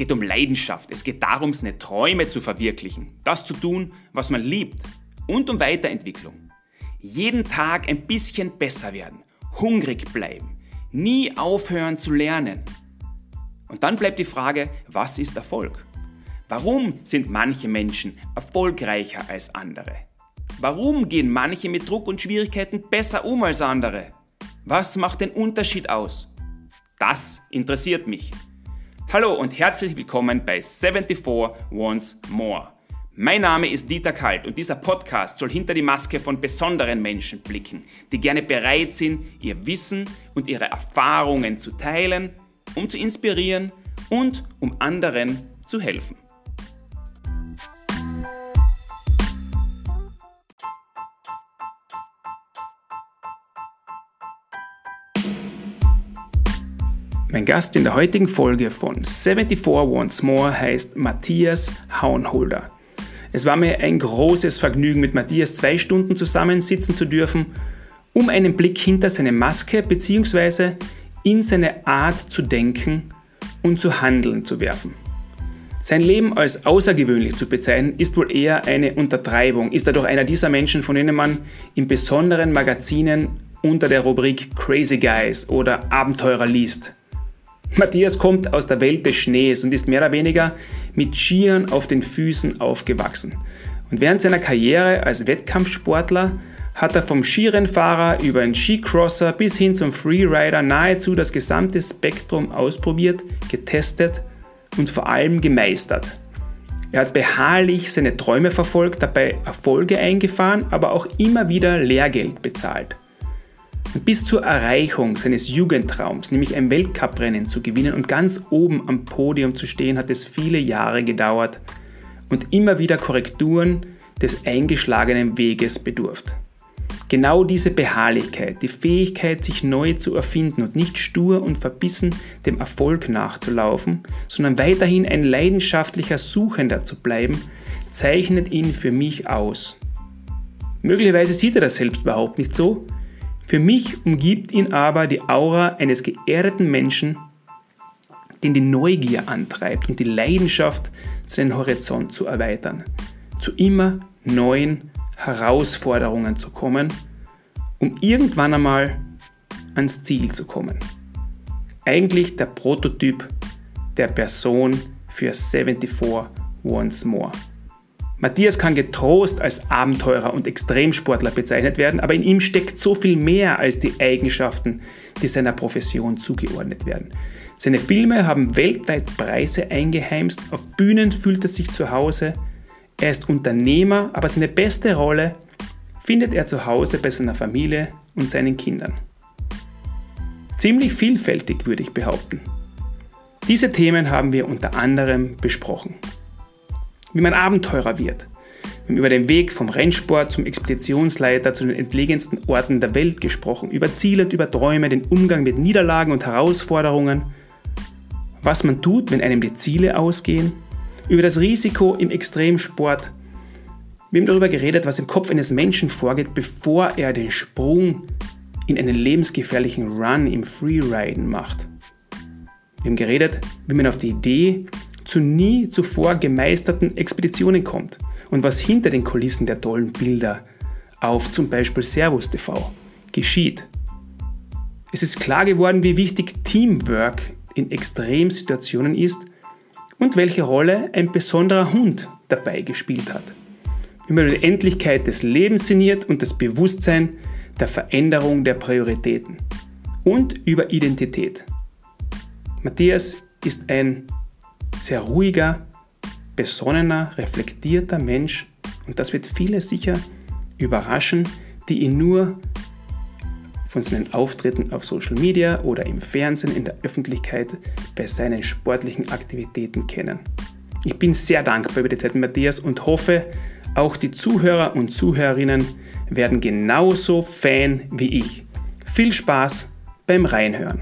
geht um Leidenschaft. Es geht darum, seine Träume zu verwirklichen. Das zu tun, was man liebt. Und um Weiterentwicklung. Jeden Tag ein bisschen besser werden. Hungrig bleiben. Nie aufhören zu lernen. Und dann bleibt die Frage, was ist Erfolg? Warum sind manche Menschen erfolgreicher als andere? Warum gehen manche mit Druck und Schwierigkeiten besser um als andere? Was macht den Unterschied aus? Das interessiert mich. Hallo und herzlich willkommen bei 74 Once More. Mein Name ist Dieter Kalt und dieser Podcast soll hinter die Maske von besonderen Menschen blicken, die gerne bereit sind, ihr Wissen und ihre Erfahrungen zu teilen, um zu inspirieren und um anderen zu helfen. Mein Gast in der heutigen Folge von 74 Once More heißt Matthias Hauenholder. Es war mir ein großes Vergnügen, mit Matthias zwei Stunden zusammensitzen zu dürfen, um einen Blick hinter seine Maske bzw. in seine Art zu denken und zu handeln zu werfen. Sein Leben als außergewöhnlich zu bezeichnen, ist wohl eher eine Untertreibung, ist er doch einer dieser Menschen, von denen man in besonderen Magazinen unter der Rubrik Crazy Guys oder Abenteurer liest. Matthias kommt aus der Welt des Schnees und ist mehr oder weniger mit Skiern auf den Füßen aufgewachsen. Und während seiner Karriere als Wettkampfsportler hat er vom Skirennfahrer über einen Skicrosser bis hin zum Freerider nahezu das gesamte Spektrum ausprobiert, getestet und vor allem gemeistert. Er hat beharrlich seine Träume verfolgt, dabei Erfolge eingefahren, aber auch immer wieder Lehrgeld bezahlt. Bis zur Erreichung seines Jugendtraums, nämlich ein Weltcuprennen zu gewinnen und ganz oben am Podium zu stehen, hat es viele Jahre gedauert und immer wieder Korrekturen des eingeschlagenen Weges bedurft. Genau diese Beharrlichkeit, die Fähigkeit, sich neu zu erfinden und nicht stur und verbissen dem Erfolg nachzulaufen, sondern weiterhin ein leidenschaftlicher Suchender zu bleiben, zeichnet ihn für mich aus. Möglicherweise sieht er das selbst überhaupt nicht so, für mich umgibt ihn aber die Aura eines geerdeten Menschen, den die Neugier antreibt und die Leidenschaft, seinen Horizont zu erweitern, zu immer neuen Herausforderungen zu kommen, um irgendwann einmal ans Ziel zu kommen. Eigentlich der Prototyp der Person für 74 Once More. Matthias kann getrost als Abenteurer und Extremsportler bezeichnet werden, aber in ihm steckt so viel mehr als die Eigenschaften, die seiner Profession zugeordnet werden. Seine Filme haben weltweit Preise eingeheimst, auf Bühnen fühlt er sich zu Hause, er ist Unternehmer, aber seine beste Rolle findet er zu Hause bei seiner Familie und seinen Kindern. Ziemlich vielfältig würde ich behaupten. Diese Themen haben wir unter anderem besprochen wie man Abenteurer wird. Wir haben über den Weg vom Rennsport zum Expeditionsleiter zu den entlegensten Orten der Welt gesprochen, über Ziele und über Träume, den Umgang mit Niederlagen und Herausforderungen, was man tut, wenn einem die Ziele ausgehen, über das Risiko im Extremsport. Wir haben darüber geredet, was im Kopf eines Menschen vorgeht, bevor er den Sprung in einen lebensgefährlichen Run im Freeriden macht. Wir haben geredet, wie man auf die Idee zu nie zuvor gemeisterten Expeditionen kommt und was hinter den Kulissen der tollen Bilder auf zum Beispiel Servus TV geschieht. Es ist klar geworden, wie wichtig Teamwork in Extremsituationen ist und welche Rolle ein besonderer Hund dabei gespielt hat. Über die Endlichkeit des Lebens sinniert und das Bewusstsein der Veränderung der Prioritäten und über Identität. Matthias ist ein sehr ruhiger, besonnener, reflektierter Mensch und das wird viele sicher überraschen, die ihn nur von seinen Auftritten auf Social Media oder im Fernsehen in der Öffentlichkeit bei seinen sportlichen Aktivitäten kennen. Ich bin sehr dankbar über die Zeit Matthias und hoffe, auch die Zuhörer und Zuhörerinnen werden genauso Fan wie ich. Viel Spaß beim Reinhören.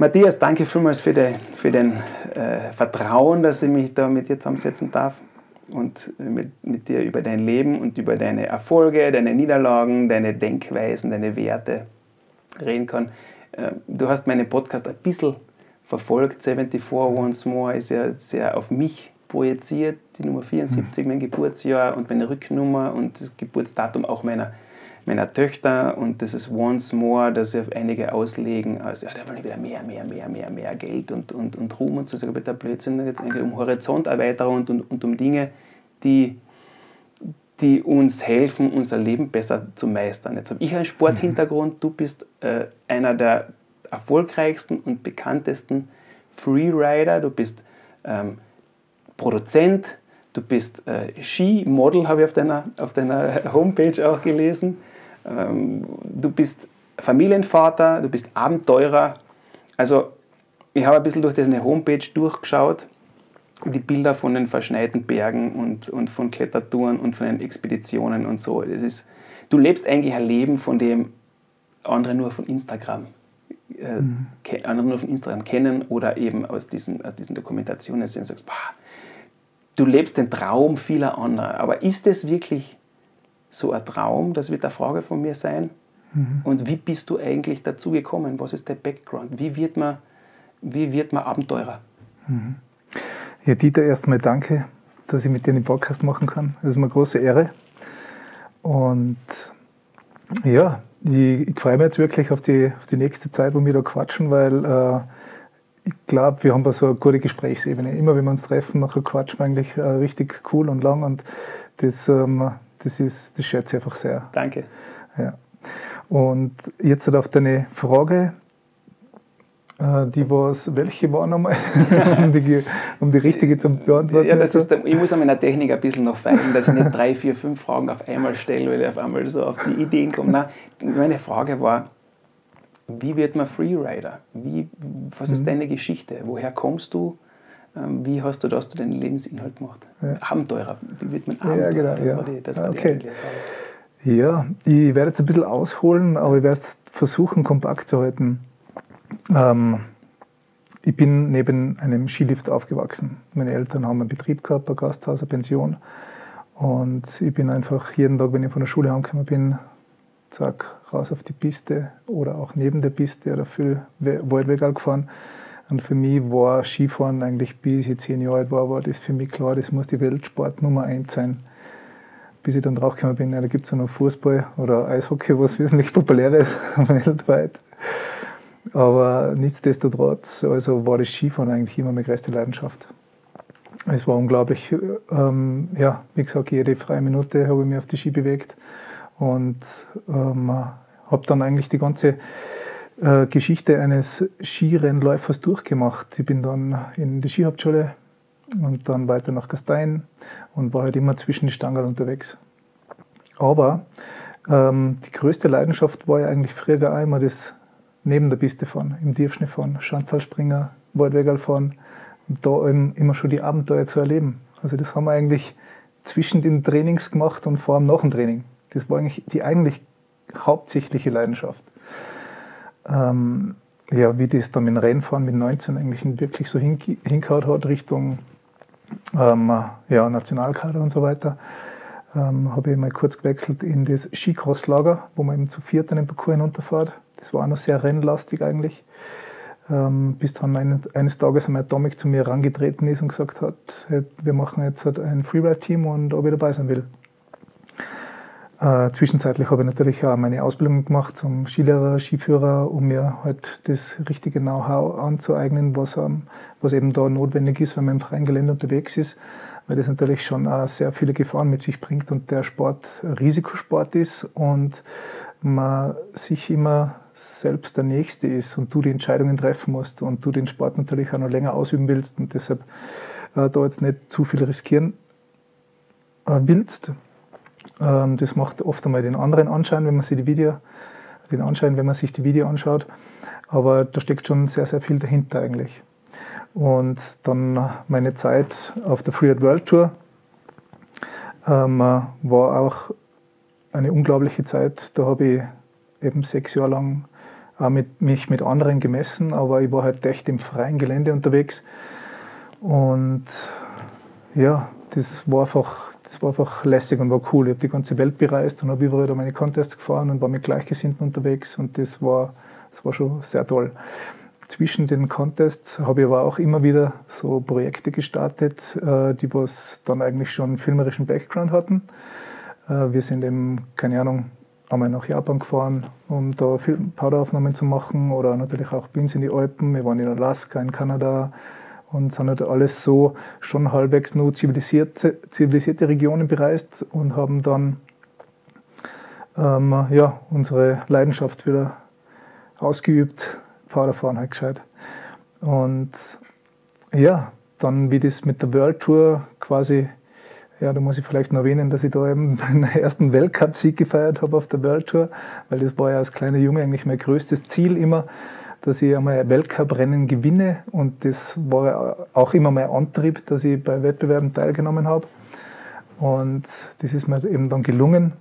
Matthias, danke vielmals für, den, für den äh, Vertrauen, dass ich mich da mit dir zusammensetzen darf und mit, mit dir über dein Leben und über deine Erfolge, deine Niederlagen, deine Denkweisen, deine Werte reden kann. Äh, du hast meinen Podcast ein bisschen verfolgt. 74 Once More ist ja sehr auf mich projiziert. Die Nummer 74, mhm. mein Geburtsjahr und meine Rücknummer und das Geburtsdatum auch meiner, meiner Töchter. Und das ist Once More, dass ja einige auslegen, als ja, da wollen wieder mehr, mehr, mehr, mehr, mehr Geld und, und, und Ruhm und so. Sag bitte Blödsinn, jetzt eigentlich um Horizonterweiterung und, und, und um Dinge, die die uns helfen, unser Leben besser zu meistern. Jetzt habe ich einen Sporthintergrund, du bist äh, einer der erfolgreichsten und bekanntesten Freerider, du bist ähm, Produzent, du bist äh, Skimodel, habe ich auf deiner, auf deiner Homepage auch gelesen, du bist Familienvater, du bist Abenteurer. Also ich habe ein bisschen durch deine Homepage durchgeschaut, die Bilder von den verschneiten Bergen und, und von Klettertouren und von den Expeditionen und so. Das ist, du lebst eigentlich ein Leben, von dem andere nur von Instagram äh, mhm. andere nur von Instagram kennen oder eben aus diesen, aus diesen Dokumentationen sehen und sagst, boah, du lebst den Traum vieler anderer. Aber ist es wirklich so ein Traum? Das wird eine Frage von mir sein. Mhm. Und wie bist du eigentlich dazu gekommen? Was ist der Background? Wie wird man, wie wird man Abenteurer? Mhm. Ja, Dieter, erstmal danke, dass ich mit dir den Podcast machen kann. Das ist mir eine große Ehre. Und ja, ich, ich freue mich jetzt wirklich auf die, auf die nächste Zeit, wo wir da quatschen, weil äh, ich glaube, wir haben da so eine gute Gesprächsebene. Immer wenn wir uns treffen, nachher quatschen wir eigentlich äh, richtig cool und lang und das, ähm, das, ist, das schätze ich einfach sehr. Danke. Ja. Und jetzt auf deine Frage, äh, die was, welche war nochmal, um, die, um die richtige zu beantworten? Ja, das ist, ich muss an meiner Technik ein bisschen noch feilen, dass ich nicht drei, vier, fünf Fragen auf einmal stelle, weil ich auf einmal so auf die Ideen komme. Nein, meine Frage war, wie wird man Freerider? Wie, was ist mhm. deine Geschichte? Woher kommst du? Ähm, wie hast du das zu deinem Lebensinhalt gemacht? Ja. Abenteurer, wie wird man Abenteurer? Ja, genau. Das ja. war die, das war okay. die Ja, ich werde jetzt ein bisschen ausholen, aber ich werde es versuchen, kompakt zu halten. Ähm, ich bin neben einem Skilift aufgewachsen. Meine Eltern haben einen Betrieb gehabt, ein Gasthaus, eine Pension. Und ich bin einfach jeden Tag, wenn ich von der Schule angekommen bin, zack, raus auf die Piste oder auch neben der Piste oder viel Waldweg gefahren. Und für mich war Skifahren eigentlich, bis ich zehn Jahre alt war, war das für mich klar, das muss die Weltsport Nummer eins sein. Bis ich dann draufgekommen bin, ja, da gibt es ja noch Fußball oder Eishockey, was wesentlich populärer ist weltweit. Aber nichtsdestotrotz also war das Skifahren eigentlich immer meine größte Leidenschaft. Es war unglaublich, ähm, ja, wie gesagt, jede freie Minute habe ich mich auf die Ski bewegt und ähm, habe dann eigentlich die ganze äh, Geschichte eines Skirennläufers durchgemacht. Ich bin dann in die Skihauptschule und dann weiter nach Gastein und war halt immer zwischen die Stangen unterwegs. Aber ähm, die größte Leidenschaft war ja eigentlich früher auch immer das neben der Piste fahren, im Tiefschnee fahren, Schandfallspringer, Waldwegal fahren und da eben immer schon die Abenteuer zu erleben. Also das haben wir eigentlich zwischen den Trainings gemacht und vor allem nach dem Training. Das war eigentlich die eigentlich hauptsächliche Leidenschaft. Ähm, ja, wie das dann mit dem Rennfahren mit 19 eigentlich wirklich so hingehauen hat Richtung ähm, ja, Nationalkader und so weiter, ähm, habe ich mal kurz gewechselt in das Skicross-Lager, wo man eben zu viert einen Parcours hinunterfährt. Das war auch noch sehr rennlastig eigentlich. Ähm, bis dann ein, eines Tages einmal Atomic zu mir herangetreten ist und gesagt hat, wir machen jetzt halt ein Freeride-Team und ob ich dabei sein will. Äh, zwischenzeitlich habe ich natürlich auch meine Ausbildung gemacht zum Skilehrer, Skiführer, um mir halt das richtige Know-how anzueignen, was, ähm, was eben da notwendig ist, wenn man im freien Gelände unterwegs ist, weil das natürlich schon auch sehr viele Gefahren mit sich bringt und der Sport Risikosport ist und man sich immer selbst der Nächste ist und du die Entscheidungen treffen musst und du den Sport natürlich auch noch länger ausüben willst und deshalb äh, da jetzt nicht zu viel riskieren äh, willst. Ähm, das macht oft einmal den anderen Anschein, wenn man sich die Video, den Anschein, wenn man sich die Video anschaut. Aber da steckt schon sehr, sehr viel dahinter eigentlich. Und dann meine Zeit auf der Free at World Tour ähm, war auch eine unglaubliche Zeit. Da habe ich eben sechs Jahre lang auch mit, mich mit anderen gemessen, aber ich war halt echt im freien Gelände unterwegs. Und ja, das war einfach das war einfach lässig und war cool. Ich habe die ganze Welt bereist und habe überall meine Contests gefahren und war mit Gleichgesinnten unterwegs und das war, das war schon sehr toll. Zwischen den Contests habe ich aber auch immer wieder so Projekte gestartet, äh, die was dann eigentlich schon einen filmerischen Background hatten. Äh, wir sind eben, keine Ahnung, einmal nach Japan gefahren, um da Powderaufnahmen zu machen oder natürlich auch bei uns in die Alpen. Wir waren in Alaska, in Kanada und sind halt alles so schon halbwegs nur zivilisierte, zivilisierte Regionen bereist und haben dann ähm, ja, unsere Leidenschaft wieder ausgeübt Fahrerfahren halt gescheit. Und ja, dann wie das mit der World Tour quasi, ja, da muss ich vielleicht noch erwähnen, dass ich da eben meinen ersten Weltcup-Sieg gefeiert habe auf der World Tour, weil das war ja als kleiner Junge eigentlich mein größtes Ziel immer, dass ich einmal ein Weltcup-Rennen gewinne und das war auch immer mein Antrieb, dass ich bei Wettbewerben teilgenommen habe. Und das ist mir eben dann gelungen.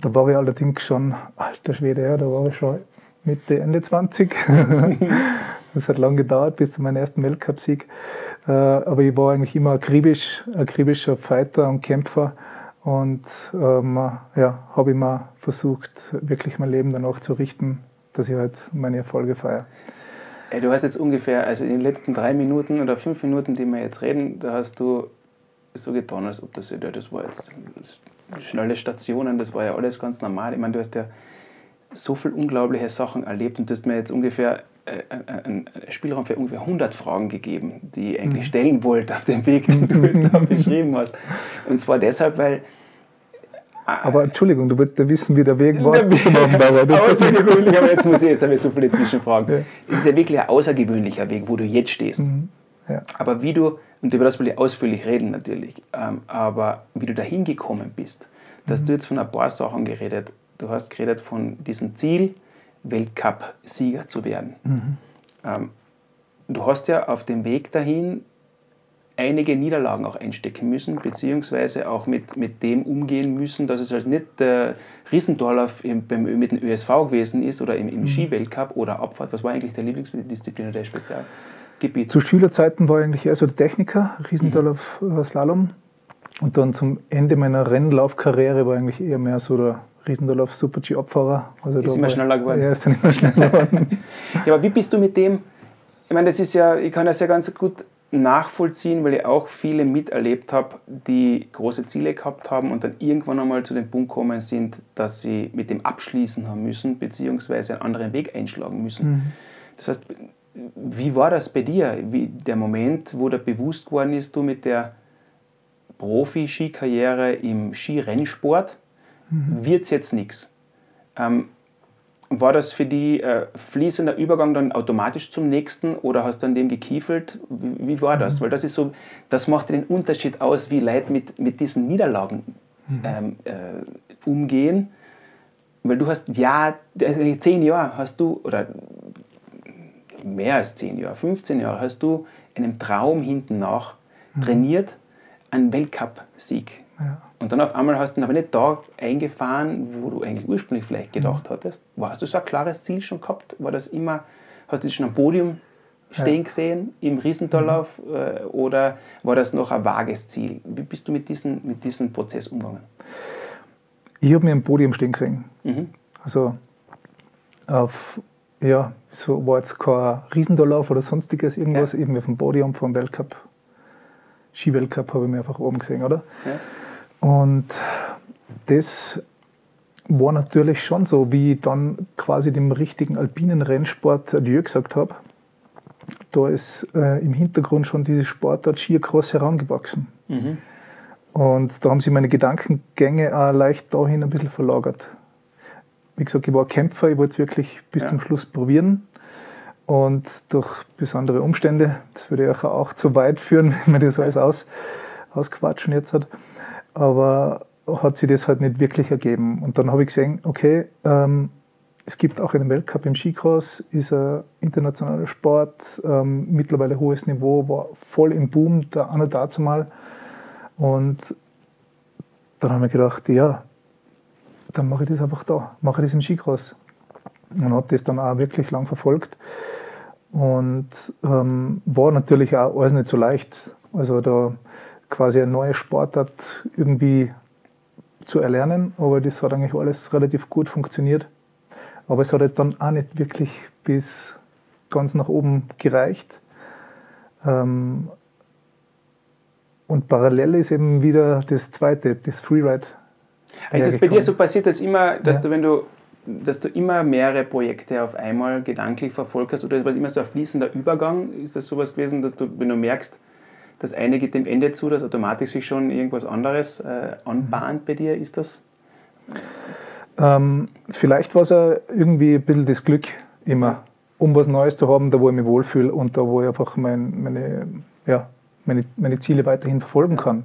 Da war ich allerdings schon, alter Schwede, ja, da war ich schon Mitte, Ende 20. das hat lange gedauert bis zu meinem ersten Weltcupsieg. Äh, aber ich war eigentlich immer akribisch, akribischer Fighter und Kämpfer und ähm, ja, habe immer versucht, wirklich mein Leben danach zu richten, dass ich halt meine Erfolge feiere. Du hast jetzt ungefähr, also in den letzten drei Minuten oder fünf Minuten, die wir jetzt reden, da hast du so getan, als ob das, ja, das war jetzt schnelle Stationen, das war ja alles ganz normal. Ich meine, du hast ja so viele unglaubliche Sachen erlebt und du hast mir jetzt ungefähr äh, äh, einen Spielraum für ungefähr 100 Fragen gegeben, die ich eigentlich mhm. stellen wollte auf dem Weg, den du jetzt da beschrieben hast. Und zwar deshalb, weil aber Entschuldigung, du willst ja wissen, wie der Weg war. Außergewöhnlich, aber jetzt muss ich, jetzt habe ich so viele Zwischenfragen. Ja. Es ist ja wirklich ein außergewöhnlicher Weg, wo du jetzt stehst. Mhm. Ja. Aber wie du, und über das will ich ausführlich reden natürlich, ähm, aber wie du dahin gekommen bist, dass mhm. du jetzt von ein paar Sachen geredet Du hast geredet von diesem Ziel, Weltcup-Sieger zu werden. Mhm. Ähm, du hast ja auf dem Weg dahin einige Niederlagen auch einstecken müssen, beziehungsweise auch mit, mit dem umgehen müssen, dass es halt nicht der Riesentorlauf im, beim, mit dem ÖSV gewesen ist oder im, im mhm. Skiweltcup oder Abfahrt. Was war eigentlich der Lieblingsdisziplin oder der Spezialgebiet? Zu Schülerzeiten war ich eigentlich eher so der Techniker, Riesentorlauf mhm. Slalom. Und dann zum Ende meiner Rennlaufkarriere war eigentlich eher mehr so der Riesendorlauf Super G-Abfahrer. Also ist immer schneller geworden. Ja, ist dann immer schneller geworden. ja, aber wie bist du mit dem? Ich meine, das ist ja, ich kann das ja ganz gut nachvollziehen, weil ich auch viele miterlebt habe, die große Ziele gehabt haben und dann irgendwann einmal zu dem Punkt gekommen sind, dass sie mit dem abschließen haben müssen, beziehungsweise einen anderen Weg einschlagen müssen. Mhm. Das heißt, wie war das bei dir? Wie, der Moment, wo da bewusst geworden ist, du mit der Profi-Skikarriere im Skirennsport, mhm. wird es jetzt nichts. Ähm, war das für die äh, fließender Übergang dann automatisch zum nächsten oder hast du an dem gekiefelt? Wie, wie war das? Mhm. Weil das ist so, das macht den Unterschied aus, wie Leute mit, mit diesen Niederlagen mhm. ähm, äh, umgehen. Weil du hast ja, also zehn Jahre hast du, oder mehr als zehn Jahre, 15 Jahre hast du einem Traum hinten nach mhm. trainiert, einen Weltcup-Sieg. Und dann auf einmal hast du ihn aber nicht da eingefahren, wo du eigentlich ursprünglich vielleicht gedacht mhm. hattest. Hast du so ein klares Ziel schon gehabt? War das immer, hast du dich schon am Podium stehen ja. gesehen im Riesentorlauf mhm. Äh, oder war das noch ein vages Ziel? Wie bist du mit diesem mit diesen Prozess umgegangen? Ich habe mir am Podium stehen gesehen. Mhm. Also auf, ja, so war jetzt kein Riesentorlauf oder sonstiges, irgendwas, ja. eben auf dem Podium vom Weltcup. Skiweltcup habe ich mir einfach oben gesehen, oder? Ja. Und das war natürlich schon so, wie ich dann quasi dem richtigen alpinen Rennsport Adieu gesagt habe. Da ist äh, im Hintergrund schon diese Sportart Skicross herangewachsen. Mhm. Und da haben sich meine Gedankengänge auch leicht dahin ein bisschen verlagert. Wie gesagt, ich war Kämpfer, ich wollte es wirklich bis ja. zum Schluss probieren. Und durch besondere Umstände, das würde ich auch zu weit führen, wenn man das alles aus, ausquatschen jetzt hat, aber hat sich das halt nicht wirklich ergeben. Und dann habe ich gesehen, okay, ähm, es gibt auch einen Weltcup im Skicross, ist ein internationaler Sport, ähm, mittlerweile hohes Niveau, war voll im Boom, da auch noch dazu mal. Und dann habe ich gedacht, ja, dann mache ich das einfach da, mache ich das im Skicross. Und habe das dann auch wirklich lang verfolgt. Und ähm, war natürlich auch alles nicht so leicht. Also da quasi eine neue Sportart irgendwie zu erlernen, aber das hat eigentlich alles relativ gut funktioniert. Aber es hat halt dann auch nicht wirklich bis ganz nach oben gereicht. Ähm, und parallel ist eben wieder das zweite, das Freeride. Ist es bei dir so passiert, dass immer, dass ja. du, wenn du dass du immer mehrere Projekte auf einmal gedanklich verfolgt hast oder war immer so ein fließender Übergang? Ist das sowas gewesen, dass du, wenn du merkst, das eine geht dem Ende zu, dass automatisch sich schon irgendwas anderes äh, anbahnt bei dir? Ist das? Ähm, vielleicht war es ja irgendwie ein bisschen das Glück immer, um was Neues zu haben, da wo ich mich wohlfühle und da wo ich einfach mein, meine, ja, meine, meine Ziele weiterhin verfolgen kann.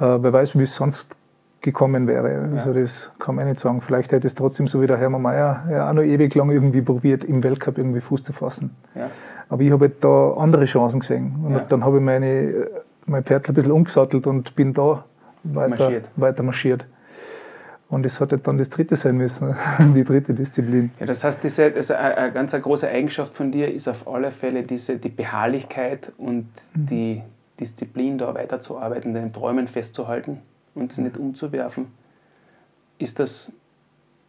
Äh, wer weiß, wie es sonst gekommen wäre. Also ja. das kann man nicht sagen. Vielleicht hätte es trotzdem so wie der Hermann Mayer ja auch noch ewig lang irgendwie probiert, im Weltcup irgendwie Fuß zu fassen. Ja. Aber ich habe halt da andere Chancen gesehen. Und ja. dann habe ich meine, mein Pferd ein bisschen umgesattelt und bin da weiter marschiert. Weiter marschiert. Und es hat halt dann das dritte sein müssen, die dritte Disziplin. Ja, das heißt, diese, also eine, ganz eine große Eigenschaft von dir ist auf alle Fälle diese, die Beharrlichkeit und mhm. die Disziplin, da weiterzuarbeiten, den Träumen festzuhalten und sie nicht umzuwerfen. Ist das,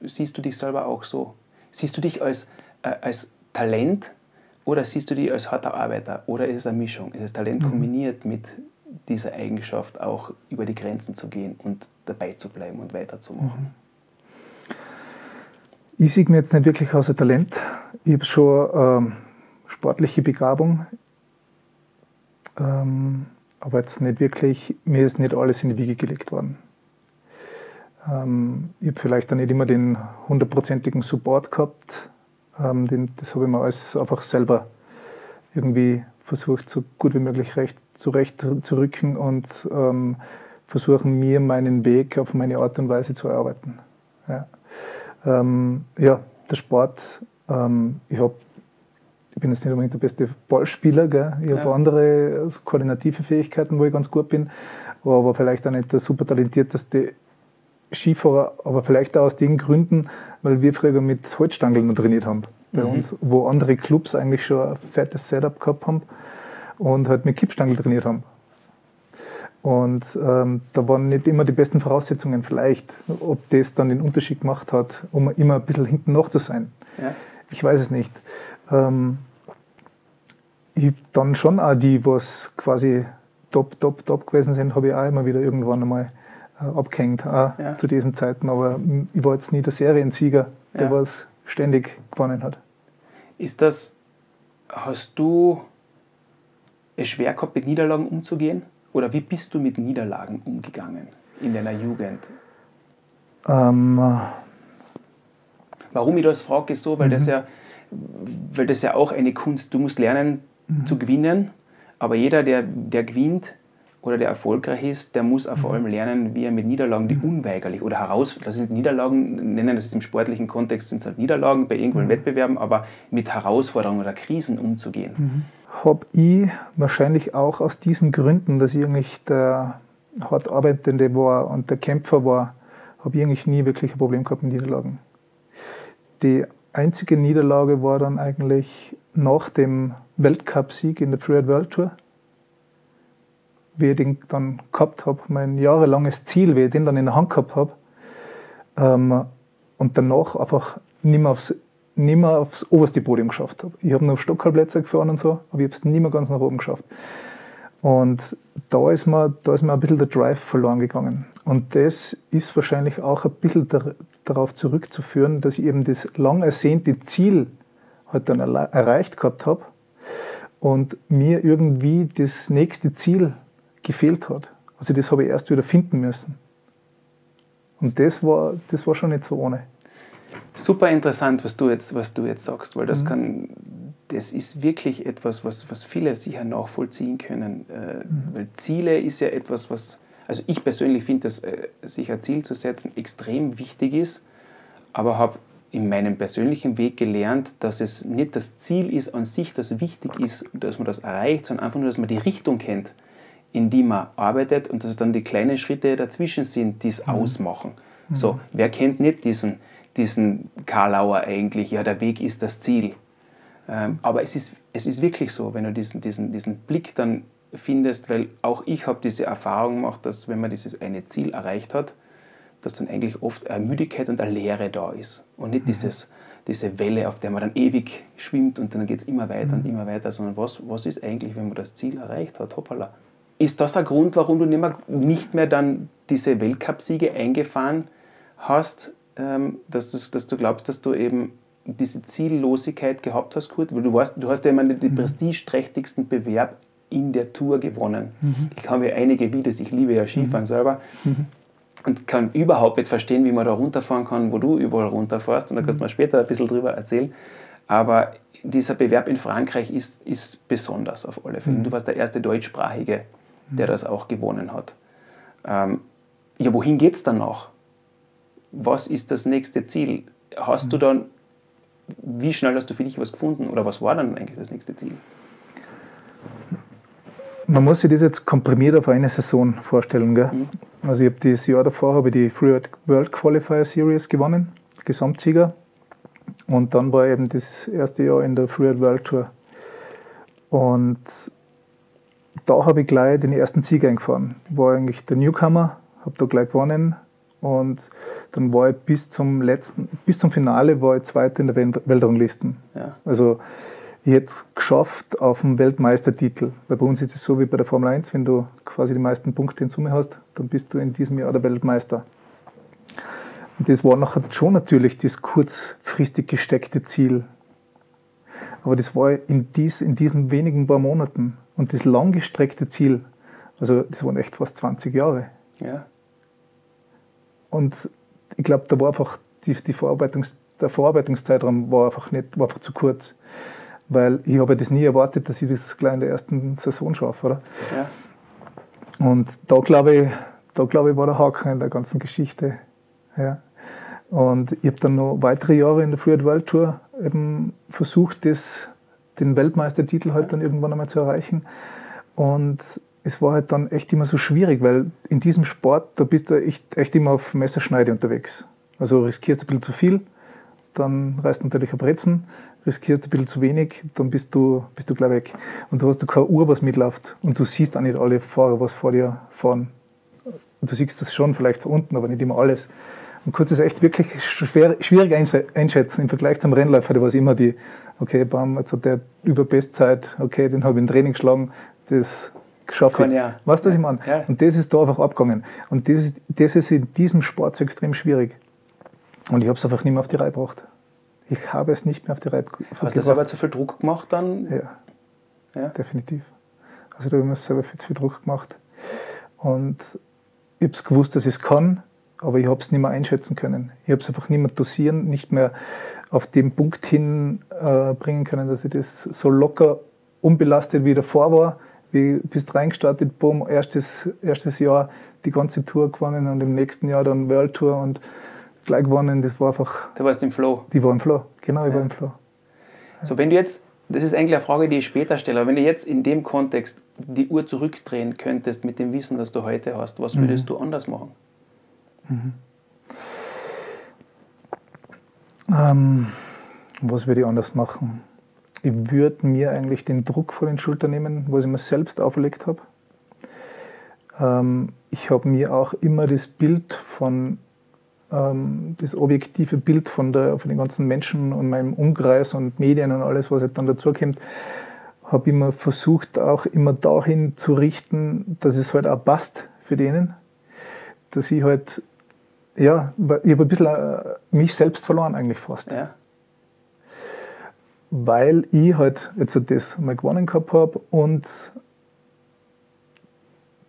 siehst du dich selber auch so? Siehst du dich als, äh, als Talent oder siehst du dich als harter Arbeiter? Oder ist es eine Mischung? Ist es Talent mhm. kombiniert mit dieser Eigenschaft, auch über die Grenzen zu gehen und dabei zu bleiben und weiterzumachen? Mhm. Ich sehe mir jetzt nicht wirklich als ein Talent. Ich habe schon ähm, sportliche Begabung. Ähm, aber jetzt nicht wirklich, mir ist nicht alles in die Wiege gelegt worden. Ähm, ich habe vielleicht dann nicht immer den hundertprozentigen Support gehabt. Ähm, den, das habe ich mir alles einfach selber irgendwie versucht, so gut wie möglich recht, zurecht zu rücken und ähm, versuchen, mir meinen Weg auf meine Art und Weise zu erarbeiten. Ja, ähm, ja der Sport, ähm, ich habe ich bin jetzt nicht unbedingt der beste Ballspieler, gell? ich ja. habe andere also koordinative Fähigkeiten, wo ich ganz gut bin, aber vielleicht auch nicht der super talentierteste Skifahrer, aber vielleicht auch aus den Gründen, weil wir früher mit Holzstangeln trainiert haben bei mhm. uns, wo andere Clubs eigentlich schon ein fettes Setup gehabt haben und halt mit Kippstangeln trainiert haben. Und ähm, da waren nicht immer die besten Voraussetzungen vielleicht, ob das dann den Unterschied gemacht hat, um immer ein bisschen hinten noch zu sein. Ja. Ich weiß es nicht ähm, ich dann schon auch die, was quasi top, top, top gewesen sind, habe ich auch immer wieder irgendwann einmal abgehängt, auch ja. zu diesen Zeiten. Aber ich war jetzt nie der Seriensieger, der ja. was ständig gewonnen hat. Ist das, hast du es schwer gehabt, mit Niederlagen umzugehen? Oder wie bist du mit Niederlagen umgegangen in deiner Jugend? Ähm, Warum ich das frage, ist so, weil das mhm. ja weil das ja auch eine Kunst, du musst lernen mhm. zu gewinnen, aber jeder, der, der gewinnt oder der erfolgreich ist, der muss auch vor mhm. allem lernen, wie er mit Niederlagen, die mhm. unweigerlich oder heraus, das sind Niederlagen, nennen das ist im sportlichen Kontext, sind es halt Niederlagen bei irgendwelchen mhm. Wettbewerben, aber mit Herausforderungen oder Krisen umzugehen. Mhm. Habe ich wahrscheinlich auch aus diesen Gründen, dass ich eigentlich der hart Arbeitende war und der Kämpfer war, habe ich eigentlich nie wirklich ein Problem gehabt mit Niederlagen. Die einzige Niederlage war dann eigentlich nach dem Weltcupsieg in der Freeride World Tour. Wie ich den dann gehabt habe, mein jahrelanges Ziel, wie ich den dann in der Hand gehabt habe. Ähm, und danach einfach nicht mehr aufs, nicht mehr aufs oberste Podium geschafft habe. Ich habe noch Stockhalbplätze gefahren und so, aber ich habe es nicht mehr ganz nach oben geschafft. Und da ist, mir, da ist mir ein bisschen der Drive verloren gegangen. Und das ist wahrscheinlich auch ein bisschen der, darauf zurückzuführen, dass ich eben das lang ersehnte Ziel halt dann erreicht gehabt habe und mir irgendwie das nächste Ziel gefehlt hat. Also das habe ich erst wieder finden müssen. Und das war, das war schon nicht so ohne. Super interessant, was du jetzt, was du jetzt sagst, weil das mhm. kann, das ist wirklich etwas, was, was viele sicher nachvollziehen können. Äh, mhm. Weil Ziele ist ja etwas, was also ich persönlich finde, dass äh, sich ein Ziel zu setzen extrem wichtig ist, aber habe in meinem persönlichen Weg gelernt, dass es nicht das Ziel ist an sich, das wichtig ist, dass man das erreicht, sondern einfach nur, dass man die Richtung kennt, in die man arbeitet und dass es dann die kleinen Schritte dazwischen sind, die es mhm. ausmachen. Mhm. So, wer kennt nicht diesen, diesen Karlauer eigentlich? Ja, der Weg ist das Ziel. Ähm, aber es ist, es ist wirklich so, wenn du diesen, diesen, diesen Blick dann findest, weil auch ich habe diese Erfahrung gemacht, dass wenn man dieses eine Ziel erreicht hat, dass dann eigentlich oft eine Müdigkeit und eine Leere da ist und nicht mhm. dieses, diese Welle, auf der man dann ewig schwimmt und dann geht es immer weiter mhm. und immer weiter, sondern was, was ist eigentlich, wenn man das Ziel erreicht hat? Hoppala. Ist das ein Grund, warum du nicht mehr, nicht mehr dann diese Weltcupsiege eingefahren hast, ähm, dass, du, dass du glaubst, dass du eben diese Ziellosigkeit gehabt hast, Kurt? Weil du, weißt, du hast ja immer den mhm. prestigeträchtigsten Bewerb in der Tour gewonnen. Mhm. Ich habe ja einige Videos, ich liebe ja Skifahren mhm. selber mhm. und kann überhaupt nicht verstehen, wie man da runterfahren kann, wo du überall runterfährst. Und da kannst du mir später ein bisschen drüber erzählen. Aber dieser Bewerb in Frankreich ist, ist besonders auf alle Fälle. Mhm. Du warst der erste Deutschsprachige, der mhm. das auch gewonnen hat. Ähm, ja, wohin geht es dann noch? Was ist das nächste Ziel? Hast du dann wie schnell hast du für dich was gefunden oder was war dann eigentlich das nächste Ziel? Man muss sich das jetzt komprimiert auf eine Saison vorstellen. Gell? Mhm. Also ich habe das Jahr davor habe die Free World Qualifier Series gewonnen, Gesamtsieger. Und dann war eben das erste Jahr in der Free World Tour. Und da habe ich gleich den ersten Sieg eingefahren. Ich war eigentlich der Newcomer, habe da gleich gewonnen, und dann war ich bis zum letzten, bis zum Finale war ich Zweiter in der Weltranglisten. Ja. Also ich hätte es geschafft auf den Weltmeistertitel. Weil bei uns ist es so wie bei der Formel 1, wenn du quasi die meisten Punkte in Summe hast, dann bist du in diesem Jahr der Weltmeister. Und das war nachher schon natürlich das kurzfristig gesteckte Ziel. Aber das war in, dies, in diesen wenigen paar Monaten. Und das langgestreckte Ziel, also das waren echt fast 20 Jahre. Ja. Und ich glaube, da war einfach die, die Verarbeitungs, der Verarbeitungszeitraum war einfach, nicht, war einfach zu kurz. Weil ich habe das nie erwartet, dass ich das gleich in der ersten Saison schaffe, oder? Ja. Und da glaube ich, da glaube ich, war der Haken in der ganzen Geschichte. Ja. Und ich habe dann noch weitere Jahre in der Free World Tour eben versucht, das, den Weltmeistertitel halt dann irgendwann einmal zu erreichen. Und es war halt dann echt immer so schwierig, weil in diesem Sport, da bist du echt, echt immer auf Messerschneide unterwegs. Also riskierst du ein bisschen zu viel, dann reißt natürlich ein Brezen, riskierst du ein bisschen zu wenig, dann bist du, bist du gleich weg. Und da hast du keine Uhr, was mitläuft. Und du siehst auch nicht alle Fahrer, was vor dir fahren. Und du siehst das schon vielleicht von unten, aber nicht immer alles. Und kannst das echt wirklich schwer, schwierig einschätzen im Vergleich zum Rennläufer. Da war es immer die, okay, bam, jetzt hat der über Bestzeit, okay, den habe ich im Training geschlagen, das geschafft Kann, ja. Weißt du, was ich meine? Ja. Und das ist da einfach abgegangen. Und das ist, das ist in diesem Sport so extrem schwierig. Und ich habe es einfach nicht mehr auf die Reihe gebracht. Ich habe es nicht mehr auf die Reihe gebracht. Hast du selber zu viel Druck gemacht dann? Ja, ja. definitiv. Also da habe ich mir selber viel zu viel Druck gemacht. Und ich habe es gewusst, dass ich es kann, aber ich habe es nicht mehr einschätzen können. Ich habe es einfach nicht mehr dosieren, nicht mehr auf den Punkt hinbringen äh, können, dass ich das so locker unbelastet wie davor war, wie bist reingestartet, boom, erstes, erstes Jahr die ganze Tour gewonnen und im nächsten Jahr dann World Tour und gleich gewonnen. Das war einfach. Du warst im Flow. Die war im Flow, genau, ich ja. war im Flow. So, wenn du jetzt, das ist eigentlich eine Frage, die ich später stelle, aber wenn du jetzt in dem Kontext die Uhr zurückdrehen könntest mit dem Wissen, das du heute hast, was würdest mhm. du anders machen? Mhm. Ähm, was würde ich anders machen? ich würde mir eigentlich den Druck vor den Schultern nehmen, was ich mir selbst auferlegt habe. Ähm, ich habe mir auch immer das Bild von, ähm, das objektive Bild von, der, von den ganzen Menschen und meinem Umkreis und Medien und alles, was halt dann dazu kommt, habe immer versucht, auch immer dahin zu richten, dass es halt auch passt für denen. Dass ich halt, ja, ich habe ein bisschen äh, mich selbst verloren eigentlich fast. Ja weil ich halt jetzt das mal gewonnen gehabt habe und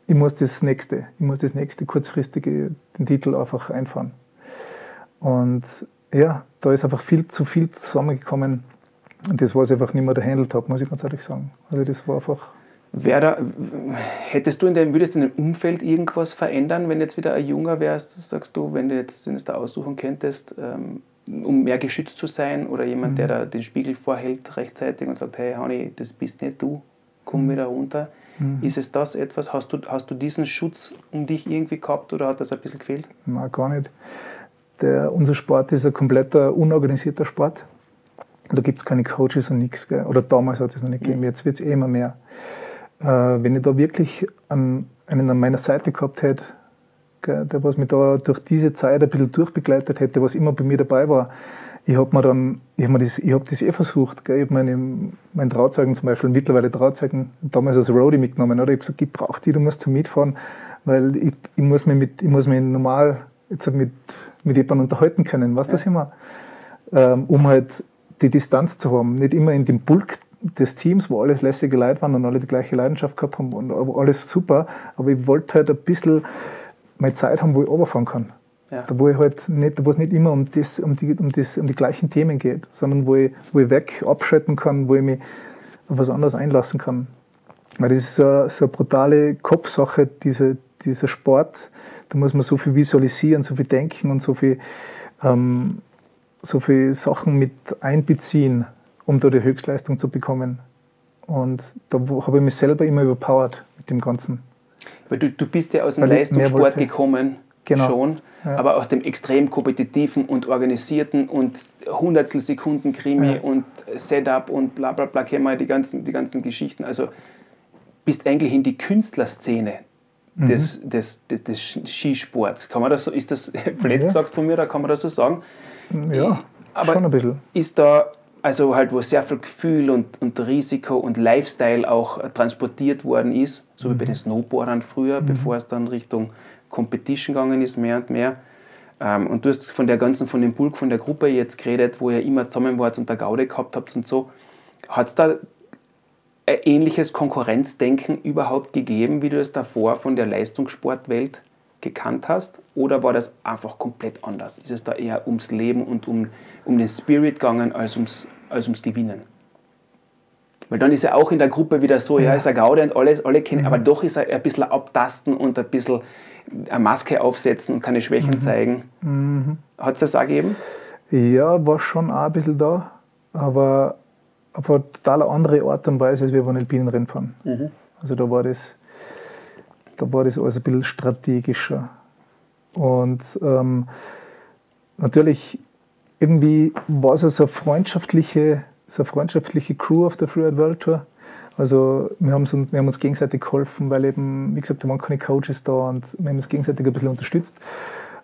ich muss das nächste, ich muss das nächste kurzfristige, den Titel einfach einfahren. Und ja, da ist einfach viel zu viel zusammengekommen und das, was ich einfach nicht mehr gehandelt habe, muss ich ganz ehrlich sagen. Also das war einfach. Da, hättest du in deinem, würdest du in deinem Umfeld irgendwas verändern, wenn du jetzt wieder ein Junger wärst, sagst du, wenn du jetzt, wenn du es da aussuchen könntest, ähm, um mehr geschützt zu sein oder jemand, mhm. der da den Spiegel vorhält rechtzeitig und sagt, hey Hani, das bist nicht du, komm mhm. wieder runter. Mhm. Ist es das etwas? Hast du, hast du diesen Schutz um dich irgendwie gehabt oder hat das ein bisschen gefehlt? Nein, gar nicht. Der, unser Sport ist ein kompletter unorganisierter Sport. Da gibt es keine Coaches und nichts. Oder damals hat es noch nicht gegeben, mhm. jetzt wird es eh immer mehr. Äh, wenn ich da wirklich an, einen an meiner Seite gehabt hätte, der was mich da durch diese Zeit ein bisschen durchbegleitet hätte, was immer bei mir dabei war. Ich habe mir dann, ich habe das, hab das eh versucht. Gell? Ich habe meine, meinen Trauzeugen zum Beispiel, mittlerweile Trauzeugen, damals als Roadie mitgenommen. Oder? Ich habe gesagt, ich brauche die, du musst zum Mitfahren, weil ich, ich, muss mich mit, ich muss mich normal jetzt mit, mit jemandem unterhalten können, weißt du ja. das immer? Ähm, um halt die Distanz zu haben. Nicht immer in dem Bulk des Teams, wo alles lässige Leute waren und alle die gleiche Leidenschaft gehabt haben und alles super, aber ich wollte halt ein bisschen meine Zeit haben, wo ich runterfahren kann. Ja. Da, wo ich halt nicht, wo es nicht immer um, das, um, die, um, das, um die gleichen Themen geht, sondern wo ich, wo ich weg abschalten kann, wo ich mich auf was anderes einlassen kann. Weil das ist so, so eine brutale Kopfsache, diese, dieser Sport. Da muss man so viel visualisieren, so viel denken und so viel, ähm, so viel Sachen mit einbeziehen, um da die Höchstleistung zu bekommen. Und da habe ich mich selber immer überpowered mit dem Ganzen. Weil du, du bist ja aus dem Leistungssport gekommen, genau. schon, ja. aber aus dem extrem kompetitiven und organisierten und Hundertstel Sekunden Krimi ja. und Setup und bla bla bla, kennen wir die ganzen, die ganzen Geschichten. Also bist eigentlich in die Künstlerszene mhm. des, des, des, des, Skisports. Kann man das so, ist das blöd ja. gesagt von mir, da kann man das so sagen? Ja, aber schon ein bisschen. Ist da also halt, wo sehr viel Gefühl und, und Risiko und Lifestyle auch transportiert worden ist, so mhm. wie bei mhm. den Snowboardern früher, mhm. bevor es dann Richtung Competition gegangen ist, mehr und mehr. Ähm, und du hast von der ganzen, von dem Bulk, von der Gruppe jetzt geredet, wo ihr immer zusammen wart und der Gaude gehabt habt und so. Hat es da ein ähnliches Konkurrenzdenken überhaupt gegeben, wie du es davor von der Leistungssportwelt gekannt hast? Oder war das einfach komplett anders? Ist es da eher ums Leben und um, um den Spirit gegangen als ums, als ums Gewinnen? Weil dann ist er auch in der Gruppe wieder so, ja, ist er Gaude und alles, alle kennen, mhm. aber doch ist er ein bisschen abtasten und ein bisschen eine Maske aufsetzen und keine Schwächen mhm. zeigen. Mhm. Hat es das auch gegeben? Ja, war schon auch ein bisschen da, aber auf eine total andere Art und Weise, als wir beim Alpinen Rennfahren. Mhm. Also da war das da war das alles ein bisschen strategischer. Und ähm, natürlich, irgendwie war es so eine freundschaftliche, so eine freundschaftliche Crew auf der Freeride World Tour. Also wir haben, uns, wir haben uns gegenseitig geholfen, weil eben, wie gesagt, da waren keine Coaches da und wir haben uns gegenseitig ein bisschen unterstützt.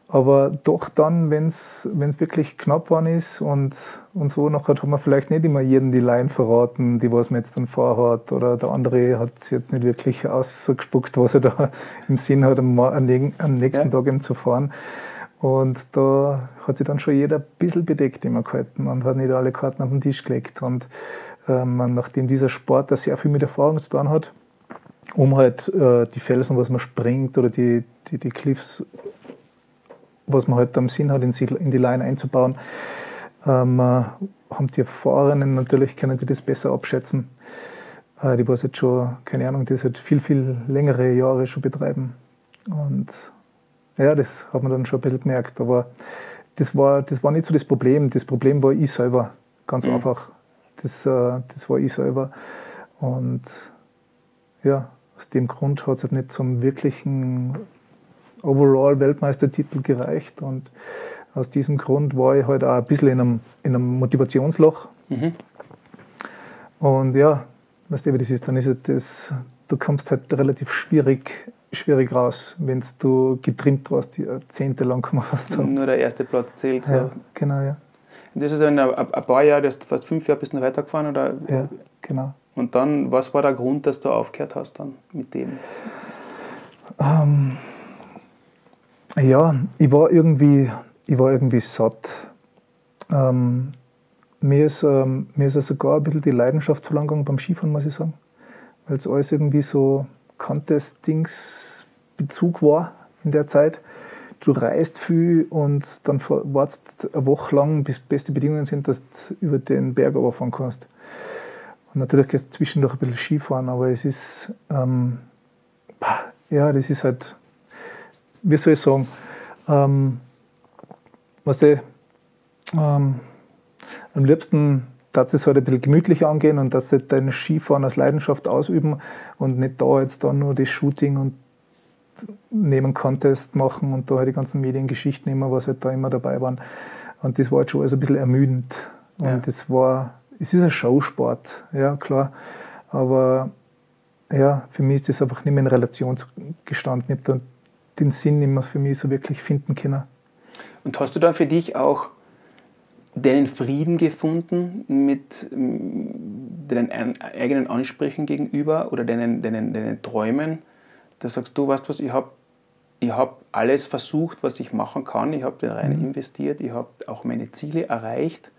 Aber doch dann, wenn es wirklich knapp war ist und, und so, nachher hat man vielleicht nicht immer jedem die Line verraten, die was man jetzt dann vorhat. Oder der andere hat es jetzt nicht wirklich ausgespuckt, was er da im Sinn hat, am, am nächsten ja. Tag eben zu fahren. Und da hat sich dann schon jeder ein bisschen bedeckt immer gehalten und hat nicht alle Karten auf den Tisch gelegt. Und ähm, nachdem dieser Sport da sehr viel mit Erfahrung zu tun hat, um halt äh, die Felsen, was man springt oder die, die, die Cliffs was man halt am Sinn hat, in die Line einzubauen, ähm, äh, haben die Erfahrenen natürlich, können die das besser abschätzen. Äh, die was jetzt schon, keine Ahnung, die das halt viel, viel längere Jahre schon betreiben. Und ja, das hat man dann schon ein bisschen gemerkt. Aber das war, das war nicht so das Problem. Das Problem war ich selber, ganz mhm. einfach. Das, äh, das war ich selber. Und ja, aus dem Grund hat es halt nicht zum wirklichen Overall-Weltmeistertitel gereicht. Und aus diesem Grund war ich halt auch ein bisschen in einem, in einem Motivationsloch. Mhm. Und ja, weißt du, wie das ist, dann ist es das, du kommst halt relativ schwierig, schwierig raus, wenn du getrimmt warst, jahrzehntelang gemacht hast. So. Nur der erste Platz zählt. So. Ja, genau, ja. Und das ist ein, ein paar Jahre, das fast fünf Jahre bist du weitergefahren? Oder? Ja, genau. Und dann, was war der Grund, dass du aufgehört hast dann mit dem? Ähm, ja, ich war irgendwie, ich war irgendwie satt. Ähm, mir, ist, ähm, mir ist sogar ein bisschen die Leidenschaft verloren gegangen beim Skifahren, muss ich sagen. Weil es alles irgendwie so Contest-Dings-Bezug war in der Zeit. Du reist viel und dann wartest eine Woche lang, bis beste Bedingungen sind, dass du über den Berg fahren kannst. Und natürlich gehst du zwischendurch ein bisschen Skifahren, aber es ist, ähm, ja, das ist halt wie soll ich sagen, ähm, was die, ähm, am liebsten dass es halt ein bisschen gemütlich angehen und dass sie dein Skifahren als Leidenschaft ausüben und nicht da jetzt dann nur das Shooting und neben Contest machen und da halt die ganzen Mediengeschichten immer, was halt da immer dabei waren. Und das war halt schon also ein bisschen ermüdend. Und ja. das war, es ist ein Showsport, ja klar. Aber ja, für mich ist das einfach nicht mehr in Relation gestanden. Ich habe den Sinn nicht mehr für mich so wirklich finden können. Und hast du dann für dich auch deinen Frieden gefunden mit deinen eigenen Ansprüchen gegenüber oder deinen, deinen, deinen Träumen? Da sagst du, weißt was, ich habe ich hab alles versucht, was ich machen kann. Ich habe da rein mhm. investiert, ich habe auch meine Ziele erreicht.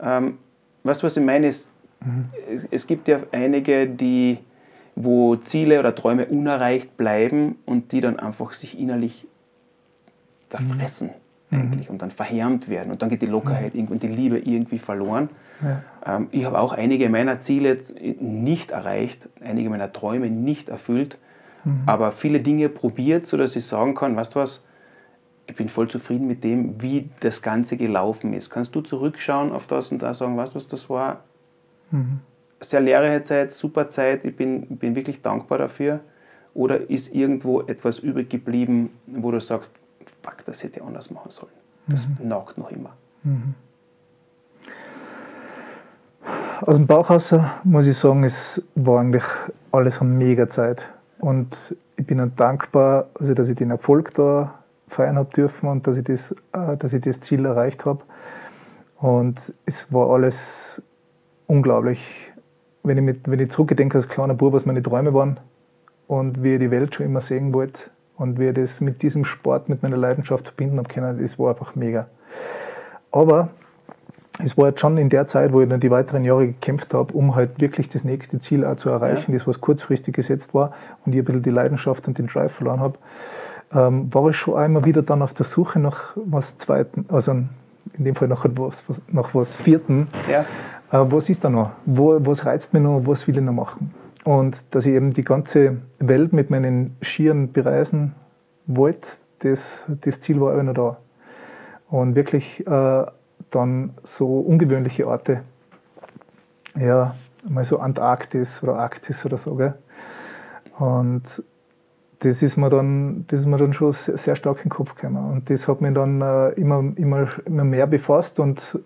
Ähm, weißt du, was ich meine? Es, mhm. es gibt ja einige, die, wo Ziele oder Träume unerreicht bleiben und die dann einfach sich innerlich zerfressen. Mhm eigentlich mhm. und dann verhärmt werden und dann geht die Lockerheit mhm. und die Liebe irgendwie verloren. Ja. Ähm, ich habe auch einige meiner Ziele nicht erreicht, einige meiner Träume nicht erfüllt, mhm. aber viele Dinge probiert, sodass ich sagen kann, weißt du was, ich bin voll zufrieden mit dem, wie das Ganze gelaufen ist. Kannst du zurückschauen auf das und da sagen, weißt du was, das war mhm. sehr lehrreiche Zeit, super Zeit, ich bin, bin wirklich dankbar dafür? Oder ist irgendwo etwas übrig geblieben, wo du sagst, fuck, das hätte ich anders machen sollen. Das mhm. nagt noch immer. Mhm. Aus dem Bauch muss ich sagen, es war eigentlich alles eine mega Zeit. Und ich bin dann dankbar, also dass ich den Erfolg da feiern habe dürfen und dass ich das, äh, dass ich das Ziel erreicht habe. Und es war alles unglaublich. Wenn ich, mit, wenn ich zurückdenke als kleiner Bub, was meine Träume waren und wie ich die Welt schon immer sehen wollte, und ich das mit diesem Sport, mit meiner Leidenschaft verbinden habe können, das war einfach mega. Aber es war jetzt schon in der Zeit, wo ich dann die weiteren Jahre gekämpft habe, um halt wirklich das nächste Ziel auch zu erreichen, ja. das was kurzfristig gesetzt war und ich ein bisschen die Leidenschaft und den Drive verloren habe, ähm, war ich schon einmal wieder dann auf der Suche nach was Zweiten, also in dem Fall nach was, nach was Vierten. Ja. Äh, was ist da noch? Wo, was reizt mich noch? Was will ich noch machen? Und dass ich eben die ganze Welt mit meinen Skiern bereisen wollte, das, das Ziel war immer noch da. Und wirklich äh, dann so ungewöhnliche Orte, ja, mal so Antarktis oder Arktis oder so, gell? Und das ist mir dann, das ist mir dann schon sehr, stark in den Kopf gekommen. Und das hat mich dann äh, immer, immer, immer mehr befasst und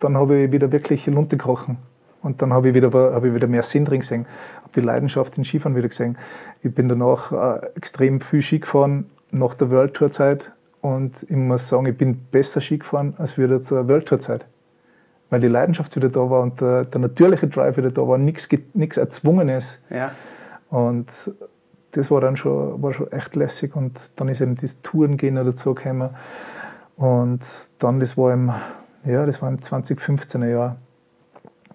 dann habe ich wieder wirklich Lunte gekrochen. Und dann habe ich, wieder, hab ich wieder mehr Sinn drin gesehen, habe die Leidenschaft in Skifahren wieder gesehen. Ich bin danach äh, extrem viel Ski gefahren nach der World Tour Zeit und ich muss sagen, ich bin besser Ski gefahren als wieder zur World Tour Zeit. Weil die Leidenschaft wieder da war und der, der natürliche Drive wieder da war, nichts Erzwungenes. Ja. Und das war dann schon, war schon echt lässig und dann ist eben das Tourengehen dazu gekommen. Und dann, das war im, ja, das war im 2015er Jahr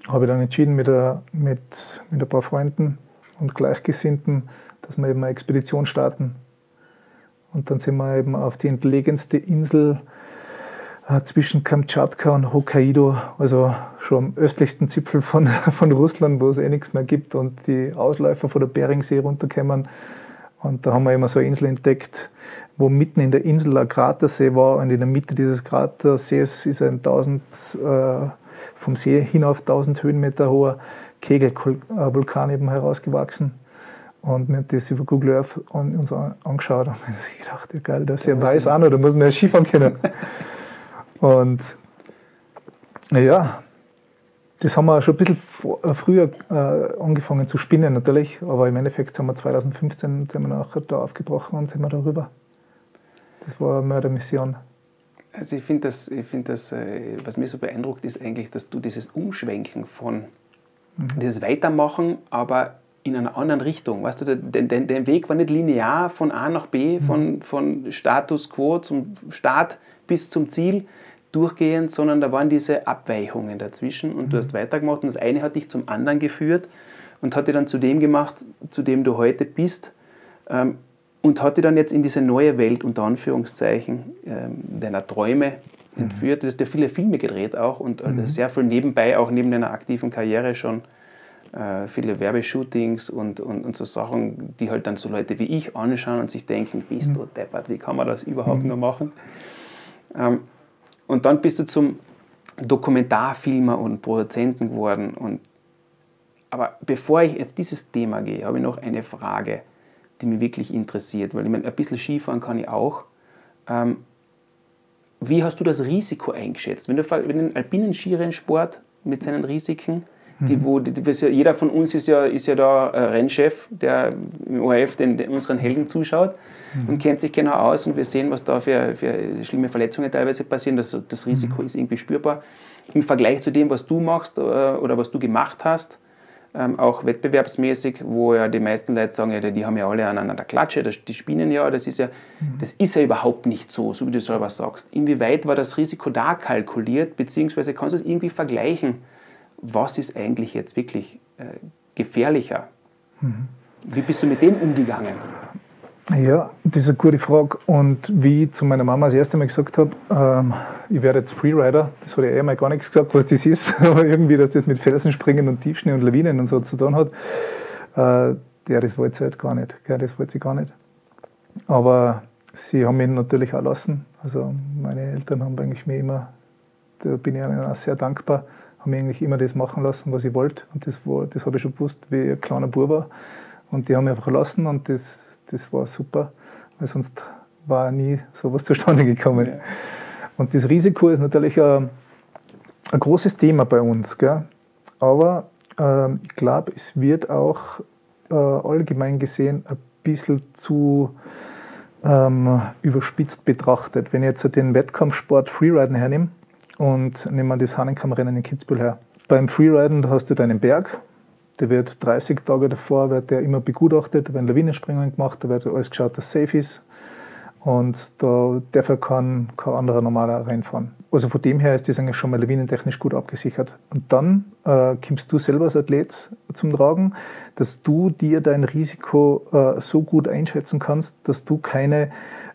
habe ich dann entschieden mit, mit, mit ein paar Freunden und Gleichgesinnten, dass wir eben eine Expedition starten. Und dann sind wir eben auf die entlegenste Insel äh, zwischen Kamtschatka und Hokkaido, also schon am östlichsten Zipfel von, von Russland, wo es eh nichts mehr gibt und die Ausläufer von der Beringsee runterkommen. Und da haben wir immer so eine Insel entdeckt, wo mitten in der Insel ein Kratersee war und in der Mitte dieses Kratersees ist ein 1000 äh, vom See hinauf 1000 Höhenmeter hoher Kegelvulkan eben herausgewachsen. Und wir haben das über Google Earth uns angeschaut und haben sich gedacht, ja geil, das ist ja weiß an, oder muss man ja Skifahren können. und ja, das haben wir schon ein bisschen äh, früher äh, angefangen zu spinnen natürlich, aber im Endeffekt sind wir 2015 sind wir nachher da aufgebrochen und sind wir darüber. Das war eine Mördermission. Also ich finde das, find das äh, was mir so beeindruckt, ist eigentlich, dass du dieses Umschwenken von, mhm. dieses Weitermachen, aber in einer anderen Richtung. Weißt du, der, der, der Weg war nicht linear von A nach B, mhm. von, von Status quo zum Start bis zum Ziel durchgehend, sondern da waren diese Abweichungen dazwischen und mhm. du hast weitergemacht und das eine hat dich zum anderen geführt und hat dich dann zu dem gemacht, zu dem du heute bist. Ähm, und hat dich dann jetzt in diese neue Welt, unter Anführungszeichen, ähm, deiner Träume mhm. entführt. Du hast ja viele Filme gedreht auch und mhm. sehr viel nebenbei, auch neben deiner aktiven Karriere schon äh, viele Werbeshootings und, und, und so Sachen, die halt dann so Leute wie ich anschauen und sich denken, bist mhm. du deppert, wie kann man das überhaupt mhm. nur machen? Ähm, und dann bist du zum Dokumentarfilmer und Produzenten geworden. Und, aber bevor ich auf dieses Thema gehe, habe ich noch eine Frage die mich wirklich interessiert, weil ich meine, ein bisschen Skifahren kann ich auch. Ähm, wie hast du das Risiko eingeschätzt? Wenn du wenn den alpinen Skirennsport mit seinen Risiken, die, wo, die, die, jeder von uns ist ja, ist ja da Rennchef, der im ORF den, den unseren Helden zuschaut mhm. und kennt sich genau aus und wir sehen, was da für, für schlimme Verletzungen teilweise passieren. Das, das Risiko mhm. ist irgendwie spürbar. Im Vergleich zu dem, was du machst äh, oder was du gemacht hast, ähm, auch wettbewerbsmäßig, wo ja die meisten Leute sagen, ja, die haben ja alle an der Klatsche, die spinnen ja, das ist ja, mhm. das ist ja überhaupt nicht so, so wie du selber sagst. Inwieweit war das Risiko da kalkuliert, beziehungsweise kannst du es irgendwie vergleichen, was ist eigentlich jetzt wirklich äh, gefährlicher? Mhm. Wie bist du mit dem umgegangen? Ja, das ist eine gute Frage. Und wie ich zu meiner Mama das erste Mal gesagt habe, ähm, ich werde jetzt Freerider, das hat ja eh mal gar nichts gesagt, was das ist, aber irgendwie, dass das mit Felsenspringen und Tiefschnee und Lawinen und so zu tun hat, äh, ja, das wollte sie halt gar nicht. Gell, das wollte sie gar nicht. Aber sie haben mich natürlich auch lassen. Also meine Eltern haben eigentlich mir immer, da bin ich ihnen auch sehr dankbar, haben mich eigentlich immer das machen lassen, was ich wollte. Und das, war, das habe ich schon gewusst, wie ich ein kleiner Bub war. Und die haben mich einfach lassen und das das war super, weil sonst war nie sowas zustande gekommen. Ja. Und das Risiko ist natürlich ein, ein großes Thema bei uns. Gell? Aber äh, ich glaube, es wird auch äh, allgemein gesehen ein bisschen zu ähm, überspitzt betrachtet. Wenn ich jetzt den Wettkampfsport Freeriden hernehme und nehmen wir das Hahnenkammrennen in Kitzbühel her. Beim Freeriden hast du deinen Berg, der wird 30 Tage davor wird der immer begutachtet, da werden Lawinensprengungen gemacht, da wird alles geschaut, dass safe ist. Und da dafür kann kein anderer normaler reinfahren. Also von dem her ist das eigentlich schon mal lawinentechnisch gut abgesichert. Und dann äh, kommst du selber als Athlet zum Tragen, dass du dir dein Risiko äh, so gut einschätzen kannst, dass du keine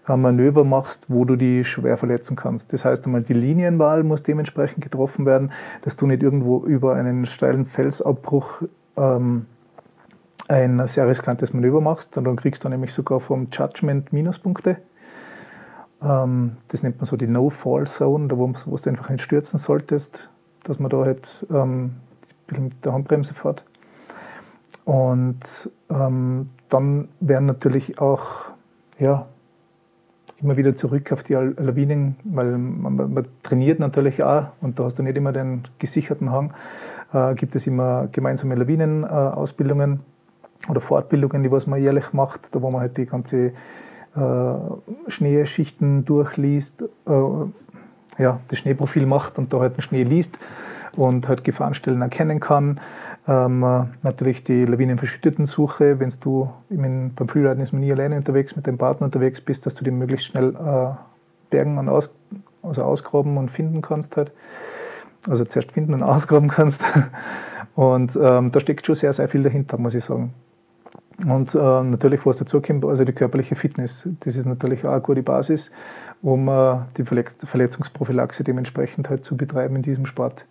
äh, Manöver machst, wo du die schwer verletzen kannst. Das heißt einmal, die Linienwahl muss dementsprechend getroffen werden, dass du nicht irgendwo über einen steilen Felsabbruch ähm, ein sehr riskantes Manöver machst, dann kriegst du nämlich sogar vom Judgment Minuspunkte. Ähm, das nennt man so die No-Fall-Zone, da wo, wo du einfach nicht stürzen solltest, dass man da halt ähm, mit der Handbremse fährt. Und ähm, dann werden natürlich auch ja, immer wieder zurück auf die Lawinen, weil man, man, trainiert natürlich auch und da hast du nicht immer den gesicherten Hang äh, gibt es immer gemeinsame Lawinenausbildungen oder Fortbildungen, die was man jährlich macht, da wo man halt die ganze äh, Schneeschichten durchliest, äh, ja, das Schneeprofil macht und da halt den Schnee liest und halt Gefahrenstellen erkennen kann. Ähm, natürlich die Lawinenverschütteten-Suche, wenn du meine, beim Freeriden ist man nie alleine unterwegs, mit deinem Partner unterwegs bist, dass du die möglichst schnell äh, bergen und aus, also ausgraben und finden kannst halt also zuerst finden und ausgraben kannst. Und ähm, da steckt schon sehr, sehr viel dahinter, muss ich sagen. Und äh, natürlich, was dazu kommt, also die körperliche Fitness, das ist natürlich auch eine gute Basis, um äh, die Verletzungsprophylaxe dementsprechend halt zu betreiben in diesem Sport.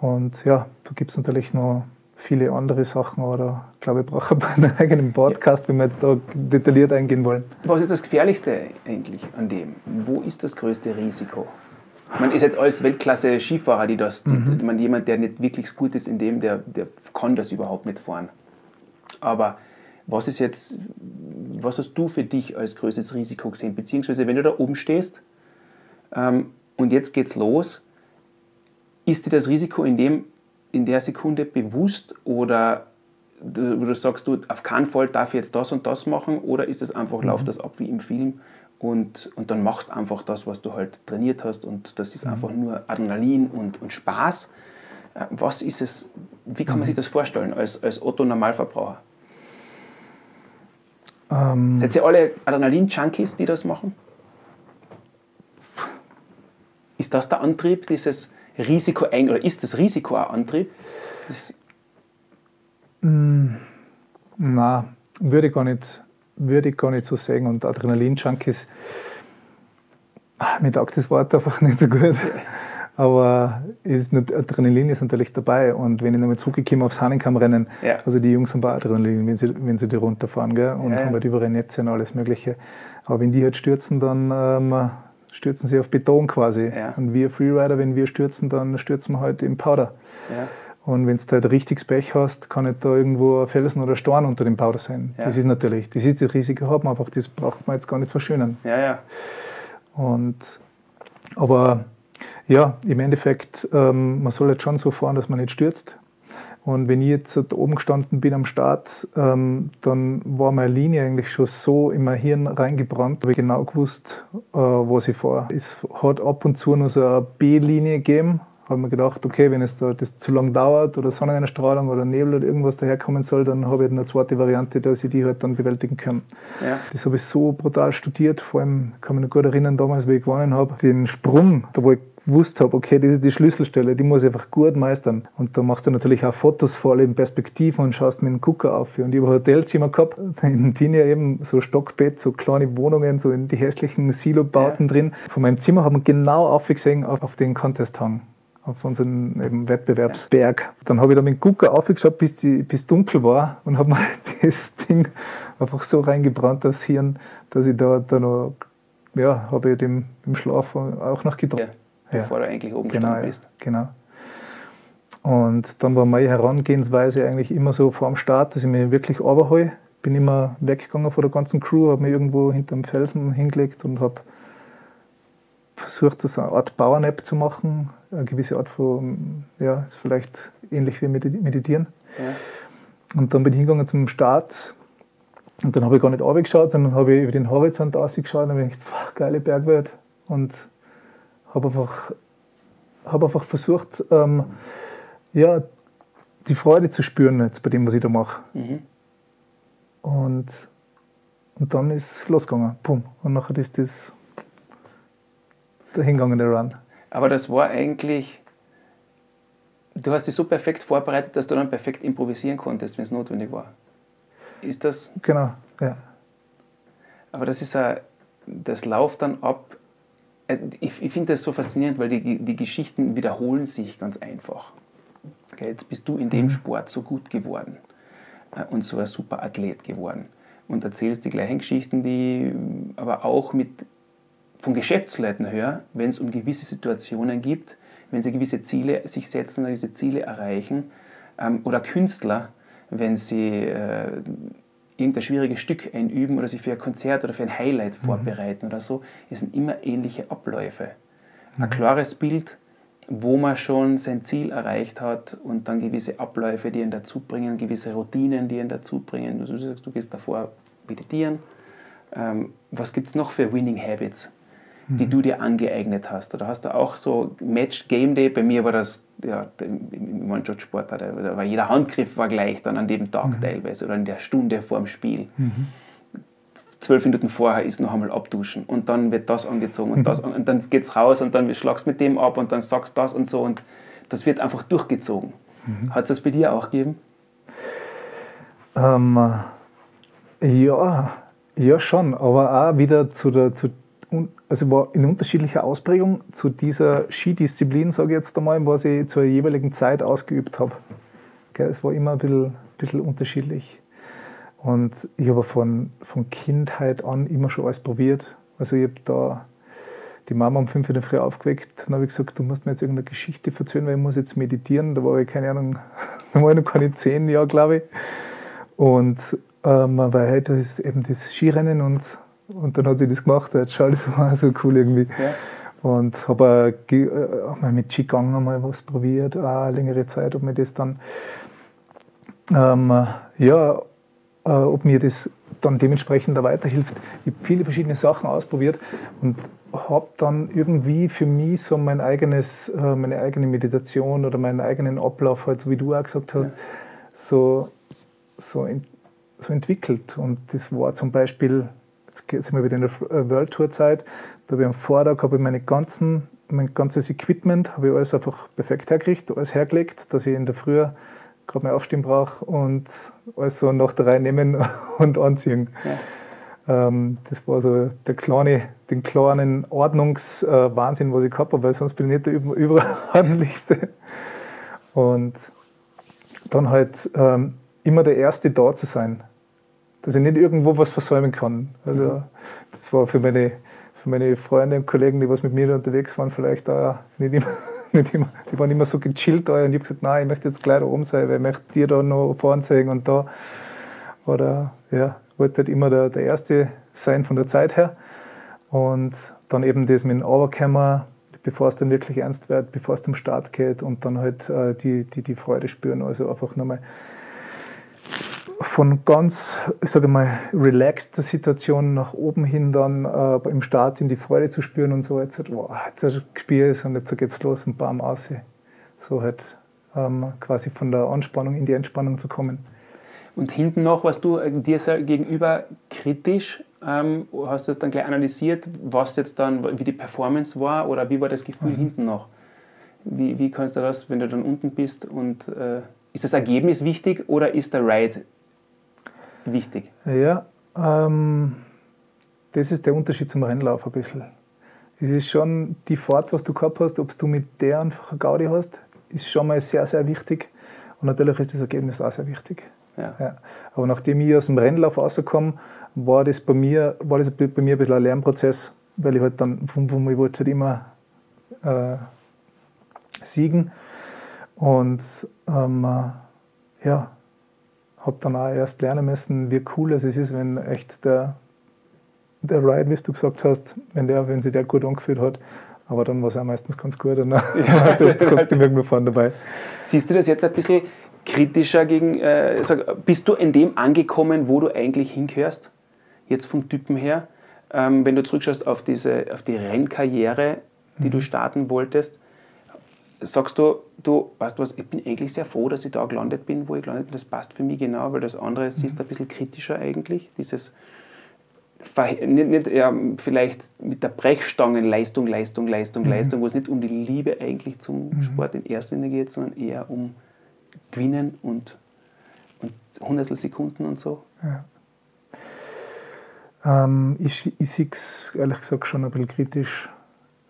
Und ja, da gibt es natürlich noch viele andere Sachen, aber da glaube ich, brauche ich einen eigenen Podcast, wenn wir jetzt da detailliert eingehen wollen. Was ist das Gefährlichste eigentlich an dem? Wo ist das größte Risiko? Man ist jetzt als Weltklasse-Skifahrer, die das, mhm. die, man, jemand, der nicht wirklich gut ist in dem, der, der kann das überhaupt nicht fahren. Aber was ist jetzt, was hast du für dich als größtes Risiko gesehen? Beziehungsweise, wenn du da oben stehst ähm, und jetzt geht's los, ist dir das Risiko in, dem, in der Sekunde bewusst oder du, du sagst, du, auf keinen Fall darf ich jetzt das und das machen oder ist es einfach, mhm. läuft das ab wie im Film und, und dann machst du einfach das, was du halt trainiert hast und das ist mhm. einfach nur Adrenalin und, und Spaß. Äh, was ist es, wie kann man sich mhm. das vorstellen als, als Otto-Normalverbraucher? Ähm, Seid ihr alle Adrenalin-Junkies, die das machen? Ist das der Antrieb, dieses Risiko oder ist das Risiko ein Antrieb? Das mm, na, würde ich gar nicht würde ich gar nicht so sagen. Und Adrenalin-Junkies, mir taugt das Wort einfach nicht so gut. Aber ist Adrenalin ist natürlich dabei. Und wenn ich nochmal zurückkomme aufs Hahnenkammrennen, ja. also die Jungs haben bei Adrenalin, wenn sie, wenn sie die runterfahren gell? und ja, haben halt überall Netze und alles Mögliche. Aber wenn die halt stürzen, dann ähm, stürzen sie auf Beton quasi. Und wir Freerider, wenn wir stürzen, dann stürzen wir halt im Powder. Und wenn du halt richtiges Pech hast, kann nicht da irgendwo ein Felsen oder Storn unter dem Powder sein. Ja. Das ist natürlich, das ist das Risiko, haben einfach, das braucht man jetzt gar nicht verschönern. Ja, ja. Und, aber ja, im Endeffekt, ähm, man soll jetzt schon so fahren, dass man nicht stürzt. Und wenn ich jetzt da oben gestanden bin am Start, ähm, dann war meine Linie eigentlich schon so in mein Hirn reingebrannt. Habe ich genau gewusst, äh, was ich fahre. Es hat ab und zu noch so eine B-Linie gegeben. Habe mir gedacht, okay, wenn es da das zu lang dauert oder Sonneneinstrahlung oder Nebel oder irgendwas daherkommen soll, dann habe ich eine zweite Variante, dass ich die halt dann bewältigen kann. Ja. Das habe ich so brutal studiert. Vor allem kann ich mich noch gut erinnern, damals, wie ich gewonnen habe, den Sprung, da wo ich gewusst habe, okay, das ist die Schlüsselstelle, die muss ich einfach gut meistern. Und da machst du natürlich auch Fotos vor allem Perspektiven und schaust mit dem Gucker auf. Und ich habe ein Hotelzimmer gehabt, in Tinia eben so Stockbett, so kleine Wohnungen, so in die hässlichen Silobauten ja. drin. Von meinem Zimmer haben wir genau aufgesehen auf, auf den Contest-Hang auf unseren eben Wettbewerbsberg. Dann habe ich da mit dem Gucker aufgeschaut, bis, die, bis dunkel war und habe mir das Ding einfach so reingebrannt, das Hirn, dass ich da, da noch, ja, habe ich dem, im Schlaf auch noch gedacht. Ja bevor du eigentlich oben genau, gestanden bist. Genau. Und dann war meine Herangehensweise eigentlich immer so vor dem Start, dass ich mich wirklich runterhole. Bin immer weggegangen von der ganzen Crew, habe mich irgendwo hinterm Felsen hingelegt und habe versucht, das eine Art Power-Nap zu machen. Eine gewisse Art von, ja, ist vielleicht ähnlich wie Meditieren. Ja. Und dann bin ich hingegangen zum Start und dann habe ich gar nicht runtergeschaut, sondern habe ich über den Horizont ausgeschaut und habe gedacht, geile Bergwelt. Und habe einfach, hab einfach versucht, ähm, ja, die Freude zu spüren jetzt bei dem, was ich da mache. Mhm. Und, und dann ist es losgegangen. Pum. Und nachher ist das der hingegangene Run. Aber das war eigentlich, du hast dich so perfekt vorbereitet, dass du dann perfekt improvisieren konntest, wenn es notwendig war. Ist das? Genau, ja. Aber das ist ja, das läuft dann ab also ich, ich finde das so faszinierend, weil die, die Geschichten wiederholen sich ganz einfach. Okay, jetzt bist du in dem mhm. Sport so gut geworden äh, und so ein super Athlet geworden und erzählst die gleichen Geschichten, die aber auch mit von Geschäftsleuten höre, wenn es um gewisse Situationen gibt, wenn sie gewisse Ziele sich setzen, gewisse Ziele erreichen, ähm, oder Künstler, wenn sie äh, irgendein schwieriges Stück einüben oder sich für ein Konzert oder für ein Highlight mhm. vorbereiten oder so, es sind immer ähnliche Abläufe. Mhm. Ein klares Bild, wo man schon sein Ziel erreicht hat und dann gewisse Abläufe, die ihn dazu bringen, gewisse Routinen, die ihn dazu bringen. Du sagst, du gehst davor meditieren. Ähm, was gibt es noch für Winning Habits? Die mhm. du dir angeeignet hast? Oder hast du auch so Match Game Day? Bei mir war das, ja, im Mannschaftssport, da war jeder Handgriff war gleich dann an dem Tag mhm. teilweise oder in der Stunde vor dem Spiel. Mhm. Zwölf Minuten vorher ist noch einmal abduschen und dann wird das angezogen und das und dann geht's raus und dann schlagst mit dem ab und dann sagst das und so und das wird einfach durchgezogen. Mhm. Hat es das bei dir auch gegeben? Ähm, ja, ja schon, aber auch wieder zu der, zu also war in unterschiedlicher Ausprägung zu dieser Skidisziplin, sage ich jetzt einmal, was ich zur jeweiligen Zeit ausgeübt habe. Es war immer ein bisschen, bisschen unterschiedlich. Und ich habe von, von Kindheit an immer schon alles probiert. Also ich habe da die Mama um fünf in der Früh aufgeweckt. Dann habe ich gesagt, du musst mir jetzt irgendeine Geschichte erzählen, weil ich muss jetzt meditieren. Da war ich, keine Ahnung, da war ich noch keine zehn Jahre, glaube ich. Und ähm, weil heute ist eben das Skirennen und und dann hat sie das gemacht, das war so cool irgendwie. Ja. Und habe auch, äh, mal mit Qigong mal was probiert, auch längere Zeit, ob mir das dann, ähm, ja, äh, ob mir das dann dementsprechend da weiterhilft. Ich habe viele verschiedene Sachen ausprobiert und habe dann irgendwie für mich so mein eigenes, äh, meine eigene Meditation oder meinen eigenen Ablauf, halt, so wie du auch gesagt hast, ja. so, so, so entwickelt. Und das war zum Beispiel jetzt sind wir wieder in der äh, World Tour Zeit, da habe ich am Vortag habe ich meine ganzen, mein ganzes Equipment, habe ich alles einfach perfekt hergekriegt, alles hergelegt, dass ich in der Früh gerade mal aufstehen brauche und alles so nach der Reihe nehmen und anziehen. Ja. Ähm, das war so der kleine, den kleinen Ordnungswahnsinn, was ich gehabt habe, weil sonst bin ich nicht der Überordentlichste. Und dann halt ähm, immer der Erste da zu sein dass ich nicht irgendwo was versäumen kann. Also mhm. das war für meine, für meine Freunde und Kollegen, die was mit mir unterwegs waren, vielleicht auch nicht immer, nicht immer, die waren immer so gechillt da und ich habe gesagt, nein, ich möchte jetzt gleich da oben sein, weil ich möchte dir da noch fahren zeigen und da. Oder ja, wollte halt immer der, der Erste sein von der Zeit her. Und dann eben das mit dem Overcammer, bevor es dann wirklich ernst wird, bevor es zum Start geht und dann halt äh, die, die, die Freude spüren. Also einfach nochmal von ganz, ich sage mal, relaxter Situation nach oben hin dann äh, im Start in die Freude zu spüren und so, jetzt, wow, jetzt spiele ich und jetzt geht's los und bam, aus. So halt ähm, quasi von der Anspannung in die Entspannung zu kommen. Und hinten noch warst du dir gegenüber kritisch, ähm, hast du das dann gleich analysiert, was jetzt dann, wie die Performance war oder wie war das Gefühl mhm. hinten noch? Wie, wie kannst du das, wenn du dann unten bist und äh, ist das Ergebnis wichtig oder ist der Ride wichtig? Ja, ähm, das ist der Unterschied zum Rennlauf ein bisschen. Es ist schon die Fahrt, was du gehabt hast, ob du mit der einfach eine Gaudi hast, ist schon mal sehr, sehr wichtig. Und natürlich ist das Ergebnis auch sehr wichtig. Ja. Ja. Aber nachdem ich aus dem Rennlauf rauskomme, war das bei mir, war das bei mir ein bisschen ein Lernprozess, weil ich halt dann, ich wollte halt immer äh, siegen. Und ähm, äh, ja, habe dann auch erst lernen müssen, wie cool es ist, wenn echt der, der Ride, wie du gesagt hast, wenn, der, wenn sich der gut angefühlt hat, aber dann war es auch meistens ganz gut und dann ja, du trotzdem irgendwo vorne dabei. Siehst du das jetzt ein bisschen kritischer gegen, äh, sag, bist du in dem angekommen, wo du eigentlich hingehörst, jetzt vom Typen her? Ähm, wenn du zurückschaust auf, diese, auf die Rennkarriere, die mhm. du starten wolltest, sagst du, du, weißt du was, ich bin eigentlich sehr froh, dass ich da gelandet bin, wo ich gelandet bin. Das passt für mich genau, weil das andere mhm. siehst ein bisschen kritischer eigentlich. Dieses, nicht, nicht ja, vielleicht mit der Brechstangen Leistung, Leistung, Leistung, mhm. Leistung, wo es nicht um die Liebe eigentlich zum mhm. Sport in erster Linie geht, sondern eher um Gewinnen und, und Hundertstel Sekunden und so. Ja. Ähm, ich ich sehe es ehrlich gesagt schon ein bisschen kritisch.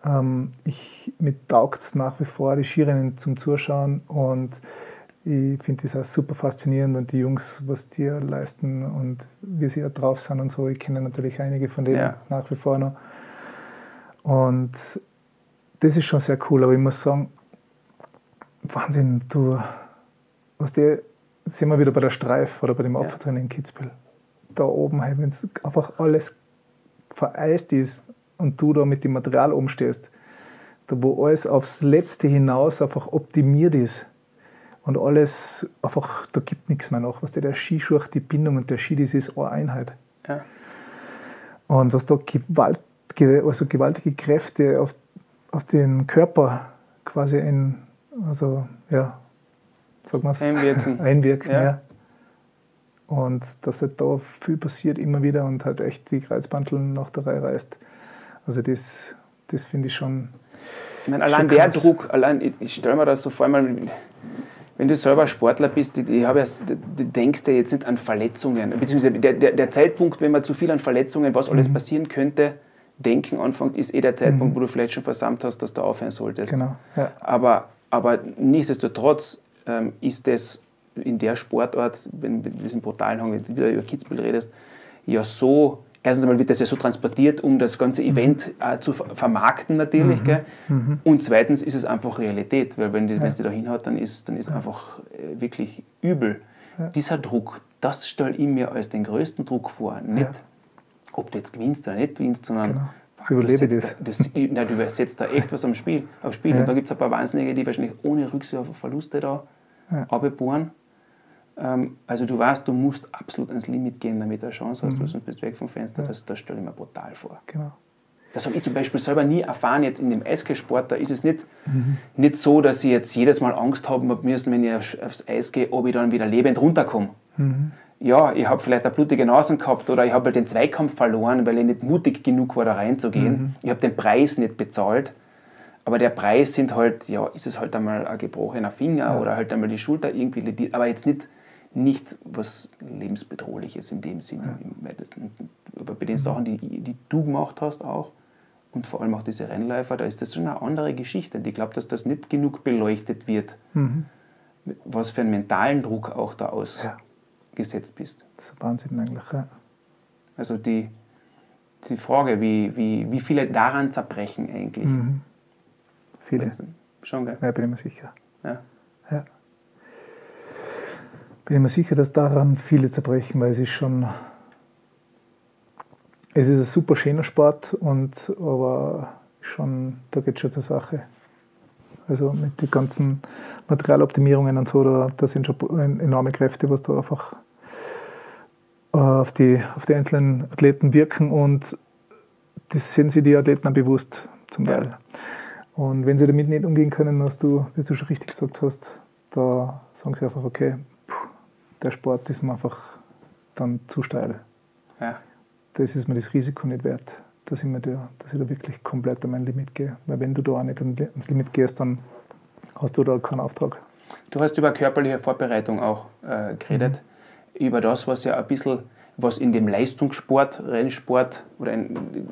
Ähm, ich, mir taugt es nach wie vor, die Skirennen zum Zuschauen und ich finde das auch super faszinierend und die Jungs, was die leisten und wie sie drauf sind und so. Ich kenne natürlich einige von denen ja. nach wie vor noch. Und das ist schon sehr cool, aber ich muss sagen, Wahnsinn, du, was die, sind wir wieder bei der Streif oder bei dem Opfertraining in Kitzbühel. Da oben, wenn es einfach alles vereist ist und du da mit dem Material umstehst, da wo alles aufs Letzte hinaus einfach optimiert ist und alles einfach, da gibt nichts mehr nach. Was der, der Skischuh, die Bindung und der Ski, das ist eine Einheit. Ja. Und was da gewalt, also gewaltige Kräfte auf, auf den Körper quasi ein, also ja, sag mal, einwirken. einwirken ja. ja. Und dass halt da viel passiert immer wieder und halt echt die Kreuzbandeln nach der Reihe reißt. Also das, das finde ich schon. Ich meine, allein der krass. Druck, allein, ich stelle mir das so vor, wenn du selber Sportler bist, ich habe ja, du denkst ja jetzt nicht an Verletzungen, beziehungsweise der, der, der, Zeitpunkt, wenn man zu viel an Verletzungen, was alles mhm. passieren könnte, denken anfängt, ist eh der Zeitpunkt, mhm. wo du vielleicht schon versammelt hast, dass du aufhören solltest. Genau. Ja. Aber, aber nichtsdestotrotz ähm, ist das in der Sportart, wenn du diesen brutalen Hang, wieder über Kitzbühel redest, ja so erstens einmal wird das ja so transportiert, um das ganze mhm. Event äh, zu vermarkten natürlich. Mhm. Mhm. Und zweitens ist es einfach Realität, weil wenn die, ja. wenn die da hinhaut, dann ist, dann ist ja. einfach äh, wirklich übel. Ja. Dieser Druck, das stelle ich mir als den größten Druck vor. Nicht, ob du jetzt gewinnst oder nicht gewinnst, sondern genau. fuck, Überlebe du, das. das na, du setzt da echt was am Spiel. Auf Spiel. Und da gibt es ein paar Wahnsinnige, die wahrscheinlich ohne Rücksicht auf Verluste da ja. abbohren. Ähm, also du weißt, du musst absolut ans Limit gehen, damit du eine Chance hast, mhm. sonst bist du weg vom Fenster. Ja. Das, das stelle ich mir brutal vor. Genau. Das habe ich zum Beispiel selber nie erfahren jetzt in dem Eiskesport. Da ist es nicht, mhm. nicht so, dass ich jetzt jedes Mal Angst haben müssen, wenn ich aufs Eis gehe, ob ich dann wieder lebend runterkomme. Mhm. Ja, ich habe vielleicht eine blutige Nase gehabt oder ich habe halt den Zweikampf verloren, weil ich nicht mutig genug war, da reinzugehen. Mhm. Ich habe den Preis nicht bezahlt. Aber der Preis sind halt, ja, ist es halt einmal ein gebrochener Finger ja. oder halt einmal die Schulter irgendwie, aber jetzt nicht nicht was lebensbedrohliches in dem Sinne. Ja. Aber bei den Sachen, die, die du gemacht hast auch, und vor allem auch diese Rennläufer, da ist das schon eine andere Geschichte. ich glaube, dass das nicht genug beleuchtet wird, mhm. was für einen mentalen Druck auch da ausgesetzt ja. bist. Das ist Wahnsinn eigentlich, ja. Also die, die Frage, wie, wie, wie viele daran zerbrechen eigentlich. Mhm. Viele. Schon, gell? Ja, bin ich mir sicher. Ja. Bin ich mir sicher, dass daran viele zerbrechen, weil es ist schon, es ist ein super schöner Sport, und, aber schon, da geht schon zur Sache. Also mit den ganzen Materialoptimierungen und so, da, da sind schon enorme Kräfte, was da einfach äh, auf die, auf die einzelnen Athleten wirken und das sind sich die Athleten auch bewusst zum Teil. Ja. Und wenn sie damit nicht umgehen können, hast du, wie du schon richtig gesagt hast, da sagen sie einfach, okay, der Sport ist mir einfach dann zu steil. Ja. Das ist mir das Risiko nicht wert, dass ich, mir da, dass ich da wirklich komplett an mein Limit gehe. Weil wenn du da auch nicht ans Limit gehst, dann hast du da keinen Auftrag. Du hast über körperliche Vorbereitung auch äh, geredet, mhm. über das, was ja ein bisschen, was in dem Leistungssport, Rennsport oder ein,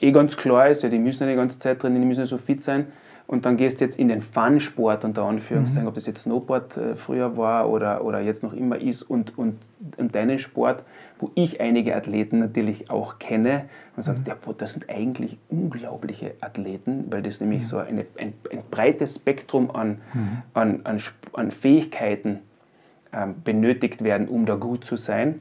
eh ganz klar ist, ja, die müssen ja die ganze Zeit drin, die müssen ja so fit sein, und dann gehst du jetzt in den Fun-Sport unter Anführungszeichen, mhm. ob das jetzt Snowboard äh, früher war oder, oder jetzt noch immer ist und, und, und deinen Sport, wo ich einige Athleten natürlich auch kenne und sage, mhm. boah, das sind eigentlich unglaubliche Athleten, weil das nämlich mhm. so eine, ein, ein, breites Spektrum an, mhm. an, an, an Fähigkeiten ähm, benötigt werden, um da gut zu sein.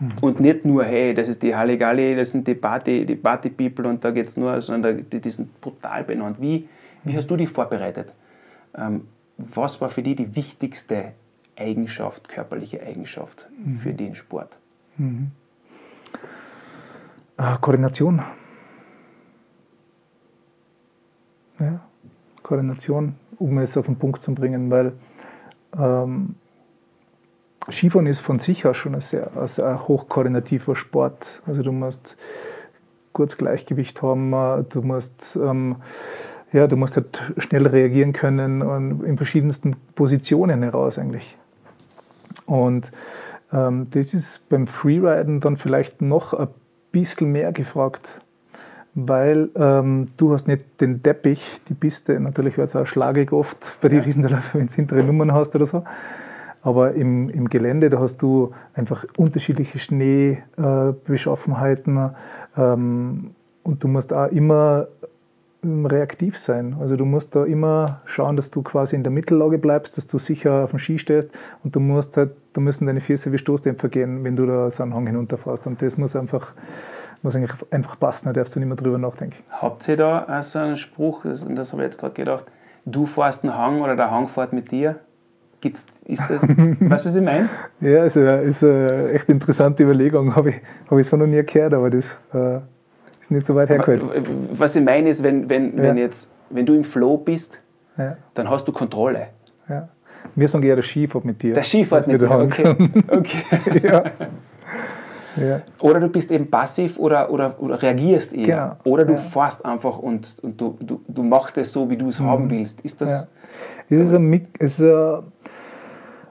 Mhm. Und nicht nur, hey, das ist die Halligalli, das sind die Party, die Party People und da geht es nur, sondern die, die sind brutal benannt. Wie, wie hast du dich vorbereitet? Ähm, was war für dich die wichtigste Eigenschaft, körperliche Eigenschaft mhm. für den Sport? Mhm. Äh, Koordination. Ja, Koordination, um es auf den Punkt zu bringen, weil ähm, Skifahren ist von sich aus schon ein sehr, ein sehr hochkoordinativer Sport. Also du musst kurz Gleichgewicht haben, äh, du musst ähm, ja, du musst halt schnell reagieren können und in verschiedensten Positionen heraus eigentlich. Und ähm, das ist beim Freeriden dann vielleicht noch ein bisschen mehr gefragt, weil ähm, du hast nicht den Teppich, die Piste, natürlich wird es auch schlagig oft bei den Riesenläufen, wenn du hintere Nummern hast oder so. Aber im, im Gelände, da hast du einfach unterschiedliche Schneebeschaffenheiten äh, ähm, und du musst auch immer reaktiv sein. Also du musst da immer schauen, dass du quasi in der Mittellage bleibst, dass du sicher auf dem Ski stehst und du musst halt, da müssen deine Füße wie Stoßdämpfer gehen, wenn du da so einen Hang hinunterfährst. Und das muss einfach, muss eigentlich einfach passen, da darfst du nicht mehr drüber nachdenken. Habt ihr da so einen Spruch, das, das habe ich jetzt gerade gedacht, du fährst einen Hang oder der Hang fährt mit dir? Gibt's, ist das, weißt du, was ich meine? Ja, ist eine, ist eine echt interessante Überlegung, habe ich, hab ich so noch nie gehört, aber das... Äh nicht so weit hergeholt. Was ich meine ist, wenn, wenn, ja. wenn, jetzt, wenn du im Flow bist, ja. dann hast du Kontrolle. Ja. Wir sagen eher der Skifahrt mit dir. Der Skifahrt mit dir, okay. okay. ja. Ja. Oder du bist eben passiv oder, oder, oder reagierst eher. Genau. Oder du ja. fährst einfach und, und du, du, du machst es so, wie du es mhm. haben willst. Ist das. Ja. Es ist, eine, es ist eine,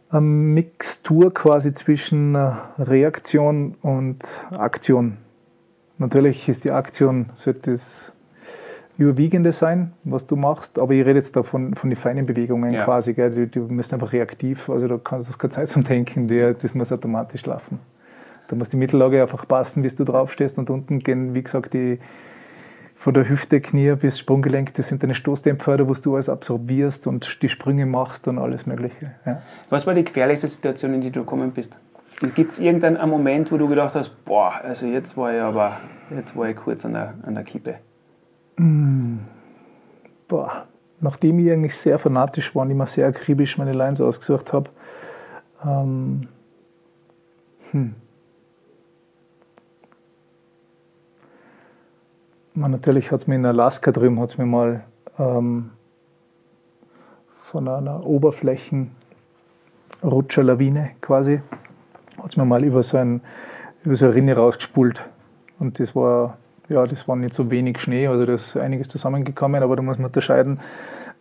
eine Mixtur quasi zwischen Reaktion und Aktion. Natürlich ist die Aktion, sollte das Überwiegende sein, was du machst, aber ich rede jetzt da von, von den feinen Bewegungen ja. quasi, gell? Die, die müssen einfach reaktiv, also da kannst du keine Zeit zum Denken, die, das muss automatisch laufen. Da muss die Mittellage einfach passen, bis du draufstehst und unten gehen, wie gesagt, die von der Hüfte, Knie bis Sprunggelenk, das sind deine Stoßdämpfer, wo du alles absorbierst und die Sprünge machst und alles Mögliche. Ja. Was war die gefährlichste Situation, in die du gekommen bist? Gibt es irgendeinen Moment, wo du gedacht hast, boah, also jetzt war ich aber, jetzt war ich kurz an der, an der Kippe? Mm, boah, nachdem ich eigentlich sehr fanatisch war und immer sehr akribisch meine Lines ausgesucht habe, ähm, hm. Man, natürlich hat es mir in Alaska drüben, hat es mir mal ähm, von einer Oberflächenrutscherlawine quasi hat es mir mal über so, ein, über so eine Rinne rausgespult. Und das war, ja, das war nicht so wenig Schnee, also da ist einiges zusammengekommen, aber da muss man unterscheiden.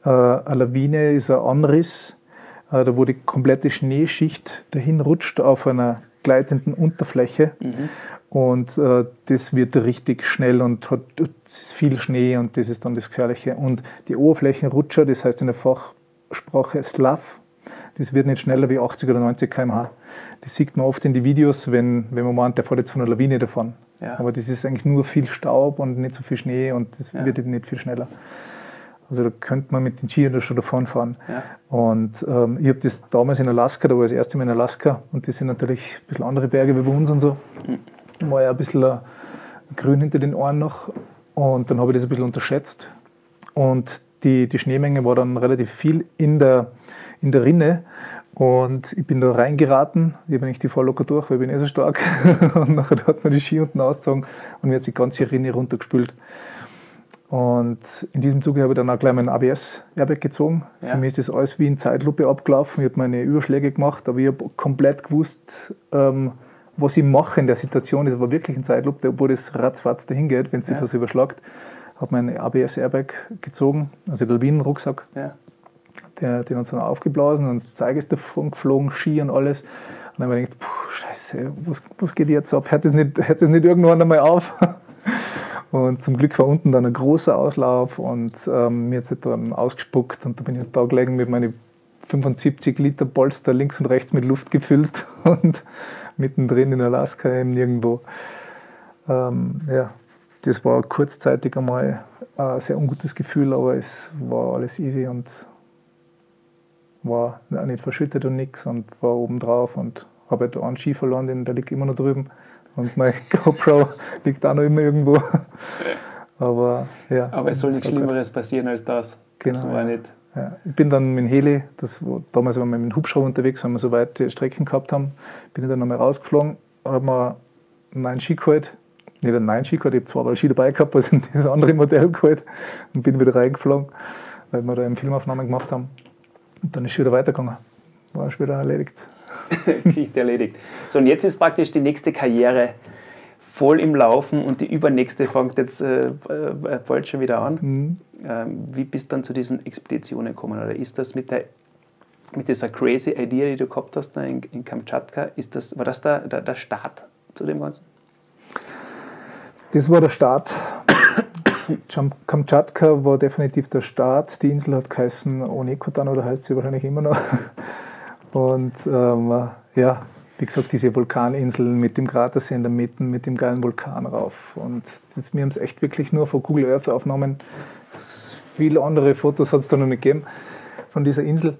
Äh, eine Lawine ist ein Anriss, äh, da wo die komplette Schneeschicht dahin rutscht auf einer gleitenden Unterfläche. Mhm. Und äh, das wird richtig schnell und hat viel Schnee und das ist dann das Gefährliche. Und die Oberflächenrutscher, das heißt in der Fachsprache Slav, das wird nicht schneller wie 80 oder 90 km/h. Das sieht man oft in den Videos, wenn, wenn man meint, der fährt jetzt von einer Lawine davon. Ja. Aber das ist eigentlich nur viel Staub und nicht so viel Schnee und das ja. wird nicht viel schneller. Also da könnte man mit den Skiern schon davon fahren. Ja. Und ähm, ich habe das damals in Alaska, da war ich das erste Mal in Alaska und das sind natürlich ein bisschen andere Berge wie bei uns und so. Mhm. War ja ein bisschen grün hinter den Ohren noch. Und dann habe ich das ein bisschen unterschätzt. Und die, die Schneemenge war dann relativ viel in der, in der Rinne. Und ich bin da reingeraten. Ich habe eigentlich die voll locker durch, weil ich bin eh so stark. und nachher hat man die Ski unten ausgezogen und mir hat die ganze Rinne runtergespült. Und in diesem Zuge habe ich dann auch gleich mein ABS-Airbag gezogen. Ja. Für mich ist das alles wie in Zeitlupe abgelaufen. Ich habe meine Überschläge gemacht, aber ich habe komplett gewusst, ähm, was ich mache in der Situation. Das war wirklich in Zeitlupe, obwohl das ratzfatz dahin geht, wenn es ja. etwas überschlagt. Ich habe mein ABS-Airbag gezogen, also den Lawinen-Rucksack. Ja. Der, den uns dann aufgeblasen und das Zeige ist davon geflogen, Ski und alles. Und dann habe ich gedacht, puh, scheiße, was, was geht jetzt ab? Hört das nicht, nicht irgendwann einmal auf? Und zum Glück war unten dann ein großer Auslauf und ähm, mir ist dann ausgespuckt und da bin ich da gelegen mit meinen 75 Liter Polster links und rechts mit Luft gefüllt und mittendrin in Alaska eben nirgendwo. Ähm, ja, das war kurzzeitig einmal ein sehr ungutes Gefühl, aber es war alles easy und war nicht verschüttet und nichts und war oben drauf und habe halt einen Ski verloren, den, der liegt immer noch drüben. Und mein GoPro liegt auch noch immer irgendwo. Aber ja. Aber es soll nichts Schlimmeres passieren als das. Genau. Das war nicht. Ja. Ich bin dann mit dem Heli, das war, damals waren wir mit dem Hubschrauber unterwegs, weil wir so weite Strecken gehabt haben, bin ich dann nochmal rausgeflogen, habe mir einen Ski geholt, nicht einen neuen Ski geholt, ich habe zweimal Ski dabei gehabt, also das andere Modell geholt und bin wieder reingeflogen, weil wir da eine Filmaufnahme gemacht haben. Und dann ist es wieder weitergegangen. War schon wieder erledigt. Geschichte erledigt. So, und jetzt ist praktisch die nächste Karriere voll im Laufen und die übernächste fängt jetzt äh, äh, bald schon wieder an. Mhm. Ähm, wie bist du dann zu diesen Expeditionen gekommen? Oder ist das mit, der, mit dieser crazy Idee, die du gehabt hast in, in Kamtschatka, ist das, war das der, der, der Start zu dem Ganzen? Das war der Start. Kamtschatka war definitiv der Start. Die Insel hat geheißen Onekotan oder heißt sie wahrscheinlich immer noch. Und ähm, ja, wie gesagt, diese Vulkaninseln mit dem Kratersee in der Mitte, mit dem geilen Vulkan rauf. Und das, wir haben es echt wirklich nur von Google Earth aufgenommen. Viele andere Fotos hat es da noch nicht gegeben von dieser Insel.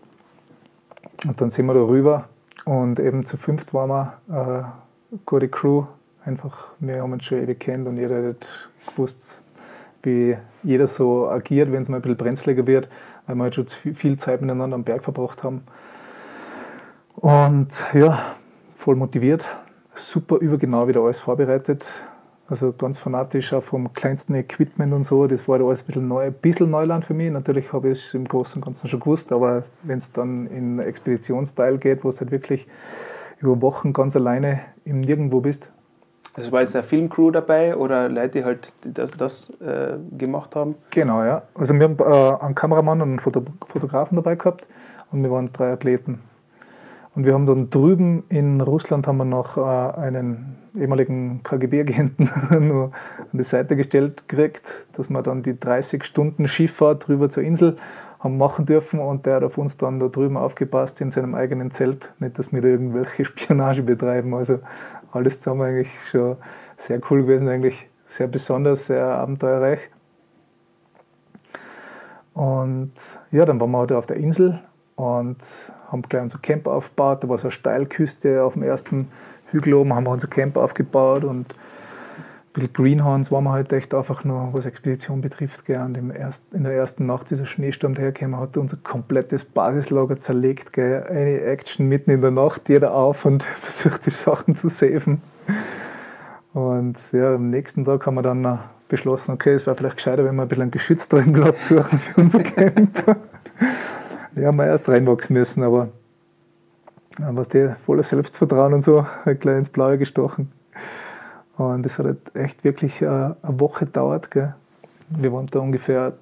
Und dann sind wir da rüber und eben zu fünft waren wir, äh, gute Crew, einfach, wir haben uns schon ewig kennt und jeder hat gewusst, wie jeder so agiert, wenn es mal ein bisschen brenzliger wird, weil wir halt schon viel Zeit miteinander am Berg verbracht haben. Und ja, voll motiviert, super übergenau wieder alles vorbereitet. Also ganz fanatisch auch vom kleinsten Equipment und so. Das war da alles ein bisschen, neu, ein bisschen Neuland für mich. Natürlich habe ich es im Großen und Ganzen schon gewusst, aber wenn es dann in Expeditionsteil geht, wo es halt wirklich über Wochen ganz alleine im Nirgendwo bist. Also war jetzt eine Filmcrew dabei oder Leute, die halt das, das äh, gemacht haben? Genau, ja. Also wir haben äh, einen Kameramann und einen Foto Fotografen dabei gehabt und wir waren drei Athleten. Und wir haben dann drüben in Russland haben wir noch äh, einen ehemaligen KGB-Agenten nur an die Seite gestellt gekriegt, dass wir dann die 30 Stunden Schifffahrt rüber zur Insel haben machen dürfen und der hat auf uns dann da drüben aufgepasst in seinem eigenen Zelt. Nicht, dass wir da irgendwelche Spionage betreiben. Also alles zusammen eigentlich schon sehr cool gewesen, eigentlich sehr besonders, sehr abenteuerreich. Und ja, dann waren wir halt auf der Insel und haben gleich unser Camp aufgebaut. Da war so eine Steilküste auf dem ersten Hügel oben, haben wir unser Camp aufgebaut und bisschen Greenhorns waren wir halt echt einfach nur, was Expedition betrifft. Gell. Und im erst, in der ersten Nacht dieser Schneesturm hergekommen, hat unser komplettes Basislager zerlegt. Gell. Eine Action mitten in der Nacht, jeder auf und versucht die Sachen zu saven. Und ja, am nächsten Tag haben wir dann beschlossen, okay, es wäre vielleicht gescheiter, wenn wir ein bisschen einen geschützteren Platz suchen für unser Camp. Ja, haben wir erst reinwachsen müssen, aber was der voller Selbstvertrauen und so, gleich ins Blaue gestochen. Und das hat halt echt wirklich eine Woche gedauert. Gell. Wir waren da ungefähr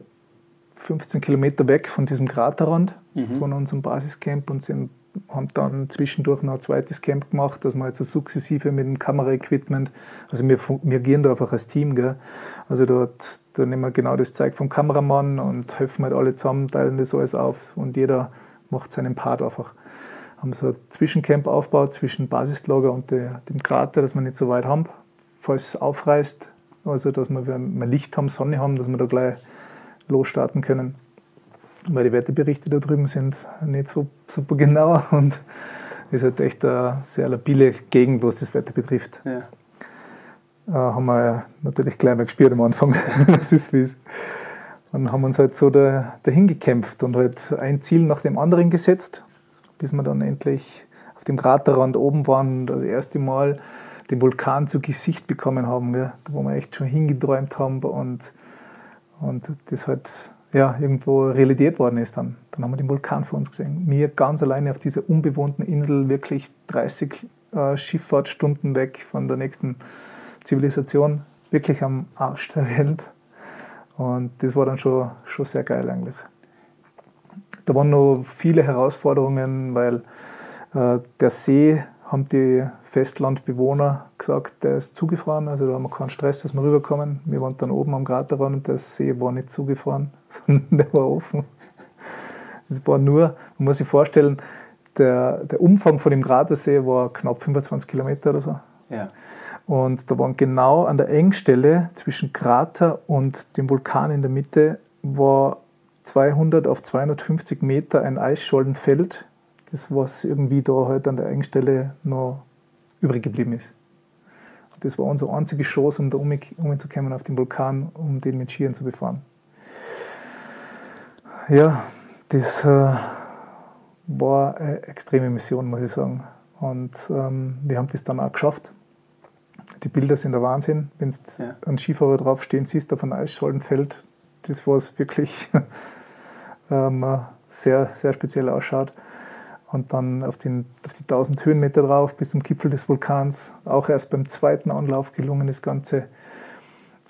15 Kilometer weg von diesem Kraterrand, mhm. von unserem Basiscamp und sind, haben dann zwischendurch noch ein zweites Camp gemacht, dass wir halt so sukzessive mit dem Kameraequipment, also wir, wir gehen da einfach als Team, gell. also dort da nehmen wir genau das Zeug vom Kameramann und helfen halt alle zusammen, teilen das alles auf und jeder macht seinen Part einfach. Haben so ein Zwischencamp aufgebaut zwischen Basislager und der, dem Krater, dass wir nicht so weit haben, falls es aufreißt, also dass wir, wir Licht haben, Sonne haben, dass wir da gleich losstarten können. Weil die Wetterberichte da drüben sind nicht so super genau und es ist halt echt eine sehr labile Gegend, was das Wetter betrifft. Ja. äh, haben wir natürlich gleich mal gespürt am Anfang, das ist wie. Dann haben wir uns halt so da, dahin gekämpft und halt ein Ziel nach dem anderen gesetzt, bis wir dann endlich auf dem Kraterrand oben waren und das erste Mal den Vulkan zu Gesicht bekommen haben, gell? wo wir echt schon hingeträumt haben und, und das halt ja, irgendwo Realität worden ist dann. Dann haben wir den Vulkan vor uns gesehen. Mir ganz alleine auf dieser unbewohnten Insel, wirklich 30 äh, Schifffahrtsstunden weg von der nächsten Zivilisation, wirklich am Arsch der Welt. Und das war dann schon, schon sehr geil eigentlich. Da waren noch viele Herausforderungen, weil äh, der See, haben die Festlandbewohner gesagt, der ist zugefroren, also da haben wir keinen Stress, dass wir rüberkommen. Wir waren dann oben am Kraterrand und der See war nicht zugefroren, sondern der war offen. Es war nur, man muss sich vorstellen, der, der Umfang von dem Kratersee war knapp 25 Kilometer oder so. Ja. Und da waren genau an der Engstelle zwischen Krater und dem Vulkan in der Mitte war 200 auf 250 Meter ein Eisschollenfeld, das was irgendwie da halt an der Engstelle noch übrig geblieben ist. Das war unsere einzige Chance, um da umzukommen auf den Vulkan, um den mit Skiern zu befahren. Ja, das äh, war eine extreme Mission, muss ich sagen. Und ähm, wir haben das dann auch geschafft. Die Bilder sind der Wahnsinn. Wenn du ja. einen Skifahrer draufstehen siehst auf einem Eisschollenfeld, das was wirklich ähm, sehr, sehr speziell ausschaut. Und dann auf, den, auf die 1000 Höhenmeter drauf bis zum Gipfel des Vulkans. Auch erst beim zweiten Anlauf gelungen das Ganze.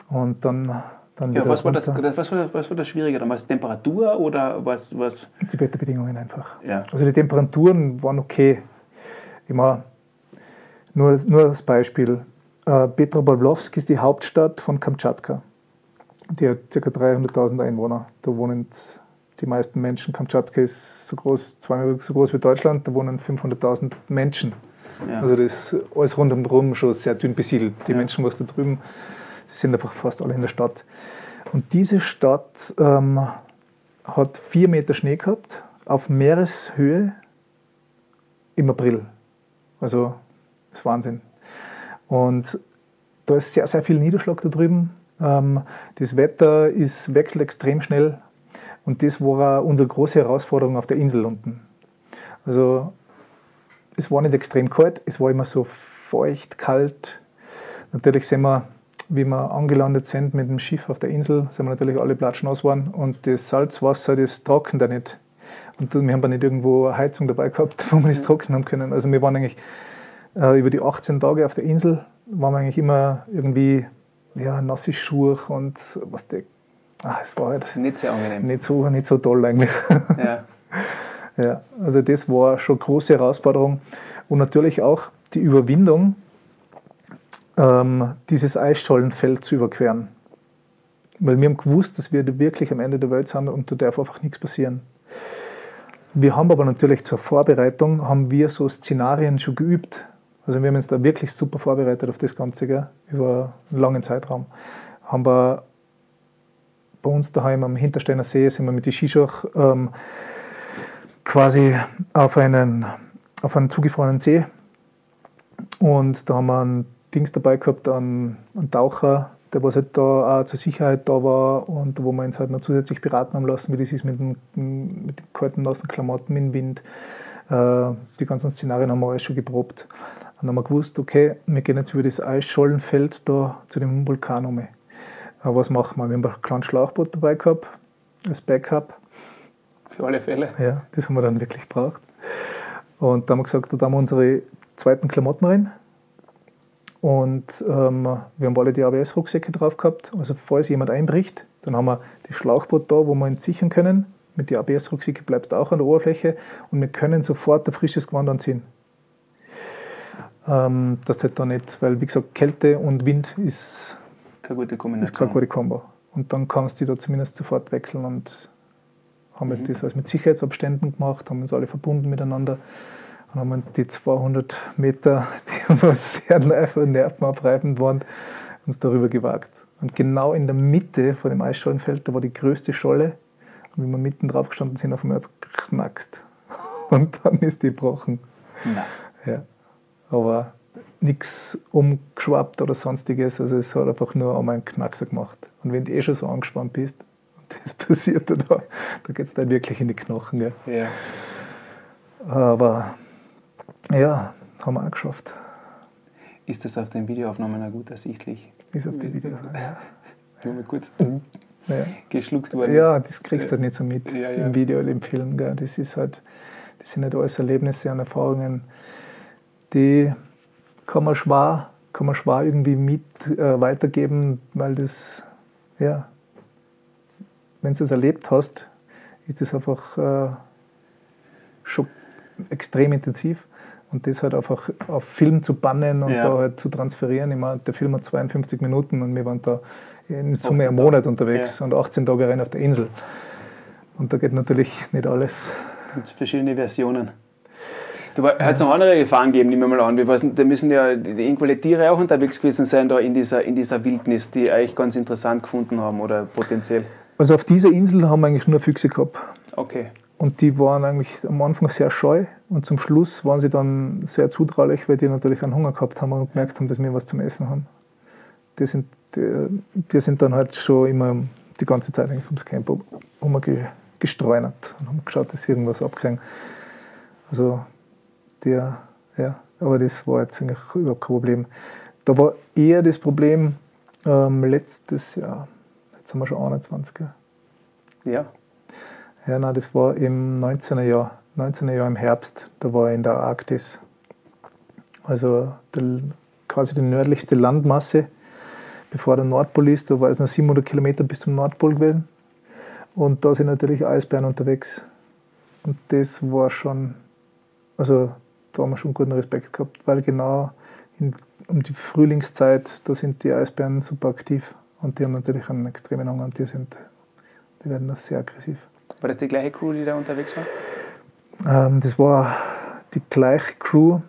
Und dann dann ja, was war, das, was, war, was war das Schwierige? Dann war es Temperatur oder was, was? Die Wetterbedingungen einfach. Ja. Also die Temperaturen waren okay. Immer nur, nur als Beispiel. Äh, Petropavlovsk ist die Hauptstadt von Kamtschatka. Die hat ca. 300.000 Einwohner. Da wohnen die meisten Menschen. Kamtschatka ist so groß, zweimal so groß wie Deutschland. Da wohnen 500.000 Menschen. Ja. Also das ist alles rundherum schon sehr dünn besiedelt. Die ja. Menschen, was da drüben Sie sind einfach fast alle in der Stadt. Und diese Stadt ähm, hat vier Meter Schnee gehabt auf Meereshöhe im April. Also das ist Wahnsinn. Und da ist sehr, sehr viel Niederschlag da drüben. Ähm, das Wetter ist, wechselt extrem schnell. Und das war unsere große Herausforderung auf der Insel unten. Also es war nicht extrem kalt, es war immer so feucht, kalt. Natürlich sind wir wie wir angelandet sind mit dem Schiff auf der Insel, sind wir natürlich alle platschnass geworden und das Salzwasser, das trocknet da nicht. Und wir haben da nicht irgendwo eine Heizung dabei gehabt, wo wir das trocknen haben können. Also wir waren eigentlich äh, über die 18 Tage auf der Insel, waren wir eigentlich immer irgendwie ja, nasse Schuhe und was die, ah, es war halt nicht sehr angenehm. Nicht so, nicht so toll eigentlich. Ja. ja, also das war schon eine große Herausforderung und natürlich auch die Überwindung ähm, dieses Eisschollenfeld zu überqueren. Weil wir haben gewusst, dass wir wirklich am Ende der Welt sind und da darf einfach nichts passieren. Wir haben aber natürlich zur Vorbereitung, haben wir so Szenarien schon geübt. Also wir haben uns da wirklich super vorbereitet auf das Ganze, gell, über einen langen Zeitraum. Haben wir bei uns daheim am Hintersteiner See, sind wir mit den Skischuch ähm, quasi auf einen, auf einen zugefrorenen See und da haben wir einen Dings dabei gehabt, einen, einen Taucher, der was halt da auch zur Sicherheit da war und wo wir uns halt noch zusätzlich beraten haben lassen, wie das ist mit, den, mit den kalten, nassen Klamotten, dem Wind. Äh, die ganzen Szenarien haben wir alles schon geprobt. Und dann haben wir gewusst, okay, wir gehen jetzt über das Eisschollenfeld da zu dem Vulkan um. Aber was machen wir? Wir haben ein kleines Schlauchboot dabei gehabt, als Backup. Für alle Fälle. Ja, das haben wir dann wirklich gebraucht. Und da haben wir gesagt, da haben wir unsere zweiten Klamotten rein und ähm, wir haben alle die ABS-Rucksäcke drauf gehabt. Also falls jemand einbricht, dann haben wir das Schlauchboot da, wo wir ihn sichern können. Mit der ABS-Rucksäcke bleibt auch an der Oberfläche und wir können sofort ein frisches Gewand anziehen. Ähm, das halt da nicht, weil wie gesagt, Kälte und Wind ist keine gute Kombination. Ist keine gute Kombo. Und dann kannst du da zumindest sofort wechseln und haben mhm. das alles mit Sicherheitsabständen gemacht, haben uns alle verbunden miteinander. Dann haben wir die 200 Meter, die was sehr nervenabreibend waren, uns darüber gewagt. Und genau in der Mitte von dem Eisschollenfeld, da war die größte Scholle. Und wie wir mitten drauf gestanden sind, auf einmal hat es geknackst. Und dann ist die gebrochen. Ja. ja. Aber nichts umgeschwappt oder sonstiges. Also es hat einfach nur einmal einen Knackser gemacht. Und wenn du eh schon so angespannt bist und das passiert, da, da geht es dann wirklich in die Knochen. Gell? Ja. Aber ja, haben wir auch geschafft. Ist das auf den Videoaufnahmen auch gut ersichtlich? Ist auf die Videos. Ja. Nur mal kurz Ja. geschluckt worden Ja, das kriegst du halt nicht so mit Ja, ja. im Video oder im Film. Gell. Das ist halt, das sind halt alles Erlebnisse und Erfahrungen, die kann man schwer, kann man schwer irgendwie mit äh, weitergeben, weil das, ja, wenn du es erlebt hast, ist das einfach äh, schon extrem intensiv. Und das halt einfach auf Film zu bannen und Ja. da halt zu transferieren. Ich meine, der Film hat 52 Minuten und wir waren da in 18 Summe einen. Monat unterwegs Ja. und 18 Tage rein auf der Insel. Und da geht natürlich nicht alles. gibt verschiedene Versionen. Du hat es noch andere Gefahren gegeben, nehmen wir mal an. Wir wissen, da müssen ja irgendwelche Tiere auch unterwegs gewesen sein, da in dieser, in dieser Wildnis, die eigentlich ganz interessant gefunden haben oder potenziell. Also auf dieser Insel haben wir eigentlich nur Füchse gehabt. Okay. Und die waren eigentlich am Anfang sehr scheu und zum Schluss waren sie dann sehr zutraulich, weil die natürlich einen Hunger gehabt haben und gemerkt haben, dass wir was zum Essen haben. Die sind, die, die sind dann halt schon immer die ganze Zeit eigentlich ums Camp um- umgestreunert und haben geschaut, dass sie irgendwas abkriegen. Also der, ja, aber das war jetzt eigentlich überhaupt kein Problem. Da war eher das Problem ähm, letztes Jahr, jetzt haben wir schon 21, gell? Ja. Ja, nein, das war im 19er Jahr, 19er Jahr im Herbst, da war ich in der Arktis. Also der, quasi die nördlichste Landmasse, bevor der Nordpol ist, da war es noch 700 Kilometer bis zum Nordpol gewesen. Und da sind natürlich Eisbären unterwegs. Und das war schon, also da haben wir schon guten Respekt gehabt, weil genau in, um die Frühlingszeit, da sind die Eisbären super aktiv. Und die haben natürlich einen extremen Hunger und die, sind, die werden da sehr aggressiv. War das die gleiche Crew, die da unterwegs war? Ähm, das war die gleiche Crew.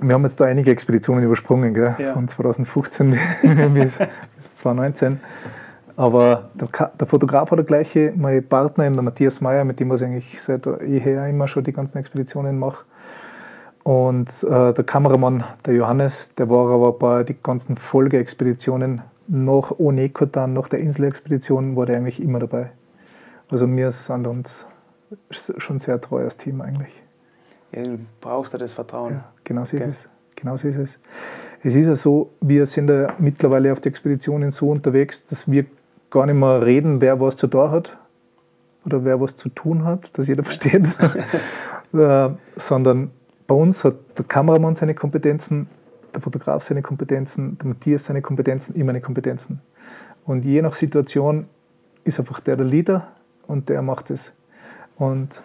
Wir haben jetzt da einige Expeditionen übersprungen, gell? Ja. von 2015 bis, bis 2019. Aber der, der Fotograf war der gleiche, mein Partner, der Matthias Meyer, mit dem was ich eigentlich seit jeher immer schon die ganzen Expeditionen mache. Und äh, der Kameramann, der Johannes, der war aber bei den ganzen Folgeexpeditionen nach Onekotan, nach der Inselexpedition, war der eigentlich immer dabei. Also wir sind uns schon sehr treu als Team eigentlich. Ja, du brauchst da das Vertrauen. Ja, genau so ist Okay. es. Genau so ist es. Es ist ja so, wir sind ja mittlerweile auf die Expeditionen so unterwegs, dass wir gar nicht mehr reden, wer was zu tun hat oder wer was zu tun hat, dass jeder versteht, äh, sondern bei uns hat der Kameramann seine Kompetenzen, der Fotograf seine Kompetenzen, der Matthias seine Kompetenzen, ich meine Kompetenzen. Und je nach Situation ist einfach der der Leader und der macht es. Und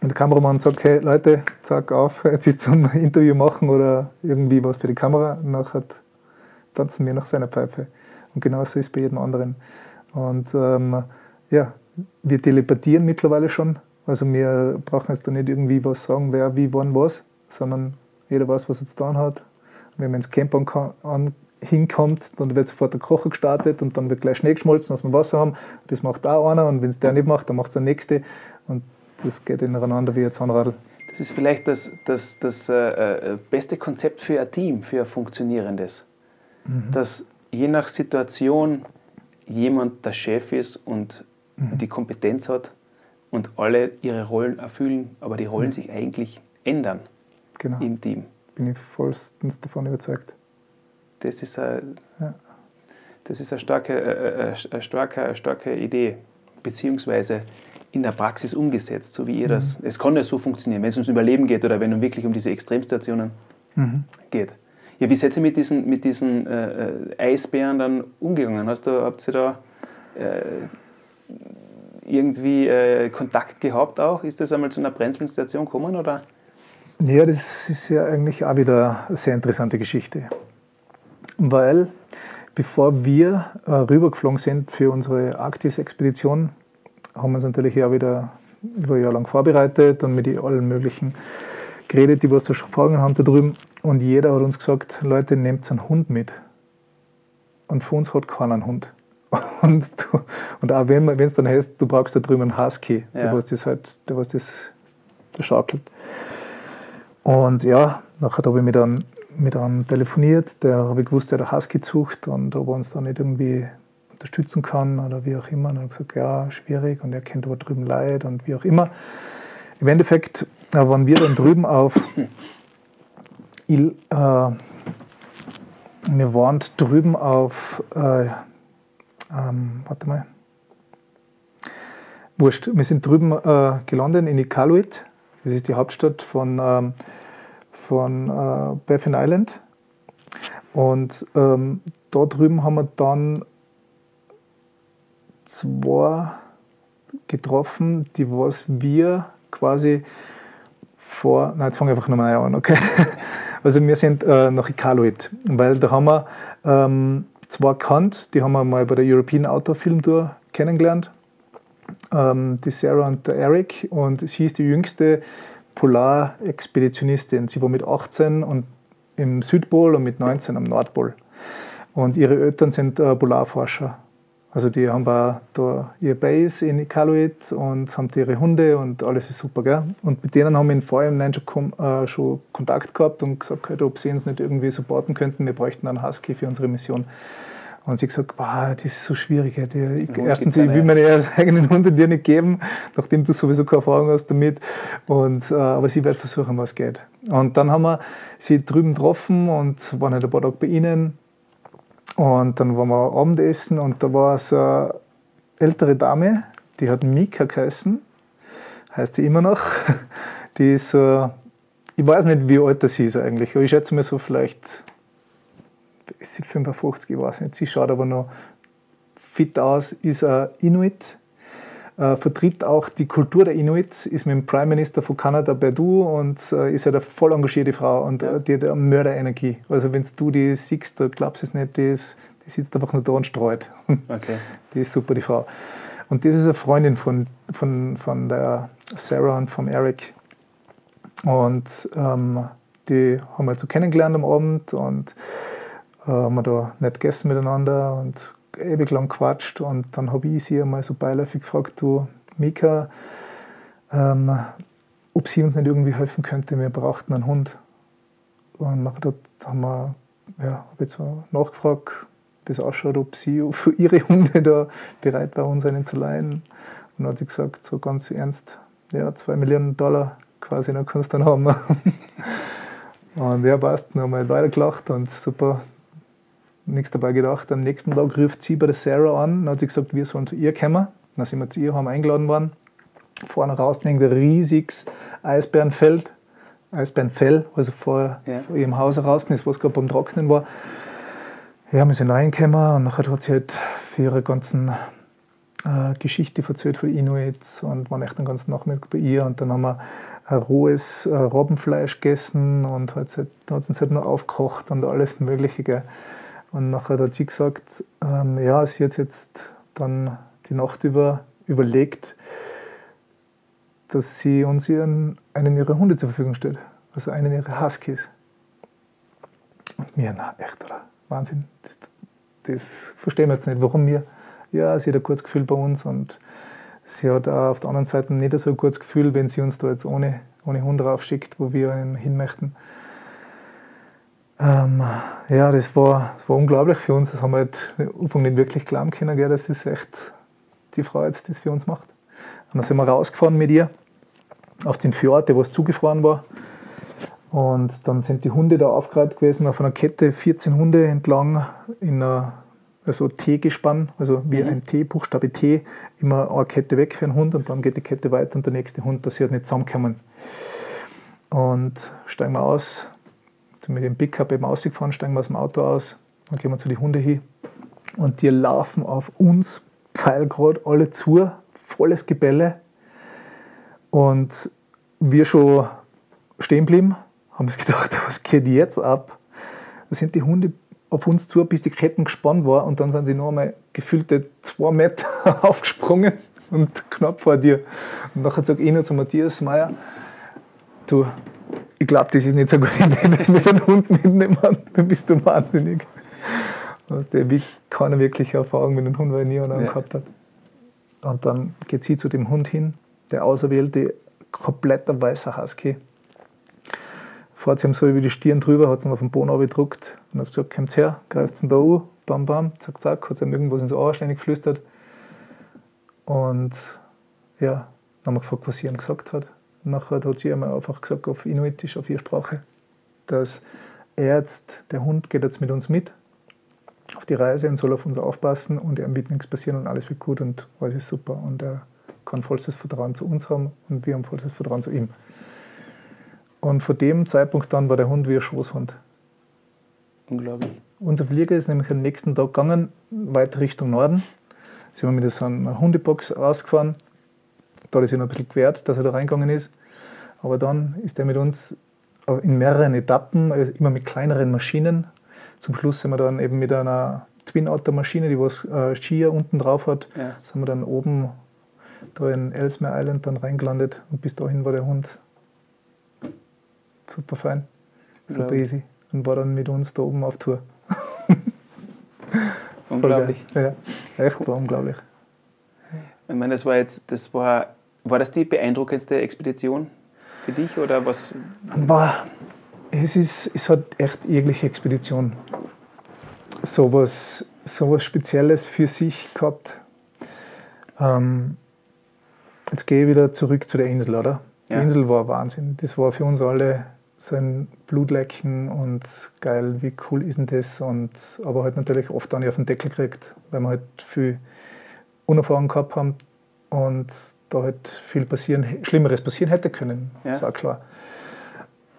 wenn der Kameramann sagt, hey Leute, zack auf, jetzt ist zum Interview machen oder irgendwie was für die Kamera, nachher tanzen wir nach seiner Pfeife. Und genauso ist es bei jedem anderen. Und ähm, ja, wir teleportieren mittlerweile schon. Also wir brauchen jetzt da nicht irgendwie was sagen, wer wie wann was, sondern jeder weiß, was er zu tun hat. Wenn man ins Camp an, hinkommt, dann wird sofort der Kocher gestartet und dann wird gleich Schnee geschmolzen, dass wir Wasser haben. Das macht auch einer und wenn es der nicht macht, dann macht es der Nächste. Und das geht ineinander wie ein Zahnradl. Das ist vielleicht das, das, das äh, äh, beste Konzept für ein Team, für ein funktionierendes. Dass je nach Situation jemand der Chef ist und die Kompetenz hat und alle ihre Rollen erfüllen, aber die Rollen sich eigentlich ändern Genau, im Team. bin ich vollstens davon überzeugt. Das ist eine, Ja. das ist eine, starke, eine, starke, eine starke Idee, beziehungsweise in der Praxis umgesetzt, so wie ihr das. Es kann ja so funktionieren, wenn es ums Überleben geht oder wenn es wirklich um diese Extremsituationen Mhm. geht. Ja, wie seid ihr mit diesen, mit diesen äh, äh, Eisbären dann umgegangen? Hast du, habt ihr da äh, irgendwie äh, Kontakt gehabt auch? Ist das einmal zu einer Situation gekommen? Oder? Ja, das ist ja eigentlich auch wieder eine sehr interessante Geschichte. Weil bevor wir äh, rübergeflogen sind für unsere Arktis-Expedition, haben wir uns natürlich auch wieder über ein Jahr lang vorbereitet und mit allen möglichen geredet, die was da schon Erfahrungen haben da drüben. Und jeder hat uns gesagt, Leute, nehmt einen Hund mit. Und für uns hat keiner einen Hund. Und, du, und auch wenn es dann heißt, du brauchst da drüben einen Husky, Ja. der was das halt, der was das, schaukelt. Und ja, nachher habe ich mich dann mit einem telefoniert, der habe ich gewusst, der hat Husky zucht und ob er uns da nicht irgendwie unterstützen kann oder wie auch immer. Und er hat gesagt, ja, schwierig und er kennt aber drüben Leid und wie auch immer. Im Endeffekt äh, waren wir dann drüben auf Il, äh, wir waren drüben auf, äh, ähm, warte mal, wurscht, wir sind drüben äh, gelandet in Iqaluit, das ist die Hauptstadt von, ähm, von äh, Baffin Island. Und ähm, da drüben haben wir dann zwei getroffen, die was wir quasi vor, nein, jetzt fange ich einfach nochmal an, okay? Also wir sind äh, nach Iqaluit, weil da haben wir ähm, zwei gekannt, die haben wir mal bei der European Outdoor Film Tour kennengelernt, ähm, die Sarah und der Eric und sie ist die jüngste Polarexpeditionistin. Sie war mit 18 und im Südpol und mit 19 am Nordpol. Und ihre Eltern sind äh, Polarforscher. Also die haben da ihr Base in Iqaluit und haben ihre Hunde und alles ist super. Gell? Und mit denen haben wir in vorhin schon, äh, schon Kontakt gehabt und gesagt, halt, ob sie uns nicht irgendwie supporten könnten. Wir bräuchten einen Husky für unsere Mission. Und sie gesagt, boah, das ist so schwierig. Die, erstens, ich will meine eigenen Hunde dir nicht geben, nachdem du sowieso keine Erfahrung hast damit. Und, äh, aber sie wird versuchen, was geht. Und dann haben wir sie drüben getroffen und waren halt ein paar Tage bei ihnen und dann waren wir Abendessen und da war so eine ältere Dame, die hat Mika geheißen, heißt sie immer noch. Die ist so, ich weiß nicht, wie alt sie ist eigentlich, aber ich schätze mir so vielleicht, ist sie 55, ich weiß nicht. Sie schaut aber noch fit aus, ist ein Inuit äh, vertritt auch die Kultur der Inuits, ist mit dem Prime Minister von Kanada Perdue und äh, ist halt eine voll engagierte Frau und äh, die hat eine Mörderenergie. Also wenn du die siehst, da glaubst du es nicht, die, ist, die sitzt einfach nur da und streut. Okay. Die ist super, die Frau. Und das ist eine Freundin von, von, von der Sarah und vom Eric. Und ähm, die haben wir so kennengelernt am Abend und äh, haben da nett gegessen miteinander und ewig lang quatscht und dann habe ich sie einmal so beiläufig gefragt, du Mika, ähm, ob sie uns nicht irgendwie helfen könnte, wir brauchten einen Hund. Und nachher haben wir, ja, habe ich so nachgefragt, wie es ausschaut, ob sie für ihre Hunde da bereit war, uns einen zu leihen. Und dann hat sie gesagt, so ganz ernst, ja, zwei Millionen Dollar quasi, dann kannst du dann haben. und ja, passt, dann haben wir weitergelacht und super, nichts dabei gedacht. Am nächsten Tag ruft sie bei der Sarah an und hat sie gesagt, wir sollen zu ihr kommen. Dann sind wir zu ihr, haben eingeladen worden. Vorne raus hängt ein riesiges Eisbärenfeld, Eisbärenfell, also vor, ja. vor ihrem Haus raus ist, was gerade beim Trocknen war. Ja, wir sind reingekommen und nachher hat sie halt für ihre ganzen äh, Geschichte erzählt von Inuits und waren echt den ganzen Nachmittag bei ihr und dann haben wir ein rohes äh, Robbenfleisch gegessen und hat, halt, hat uns halt noch aufgekocht und alles Mögliche. Gell. Und nachher hat sie gesagt, ähm, ja, sie hat jetzt dann die Nacht über überlegt, dass sie uns ihren, einen ihrer Hunde zur Verfügung stellt. Also einen ihrer Huskies. Und mir, na echt, oder? Wahnsinn. Das, das verstehen wir jetzt nicht. Warum mir? Ja, sie hat ein gutes Gefühl bei uns und sie hat auch auf der anderen Seite nicht so ein gutes Gefühl, wenn sie uns da jetzt ohne, ohne Hund raufschickt, wo wir hin möchten. Ähm, ja, das war, das war unglaublich für uns. Das haben wir halt Anfang nicht wirklich glauben können, gell, das echt die Frau jetzt das für uns macht. Und dann sind wir rausgefahren mit ihr auf den Fjord, der was zugefroren war. Und dann sind die Hunde da aufgereiht gewesen, auf einer Kette 14 Hunde entlang in einer also T-Gespann, also wie mhm. ein T, Buchstabe T, immer eine Kette weg für einen Hund und dann geht die Kette weiter und der nächste Hund, dass sie halt nicht zusammenkommen. Und steigen wir aus, sind mit dem Pickup eben ausgefahren, steigen wir aus dem Auto aus, dann gehen wir zu den Hunden hin und die laufen auf uns pfeilgrad alle zu, volles Gebälle und wir schon stehen blieben, haben uns gedacht, was geht jetzt ab? Da sind die Hunde auf uns zu, bis die Ketten gespannt war und dann sind sie noch einmal gefühlte zwei Meter aufgesprungen und knapp vor dir. Und nachher sagt ich noch zu Matthias Meyer, du, ich glaube, das ist nicht so gut, dass wir den Hund mitnehmen. Dann bist du wahnsinnig. Also der wie keine wirkliche Erfahrung mit dem Hund, weil er nie einen ja. gehabt hat. Und dann geht sie zu dem Hund hin, der auserwählte, kompletter weißer Husky. fährt sie ihm so über die Stirn drüber, hat sie ihn auf den Boden abgedruckt und hat gesagt, kommt her, greift ihn da an, bam, bam, zack, zack, hat sie ihm irgendwas ins Ohr ständig geflüstert. Und ja, dann haben wir gefragt, was sie ihm gesagt hat. Nachher hat sie ihm einfach gesagt, auf Inuitisch, auf ihre Sprache, dass er jetzt, der Hund geht jetzt mit uns mit auf die Reise und soll auf uns aufpassen und ihm wird nichts passieren und alles wird gut und alles ist super. Und er kann vollstes Vertrauen zu uns haben und wir haben vollstes Vertrauen zu ihm. Und von dem Zeitpunkt dann war der Hund wie ein Schoßhund. Unglaublich. Unser Flieger ist nämlich am nächsten Tag gegangen, weiter Richtung Norden. Sind wir mit so einer Hundebox rausgefahren. Da hat er sich noch ein bisschen gewehrt, dass er da reingegangen ist. Aber dann ist er mit uns in mehreren Etappen, also immer mit kleineren Maschinen. Zum Schluss sind wir dann eben mit einer Twin-Otter-Maschine, die was äh, Skier unten drauf hat, ja. sind wir dann oben da in Ellesmere Island dann reingelandet und bis dahin war der Hund super fein, super ja. easy und war dann mit uns da oben auf Tour. unglaublich. Ja, echt war unglaublich. Ich meine, das war jetzt, das war, war das die beeindruckendste Expedition für dich oder was? War, es ist, es hat echt jegliche Expedition sowas, sowas Spezielles für sich gehabt. Ähm, jetzt gehe ich wieder zurück zu der Insel, oder? Die Insel war Wahnsinn. Das war für uns alle so ein Blutlecken und geil, wie cool ist denn das? Und, aber halt natürlich oft auch nicht auf den Deckel gekriegt, weil wir halt viel Unerfahrung gehabt haben und da halt viel passieren, Schlimmeres passieren hätte können, ja. ist auch klar.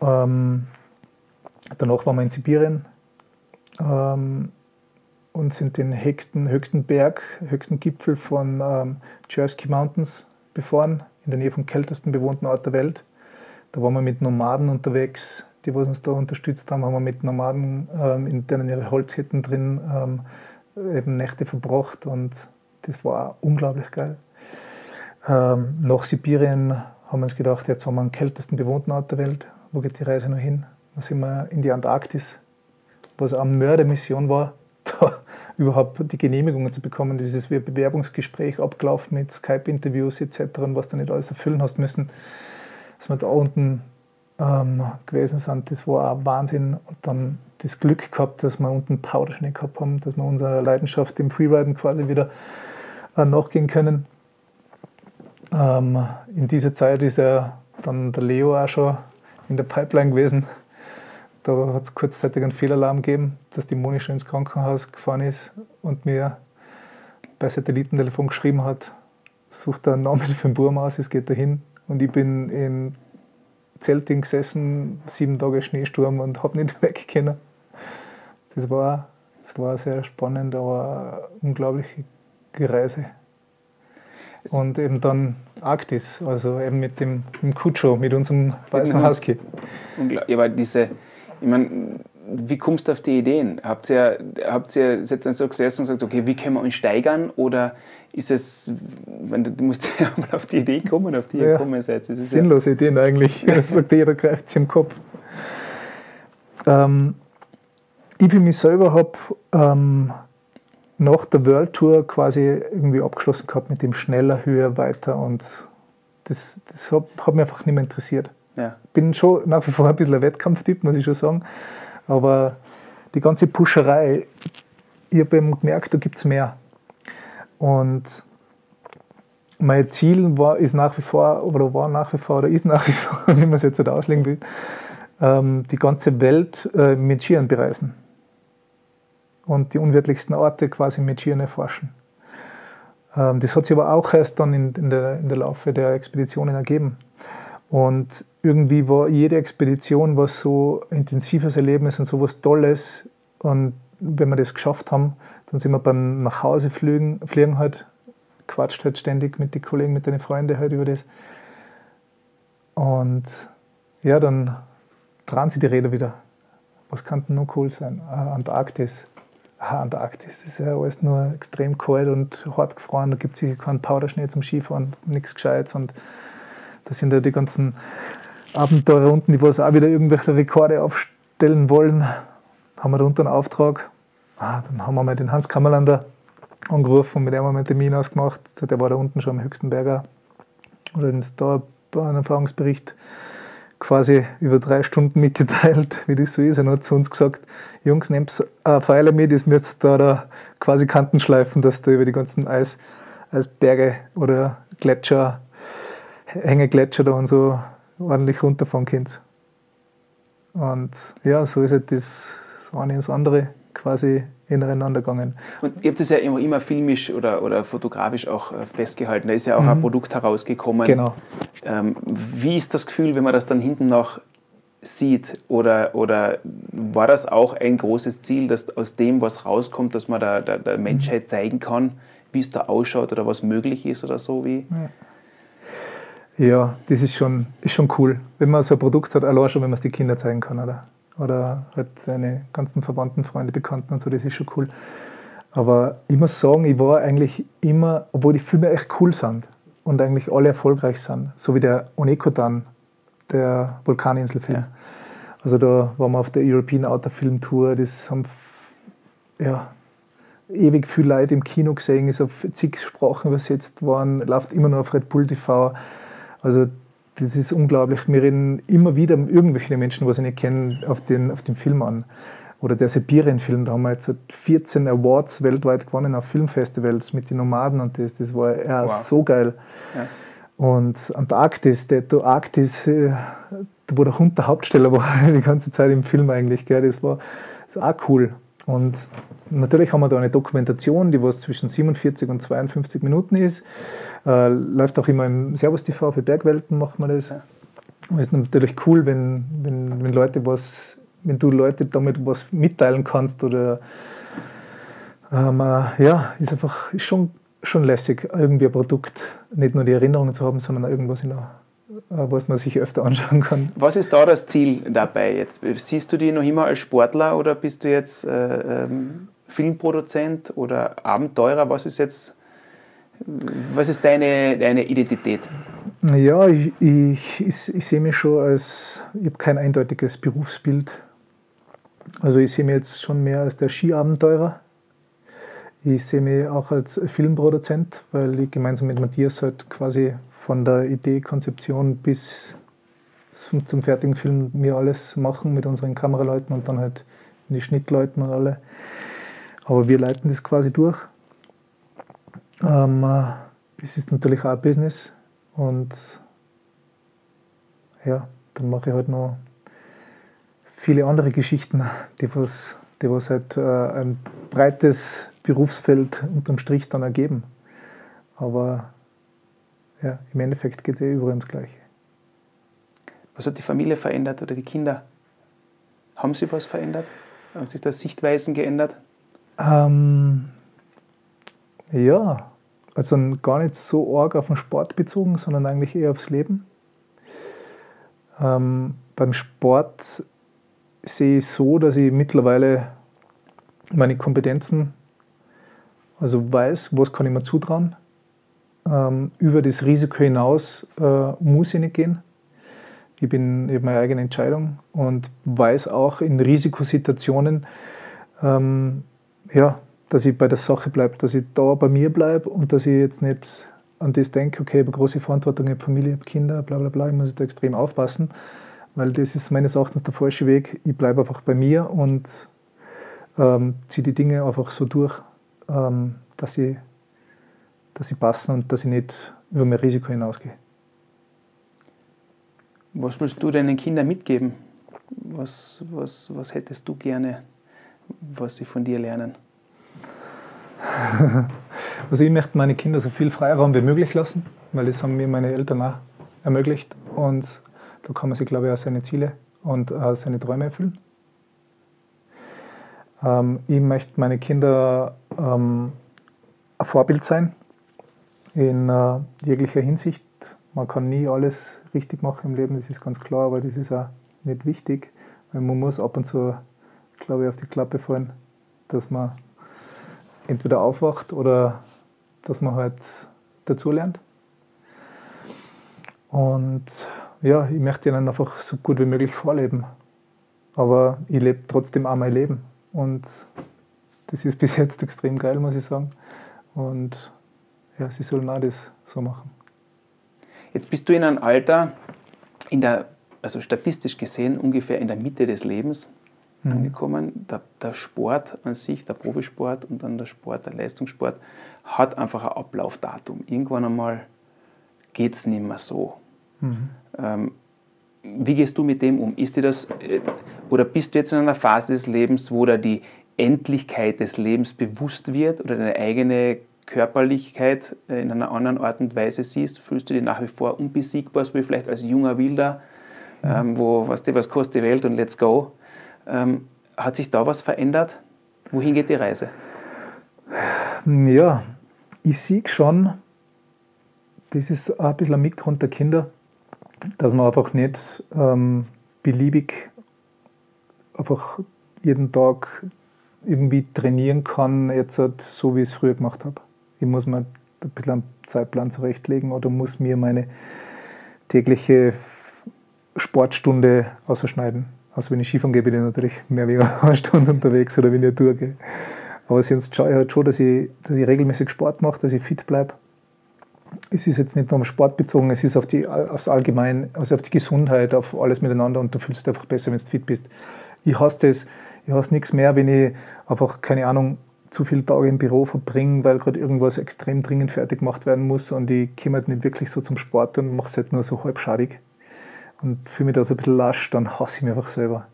Ähm, danach waren wir in Sibirien ähm, und sind den höchsten, höchsten Berg, höchsten Gipfel von ähm, Chersky Mountains befahren, in der Nähe vom kältesten bewohnten Ort der Welt. Da waren wir mit Nomaden unterwegs, die was uns da unterstützt haben, haben wir mit Nomaden, ähm, in denen ihre Holzhütten drin ähm, eben Nächte verbracht und das war unglaublich geil. Ähm, nach Sibirien haben wir uns gedacht, jetzt haben wir den kältesten bewohnten Ort der Welt. Wo geht die Reise noch hin? Dann sind wir in die Antarktis, was eine Mördermission war, da überhaupt die Genehmigungen zu bekommen. Dieses Bewerbungsgespräch abgelaufen mit Skype-Interviews etc. und was du nicht alles erfüllen hast müssen dass wir da unten ähm, gewesen sind, das war auch Wahnsinn. Und dann das Glück gehabt, dass wir unten Powderschnee gehabt haben, dass wir unserer Leidenschaft im Freeriden quasi wieder äh, nachgehen können. Ähm, in dieser Zeit ist ja dann der Leo auch schon in der Pipeline gewesen. Da hat es kurzzeitig einen Fehlalarm gegeben, dass die Moni schon ins Krankenhaus gefahren ist und mir bei Satellitentelefon geschrieben hat, sucht einen Namen für den Burm aus, es geht dahin. Und ich bin in Zelting gesessen, sieben Tage Schneesturm und habe nicht weg. Das war, das war sehr spannend, aber unglaubliche Reise. Und eben dann Arktis, also eben mit dem, dem Kutscho, mit unserem weißen Husky. Unglaublich, aber diese, ich meine, wie kommst du auf die Ideen? Habt ihr, habt ihr jetzt dann so gesessen und gesagt, okay, wie können wir uns steigern? Oder ist es, wenn du, du musst ja mal auf die Idee kommen, auf die ihr ja, gekommen seid. Sinnlose ja Ideen eigentlich. Sagt jeder, greift sich im Kopf. Ähm, ich für mich selber habe ähm, nach der World Tour quasi irgendwie abgeschlossen gehabt mit dem schneller, höher, weiter und das, das hat, hat mich einfach nicht mehr interessiert. Ja. Bin schon nach wie vor ein bisschen ein Wettkampftyp, muss ich schon sagen. Aber die ganze Puscherei, ich habe eben gemerkt, da gibt es mehr. Und mein Ziel war, ist nach wie vor, oder war nach wie vor, oder ist nach wie vor, wie man es jetzt nicht auslegen will, ähm, die ganze Welt äh, mit Skiern bereisen. Und die unwirtlichsten Orte quasi mit Skiern erforschen. Ähm, das hat sich aber auch erst dann in, in, der, in der Laufe der Expeditionen ergeben. Und irgendwie war jede Expedition was so intensives Erlebnis und so was Tolles. Und wenn wir das geschafft haben, dann sind wir beim Nachhausefliegen fliegen halt, quatscht halt ständig mit den Kollegen, mit den Freunden halt über das. Und ja, dann drehen sie die Räder wieder. Was kann denn noch cool sein? Ah, Antarktis. Ah, Antarktis ist ja alles nur extrem kalt und hart gefroren. Da gibt es keinen Powderschnee zum Skifahren, nichts Gescheites. Und das sind ja die ganzen Abenteurer unten, die was auch wieder irgendwelche Rekorde aufstellen wollen. Haben wir da unten einen Auftrag. Ah, dann haben wir mal den Hans Kammerlander angerufen und mit dem haben wir einen Termin ausgemacht. Der war da unten schon am höchsten Berger. Oder da einen Erfahrungsbericht quasi über drei Stunden mitgeteilt, wie das so ist. Er hat zu uns gesagt, Jungs, nehmt eine Pfeile mit, ihr müsst da, da quasi Kanten schleifen, dass da über die ganzen Eis, Eisberge oder Gletscher, Hängegletscher da und so ordentlich runterfahren könnt. Und ja, so ist halt das, das eine ins andere quasi ineinander gegangen. Und ihr habt das ja immer, immer filmisch oder, oder fotografisch auch äh, festgehalten. Da ist ja auch mhm. ein Produkt herausgekommen. Genau. Ähm, wie ist das Gefühl, wenn man das dann hinten noch sieht? Oder, oder war das auch ein großes Ziel, dass aus dem, was rauskommt, dass man der, der, der mhm. Menschheit zeigen kann, wie es da ausschaut oder was möglich ist oder so? Wie? Ja. ja, das ist schon, ist schon cool. Wenn man so ein Produkt hat, allein schon, wenn man es den Kindern zeigen kann, oder? Oder halt deine ganzen Verwandten, Freunde, Bekannten und so, das ist schon cool. Aber ich muss sagen, ich war eigentlich immer, obwohl die Filme echt cool sind und eigentlich alle erfolgreich sind, so wie der Onekotan, der Vulkaninselfilm. Ja. Also da waren wir auf der European Outer Film Tour, das haben ja, ewig viel Leute im Kino gesehen, ist auf zig Sprachen übersetzt worden, läuft immer noch auf Red Bull TV. Also das ist unglaublich. Wir reden immer wieder irgendwelche Menschen, die ich nicht kenne, auf den, auf den Film an. Oder der Sibirien-Film, da haben wir jetzt 14 Awards weltweit gewonnen auf Filmfestivals mit den Nomaden und das. Das war ja wow. so geil. Ja. Und Antarktis, der Arktis, äh, wo der Hund der Hauptsteller war, die ganze Zeit im Film eigentlich, gell, das war das auch cool. Und natürlich haben wir da eine Dokumentation, die was zwischen 47 und 52 Minuten ist. Äh, läuft auch immer im Servus TV für Bergwelten, macht man das. Es ist natürlich cool, wenn, wenn, wenn Leute was, wenn du Leute damit was mitteilen kannst oder ähm, äh, ja, ist einfach ist schon, schon lässig, irgendwie ein Produkt, nicht nur die Erinnerungen zu haben, sondern irgendwas in der was man sich öfter anschauen kann. Was ist da das Ziel dabei jetzt? Siehst du dich noch immer als Sportler oder bist du jetzt äh, ähm, Filmproduzent oder Abenteurer? Was ist jetzt was ist deine, deine Identität? Ja, ich, ich, ich, ich sehe mich schon als, ich habe kein eindeutiges Berufsbild. Also ich sehe mich jetzt schon mehr als der Skiabenteurer. Ich sehe mich auch als Filmproduzent, weil ich gemeinsam mit Matthias halt quasi von der Idee, Konzeption bis zum fertigen Film wir alles machen mit unseren Kameraleuten und dann halt die Schnittleuten und alle. Aber wir leiten das quasi durch. Ähm, das ist natürlich auch ein Business und ja, dann mache ich halt noch viele andere Geschichten, die was, die was halt äh, ein breites Berufsfeld unterm Strich dann ergeben. Aber ja, im Endeffekt geht es eh überall ums Gleiche. Was hat die Familie verändert oder die Kinder? Haben sie was verändert? Haben sich da Sichtweisen geändert? Ähm, ja, also gar nicht so arg auf den Sport bezogen, sondern eigentlich eher aufs Leben. Ähm, beim Sport sehe ich so, dass ich mittlerweile meine Kompetenzen, also weiß, was kann ich mir zutrauen. Ähm, über das Risiko hinaus äh, muss ich nicht gehen. Ich bin eben meine eigene Entscheidung und weiß auch in Risikosituationen, ähm, ja, dass ich bei der Sache bleibe, dass ich da bei mir bleibe und dass ich jetzt nicht an das denke, okay, ich habe große Verantwortung, ich habe Familie, ich habe Kinder, bla bla bla, ich muss da extrem aufpassen, weil das ist meines Erachtens der falsche Weg. Ich bleibe einfach bei mir und ähm, ziehe die Dinge einfach so durch, ähm, dass, sie, dass sie passen und dass ich nicht über mein Risiko hinausgehe. Was willst du deinen Kindern mitgeben? Was, was, was hättest du gerne, was sie von dir lernen? Also ich möchte meine Kinder so viel Freiraum wie möglich lassen, weil das haben mir meine Eltern auch ermöglicht. Und da kann man sich, glaube ich, auch seine Ziele und auch seine Träume erfüllen. Ähm, ich möchte meine Kinder ähm, ein Vorbild sein in äh, jeglicher Hinsicht. Man kann nie alles richtig machen im Leben, das ist ganz klar, aber das ist auch nicht wichtig, weil man muss ab und zu, glaube ich, auf die Klappe fallen, dass man entweder aufwacht oder dass man halt dazulernt. Und ja, ich möchte ihnen einfach so gut wie möglich vorleben. Aber ich lebe trotzdem auch mein Leben. Und das ist bis jetzt extrem geil, muss ich sagen. Und ja, sie sollen auch das so machen. Jetzt bist du in einem Alter, in der also statistisch gesehen, ungefähr in der Mitte des Lebens mhm. angekommen. Der, der, Sport an sich, der Profisport und dann der Sport, der Leistungssport, hat einfach ein Ablaufdatum. Irgendwann einmal geht es nicht mehr so. Mhm. Ähm, wie gehst du mit dem um? Ist dir das, äh, oder bist du jetzt in einer Phase des Lebens, wo da die Endlichkeit des Lebens bewusst wird oder deine eigene Körperlichkeit äh, in einer anderen Art und Weise siehst? Fühlst du dich nach wie vor unbesiegbar, so wie vielleicht als junger Wilder, ähm, wo, was dir was kostet die Welt und let's go? Ähm, hat sich da was verändert? Wohin geht die Reise? Ja, ich sehe schon, das ist ein bisschen ein Mitgrund der Kinder, dass man einfach nicht ähm, beliebig einfach jeden Tag irgendwie trainieren kann, jetzt halt so wie ich es früher gemacht habe. Ich muss mir ein bisschen einen Zeitplan zurechtlegen oder muss mir meine tägliche Sportstunde ausschneiden. Also wenn ich Skifahren gehe, bin ich natürlich mehr wie eine Stunde unterwegs oder wenn ich Tour gehe. Aber sonst schaue ich halt schon, dass ich, dass ich regelmäßig Sport mache, dass ich fit bleibe. Es ist jetzt nicht nur am Sport bezogen, es ist auf die, aufs Allgemein, also auf die Gesundheit, auf alles miteinander und du fühlst dich einfach besser, wenn du fit bist. Ich hasse das, ich hasse nichts mehr, wenn ich einfach, keine Ahnung, zu viele Tage im Büro verbringe, weil gerade irgendwas extrem dringend fertig gemacht werden muss und ich komme halt nicht wirklich so zum Sport und mache es halt nur so halbschadig und fühle mich da so ein bisschen lasch, dann hasse ich mich einfach selber.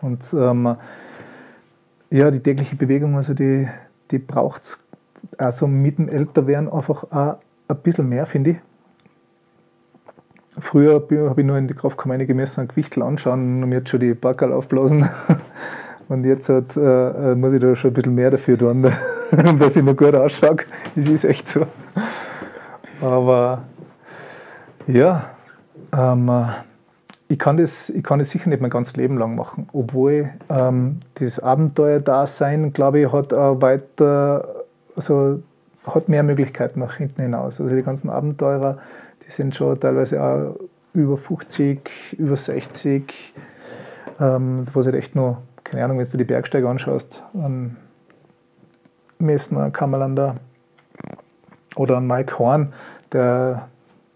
Und ähm, ja, die tägliche Bewegung, also die, die braucht es also mit dem Älterwerden einfach auch ein bisschen mehr, finde ich. Früher habe ich nur in die Kraftkammer gemessen, ein Gewichtel anschauen und mir jetzt schon die Backerl aufblasen. Und jetzt hat, äh, äh, muss ich da schon ein bisschen mehr dafür tun, dass ich mir gut ausschaue. Das ist echt so. Aber ja, ähm, ich kann, das, ich kann das sicher nicht mein ganzes Leben lang machen, obwohl ähm, das Abenteuer-Dasein, glaube ich, hat auch weiter, also hat mehr Möglichkeiten nach hinten hinaus. Also die ganzen Abenteurer, die sind schon teilweise auch über 50, über 60, ähm, wo sie echt nur, keine Ahnung, wenn du die Bergsteiger anschaust, an Messner, Kammerlander oder an Mike Horn, der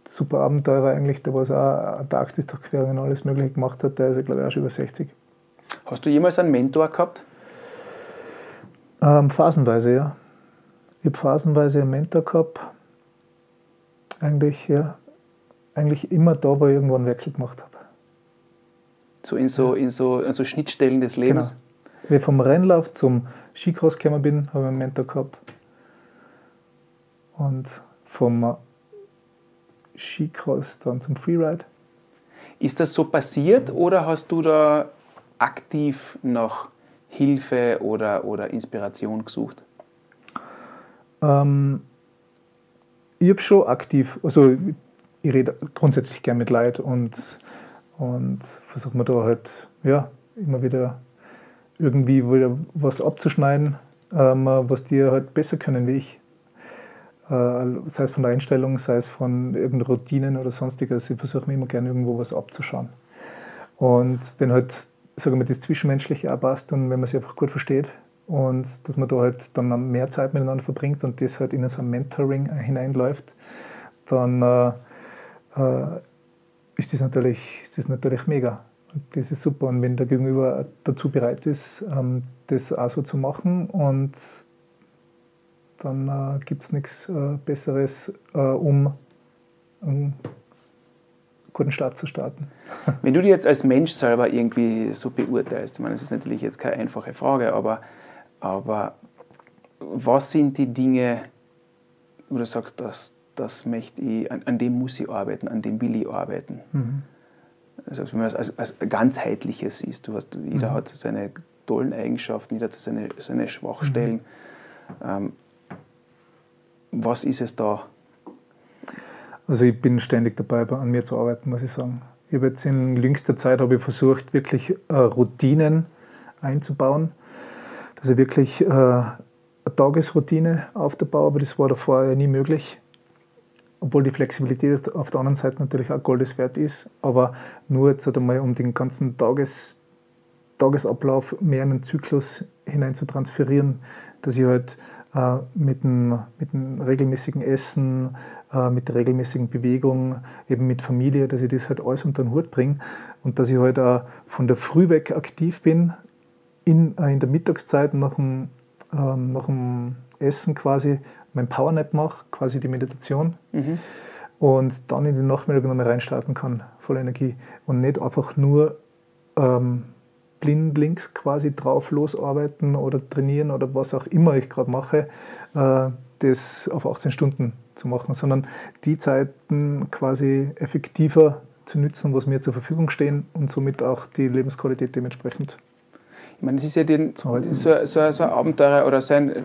super Abenteurer eigentlich, der was auch Antarktis-Durchquerungen und alles Mögliche gemacht hat, der ist, glaube ich, auch schon über 60. Hast du jemals einen Mentor gehabt? Ähm, phasenweise, ja. Ich habe phasenweise einen Mentor gehabt. Eigentlich, ja. Eigentlich immer da, wo ich irgendwo einen Wechsel gemacht habe. So in so, in so, in so Schnittstellen des Lebens? Genau. Wie ich vom Rennlauf zum Skicross gekommen bin, habe ich einen Mentor gehabt. Und vom Skicross dann zum Freeride. Ist das so passiert oder hast du da aktiv nach Hilfe oder, oder Inspiration gesucht? Ähm, ich habe schon aktiv, also ich rede grundsätzlich gern mit Leid und, und versuche mir da halt ja, immer wieder irgendwie wieder was abzuschneiden, ähm, was die halt besser können wie ich. Äh, sei es von der Einstellung, sei es von irgendeinen Routinen oder sonstiges. Ich versuche mir immer gerne irgendwo was abzuschauen. Und wenn halt, sagen wir, das Zwischenmenschliche auch passt und wenn man sich einfach gut versteht und dass man da halt dann mehr Zeit miteinander verbringt und das halt in so ein Mentoring hineinläuft, dann äh, äh, ist, das natürlich, ist das natürlich mega. Das ist super. Und wenn der Gegenüber dazu bereit ist, ähm, das auch so zu machen und dann äh, gibt es nichts äh, Besseres, äh, um einen guten Start zu starten. Wenn du dich jetzt als Mensch selber irgendwie so beurteilst, ich meine, das ist natürlich jetzt keine einfache Frage, aber, aber was sind die Dinge, wo du sagst, das, das möchte ich, an, an dem muss ich arbeiten, an dem will ich arbeiten? Mhm. Also wenn man das als, als ganzheitliches siehst, du hast, jeder mhm. hat seine tollen Eigenschaften, jeder hat seine, seine Schwachstellen. Mhm. Ähm, was ist es da? Also ich bin ständig dabei, an mir zu arbeiten, muss ich sagen. Ich habe jetzt in jüngster Zeit habe ich versucht, wirklich äh, Routinen einzubauen, dass ich wirklich äh, eine Tagesroutine aufbaue, aber das war davor ja nie möglich. Obwohl die Flexibilität auf der anderen Seite natürlich auch Goldes wert ist, aber nur jetzt einmal um den ganzen Tages, Tagesablauf mehr in einen Zyklus hinein zu transferieren, dass ich halt äh, mit, dem, mit dem regelmäßigen Essen, äh, mit der regelmäßigen Bewegung, eben mit Familie, dass ich das halt alles unter den Hut bringe und dass ich halt auch von der Früh weg aktiv bin, in, äh, in der Mittagszeit nach dem, ähm, nach dem Essen quasi mein Powernap mache, quasi die Meditation. Mhm. Und dann in den Nachmittag nochmal reinstarten kann, voller Energie. Und nicht einfach nur ähm, blindlings quasi drauf losarbeiten oder trainieren oder was auch immer ich gerade mache, äh, das auf 18 Stunden zu machen, sondern die Zeiten quasi effektiver zu nutzen, was mir zur Verfügung stehen und somit auch die Lebensqualität dementsprechend. Ich meine, es ist ja den, so, so, so, ein Abenteuer oder so ein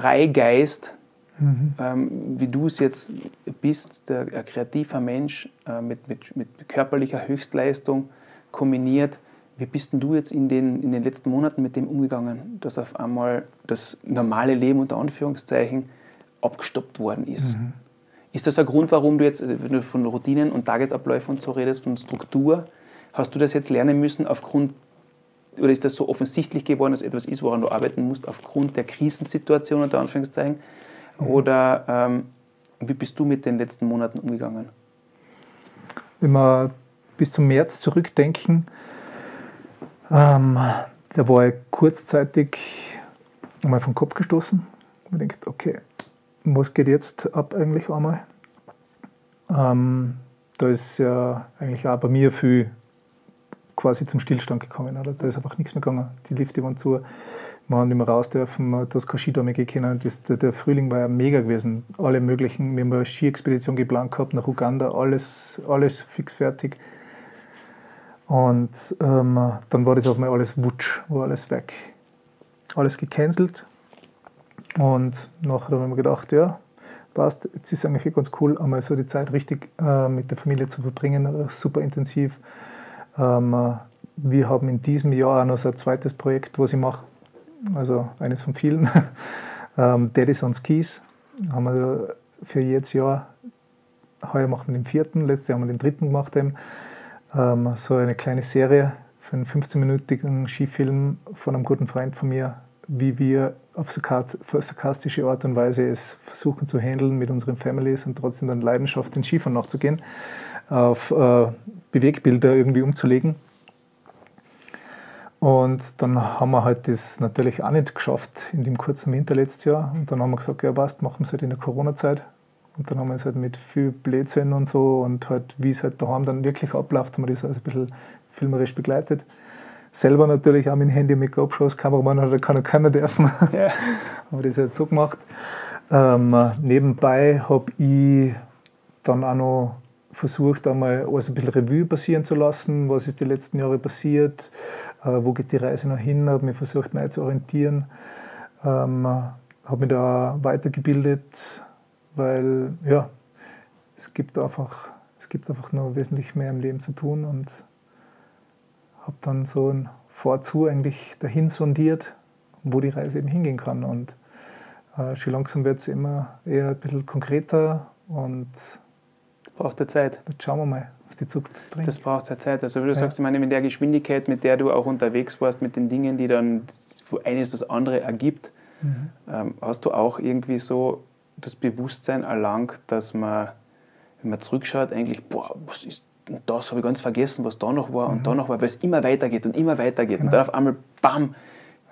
Freigeist, mhm. ähm, wie du es jetzt bist, der, ein kreativer Mensch äh, mit, mit, mit körperlicher Höchstleistung kombiniert wie bist denn du jetzt in den, in den letzten Monaten mit dem umgegangen, dass auf einmal das normale Leben unter Anführungszeichen abgestoppt worden ist? Mhm. Ist das ein Grund, warum du jetzt, wenn du von Routinen und Tagesabläufen und so redest, von Struktur, hast du das jetzt lernen müssen aufgrund, oder ist das so offensichtlich geworden, dass etwas ist, woran du arbeiten musst, aufgrund der Krisensituation unter Anführungszeichen? Mhm. Oder ähm, wie bist du mit den letzten Monaten umgegangen? Wenn wir bis zum März zurückdenken, ähm, da war ich kurzzeitig einmal vom Kopf gestoßen. Man denkt, okay, was geht jetzt ab eigentlich einmal? Ähm, da ist ja eigentlich auch bei mir viel quasi zum Stillstand gekommen. Oder? Da ist einfach nichts mehr gegangen. Die Lifte waren zu, wir haben nicht mehr raus dürfen, da ist kein Ski mehr gehen können. Das, der, der, Frühling war ja mega gewesen. Alle möglichen, wir haben eine Ski-Expedition geplant gehabt nach Uganda, alles, alles fix fertig. Und ähm, dann war das auf einmal alles wutsch, war alles weg. Alles gecancelt. Und nachher haben wir gedacht, ja, passt, jetzt ist eigentlich ganz cool, einmal so die Zeit richtig äh, mit der Familie zu verbringen, super intensiv. Ähm, wir haben in diesem Jahr auch noch so ein zweites Projekt, was ich mache, also eines von vielen, ähm, Daddy's on Skis, haben wir für jedes Jahr, heuer machen wir den vierten, letztes Jahr haben wir den dritten gemacht. Eben. Ähm, so eine kleine Serie für einen 15-minütigen Skifilm von einem guten Freund von mir, wie wir auf sarkastische Art und Weise es versuchen zu handeln mit unseren Families und trotzdem dann Leidenschaft den Skifahren nachzugehen, auf äh, Bewegbilder irgendwie umzulegen. Und dann haben wir halt das natürlich auch nicht geschafft in dem kurzen Winter letztes Jahr. Und dann haben wir gesagt, ja passt, machen wir es halt in der Corona-Zeit. Und dann haben wir es halt mit viel Blödsinn und so und halt, wie es halt daheim dann wirklich abläuft, haben wir das also ein bisschen filmerisch begleitet. Selber natürlich auch mit dem Handy mit GoPros, Kameramann hat kann keiner dürfen. Ja. haben wir das halt so gemacht. Ähm, nebenbei habe ich dann auch noch versucht, einmal alles ein bisschen Revue passieren zu lassen. Was ist die letzten Jahre passiert? Äh, wo geht die Reise noch hin? Habe mich versucht, neu zu orientieren. Ähm, habe mich da weitergebildet, weil ja, es gibt einfach, es gibt einfach noch wesentlich mehr im Leben zu tun und habe dann so ein Vorzu eigentlich dahin sondiert, wo die Reise eben hingehen kann. Und äh, schon langsam wird es immer eher ein bisschen konkreter und braucht der Zeit. Jetzt schauen wir mal, was die Zukunft bringt. Das braucht ja Zeit. Also wie du ja. sagst, ich meine, mit der Geschwindigkeit, mit der du auch unterwegs warst, mit den Dingen, die dann eines das andere ergibt, mhm. ähm, hast du auch irgendwie so das Bewusstsein erlangt, dass man, wenn man zurückschaut, eigentlich, boah, was ist, das habe ich ganz vergessen, was da noch war mhm. und da noch war, weil es immer weitergeht und immer weitergeht. Genau. Und dann auf einmal, bam,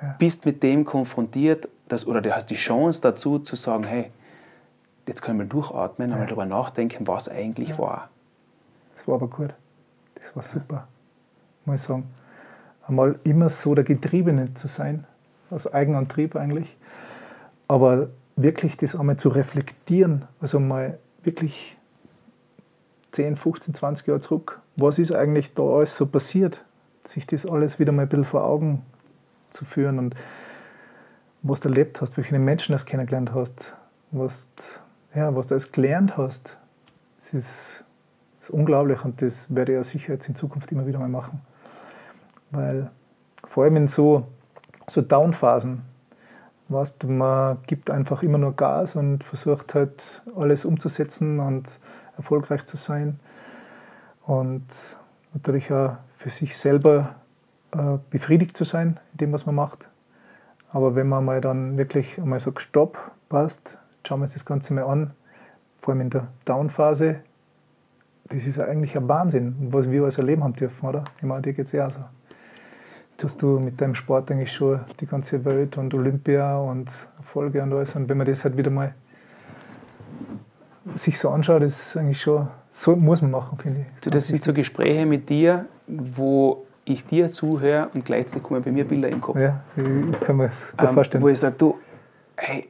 ja. bist mit dem konfrontiert, dass, oder du hast die Chance dazu zu sagen, hey, jetzt können wir durchatmen, ja. einmal darüber nachdenken, was eigentlich ja. war. Das war aber gut. Das war super, muss ich sagen. Einmal immer so der Getriebene zu sein, aus Eigenantrieb eigentlich. Aber wirklich das einmal zu reflektieren, also mal wirklich 10, 15, 20 Jahre zurück, was ist eigentlich da alles so passiert, sich das alles wieder mal ein bisschen vor Augen zu führen und was du erlebt hast, welche Menschen du kennengelernt hast, was, ja, was du alles gelernt hast. Das ist, das ist unglaublich und das werde ich ja sicher jetzt in Zukunft immer wieder mal machen. Weil vor allem in so, so Downphasen, weißt, man gibt einfach immer nur Gas und versucht halt alles umzusetzen und erfolgreich zu sein. Und natürlich auch für sich selber äh, befriedigt zu sein in dem, was man macht. Aber wenn man mal dann wirklich einmal sagt, stopp, passt, schauen wir uns das Ganze mal an, vor allem in der Down-Phase, das ist eigentlich ein Wahnsinn, was wir alles erleben haben dürfen, oder? Ich meine, dir geht es ja so. Tust du mit deinem Sport eigentlich schon die ganze Welt und Olympia und Erfolge und alles. Und wenn man das halt wieder mal sich so anschaut, ist eigentlich schon, so muss man machen, finde ich. Du, das sind so Gespräche mit dir, wo ich dir zuhöre und gleichzeitig kommen bei mir Bilder im Kopf. Ja, ich kann mir das gut Ähm, vorstellen. wo ich sage, du, hey,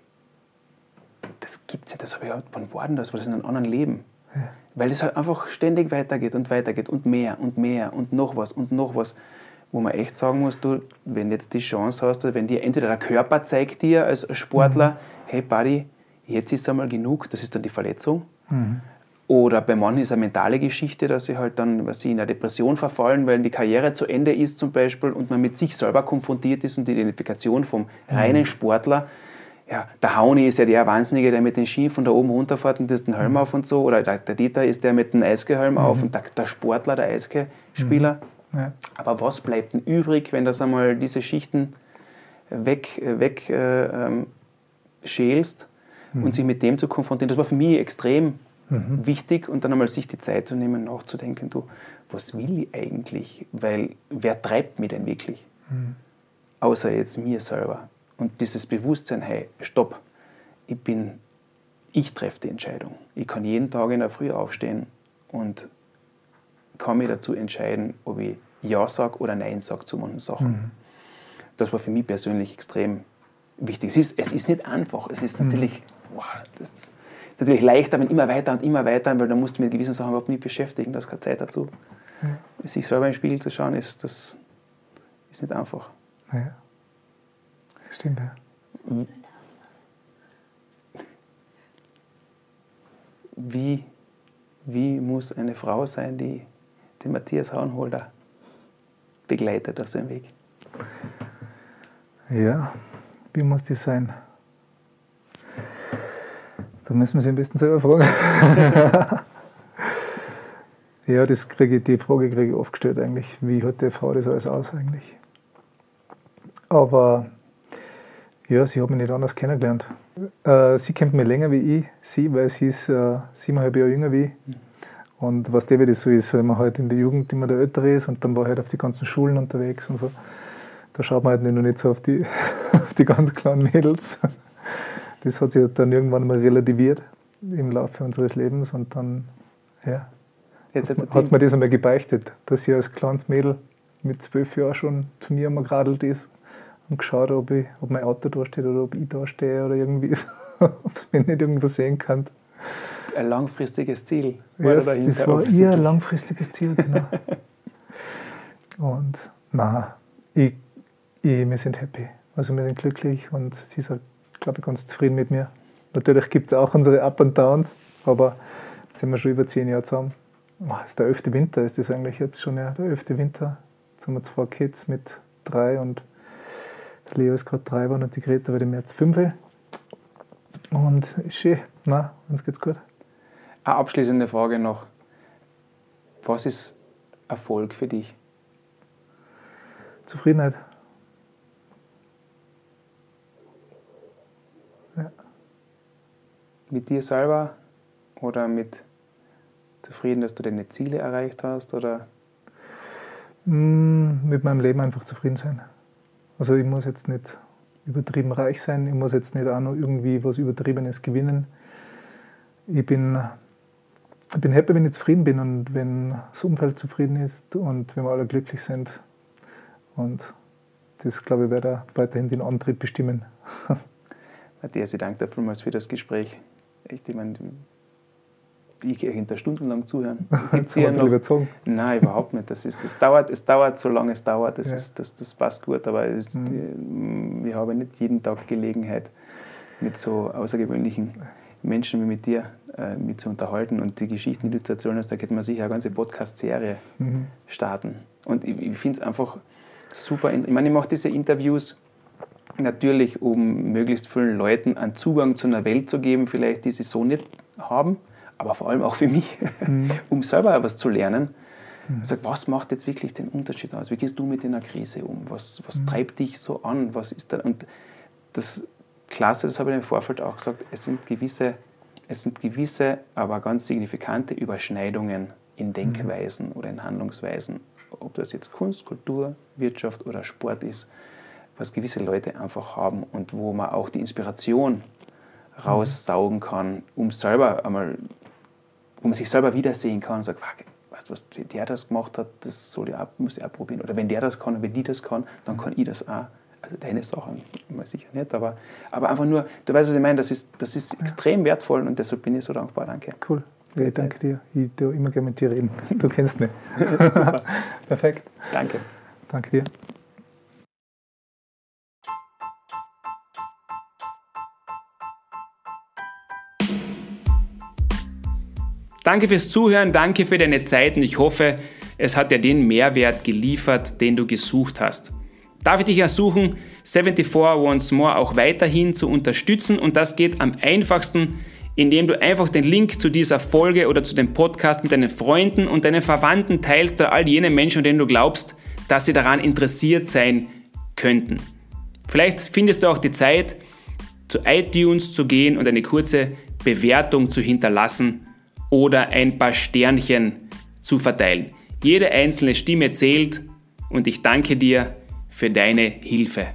das gibt's ja, das habe ich halt, wann war denn das? War das in einem anderen Leben? Ja. Weil es halt einfach ständig weitergeht und weitergeht und mehr und mehr und noch was und noch was. Wo man echt sagen muss, du, wenn jetzt die Chance hast, wenn dir entweder der Körper zeigt dir als Sportler, hey Buddy, jetzt ist einmal genug, das ist dann die Verletzung. Mhm. Oder bei manchen ist es eine mentale Geschichte, dass sie halt dann was sie in eine Depression verfallen, weil die Karriere zu Ende ist zum Beispiel und man mit sich selber konfrontiert ist und die Identifikation vom reinen Sportler. Ja, der Hauni ist ja der Wahnsinnige, der mit den Ski von da oben runterfährt und das den Helm auf und so. Oder der, der Dieter ist der mit dem Eisgehelm auf und der, der Sportler, der Eisgespieler. Ja. Aber was bleibt denn übrig, wenn das einmal diese Schichten weg, weg äh, ähm, schälst und sich mit dem zu konfrontieren? Das war für mich extrem wichtig und dann einmal sich die Zeit zu nehmen, nachzudenken, du, was will ich eigentlich? Weil wer treibt mich denn wirklich? Außer jetzt mir selber. Und dieses Bewusstsein, hey, stopp, ich bin, ich treffe die Entscheidung. Ich kann jeden Tag in der Früh aufstehen und kann mich dazu entscheiden, ob ich Ja sage oder Nein sage zu manchen Sachen. Das war für mich persönlich extrem wichtig. Es ist, es ist nicht einfach. Es ist natürlich, wow, das ist natürlich leichter, wenn immer weiter und immer weiter, weil dann musst du mit gewissen Sachen überhaupt nicht beschäftigen. Da ist keine Zeit dazu. Sich selber im Spiegel zu schauen, ist, das ist nicht einfach. Ja. Stimmt, ja. Wie, wie muss eine Frau sein, die den Matthias Hauenholder begleitet auf seinem Weg? Ja, wie muss die sein? Da müssen wir sie am besten selber fragen. ja, das kriege ich, die Frage kriege ich oft gestellt eigentlich. Wie hat die Frau das alles aus eigentlich? Aber ja, sie hat mich nicht anders kennengelernt. Äh, sie kennt mich länger wie ich, sie, weil sie ist äh, siebeneinhalb Jahre jünger wie ich. Und was der wie das so ist, wenn man halt in der Jugend immer der Ältere ist und dann war halt auf die ganzen Schulen unterwegs und so. Da schaut man halt nicht, noch nicht so auf die, auf die ganz kleinen Mädels. Das hat sich dann irgendwann mal relativiert im Laufe unseres Lebens und dann ja, Jetzt hat, hat mir das einmal gebeichtet, dass sie als kleines Mädel mit zwölf Jahren schon zu mir einmal geradelt ist und geschaut, ob, ich, ob mein Auto da steht oder ob ich da stehe oder irgendwie, ob es mich nicht irgendwo sehen kann. ein langfristiges Ziel. Ja, da das, dahinter das war ihr langfristiges Ziel, genau. und na, ich, ich, wir sind happy. Also wir sind glücklich und sie ist, glaube ich, ganz zufrieden mit mir. Natürlich gibt es auch unsere Up und Downs, aber jetzt sind wir schon über zehn Jahre zusammen. Oh, das ist der elfte Winter, ist das eigentlich jetzt schon ja, der elfte Winter. Jetzt haben wir zwei Kids mit drei und Leo ist gerade drei geworden und die Greta wird im März fünf. Und ist schön. Na, uns geht's gut. Eine abschließende Frage noch. Was ist Erfolg für dich? Zufriedenheit. Mit dir selber oder mit zufrieden, dass du deine Ziele erreicht hast? Oder Mm, mit meinem Leben einfach zufrieden sein. Also ich muss jetzt nicht übertrieben reich sein, ich muss jetzt nicht auch noch irgendwie was Übertriebenes gewinnen. Ich bin, ich bin happy, wenn ich zufrieden bin und wenn das Umfeld zufrieden ist und wenn wir alle glücklich sind. Und das, glaube ich, wird auch weiterhin den Antrieb bestimmen. Matthias, ich danke dir vielmals für das Gespräch. Echt, ich meine, ich hinter stundenlang zuhören. Gibt's hier noch- überzogen. Nein, überhaupt nicht. Das, ist, es, dauert, es dauert, solange es dauert. Das, Ja. ist, das, das passt gut. Aber es, die, ich habe nicht jeden Tag Gelegenheit, mit so außergewöhnlichen Menschen wie mit dir äh, mich zu unterhalten. Und die Geschichten, die du zu erzählen hast, da könnte man sicher eine ganze Podcast-Serie Mhm. starten. Und ich, ich finde es einfach super. Ich meine, ich mache diese Interviews natürlich, um möglichst vielen Leuten einen Zugang zu einer Welt zu geben, vielleicht die sie so nicht haben, aber vor allem auch für mich, um selber etwas zu lernen. Ich sage, was macht jetzt wirklich den Unterschied aus? Wie gehst du mit einer Krise um? Was, was treibt dich so an? Was ist da? Und das Klasse, das habe ich im Vorfeld auch gesagt, es sind gewisse, es sind gewisse, aber ganz signifikante Überschneidungen in Denkweisen mhm. oder in Handlungsweisen. Ob das jetzt Kunst, Kultur, Wirtschaft oder Sport ist, was gewisse Leute einfach haben und wo man auch die Inspiration mhm. raussaugen kann, um selber einmal, wo man sich selber wiedersehen kann und sagt, weißt du, was der das gemacht hat, das soll ich auch, muss ich auch probieren. Oder wenn der das kann und wenn die das kann, dann kann ich das auch also deine Sachen immer sicher nicht, aber, aber einfach nur, du weißt, was ich meine, das ist, das ist extrem wertvoll und deshalb bin ich so dankbar, danke. Cool. Ja, danke dir. Ich tue immer gerne mit dir reden. Du kennst mich. Super. Perfekt. Danke. Danke dir. Danke fürs Zuhören, danke für deine Zeit und ich hoffe, es hat dir den Mehrwert geliefert, den du gesucht hast. Darf ich dich ersuchen, 74 Once More auch weiterhin zu unterstützen? Und das geht am einfachsten, indem du einfach den Link zu dieser Folge oder zu dem Podcast mit deinen Freunden und deinen Verwandten teilst oder all jenen Menschen, denen du glaubst, dass sie daran interessiert sein könnten. Vielleicht findest du auch die Zeit, zu iTunes zu gehen und eine kurze Bewertung zu hinterlassen oder ein paar Sternchen zu verteilen. Jede einzelne Stimme zählt und ich danke dir für deine Hilfe.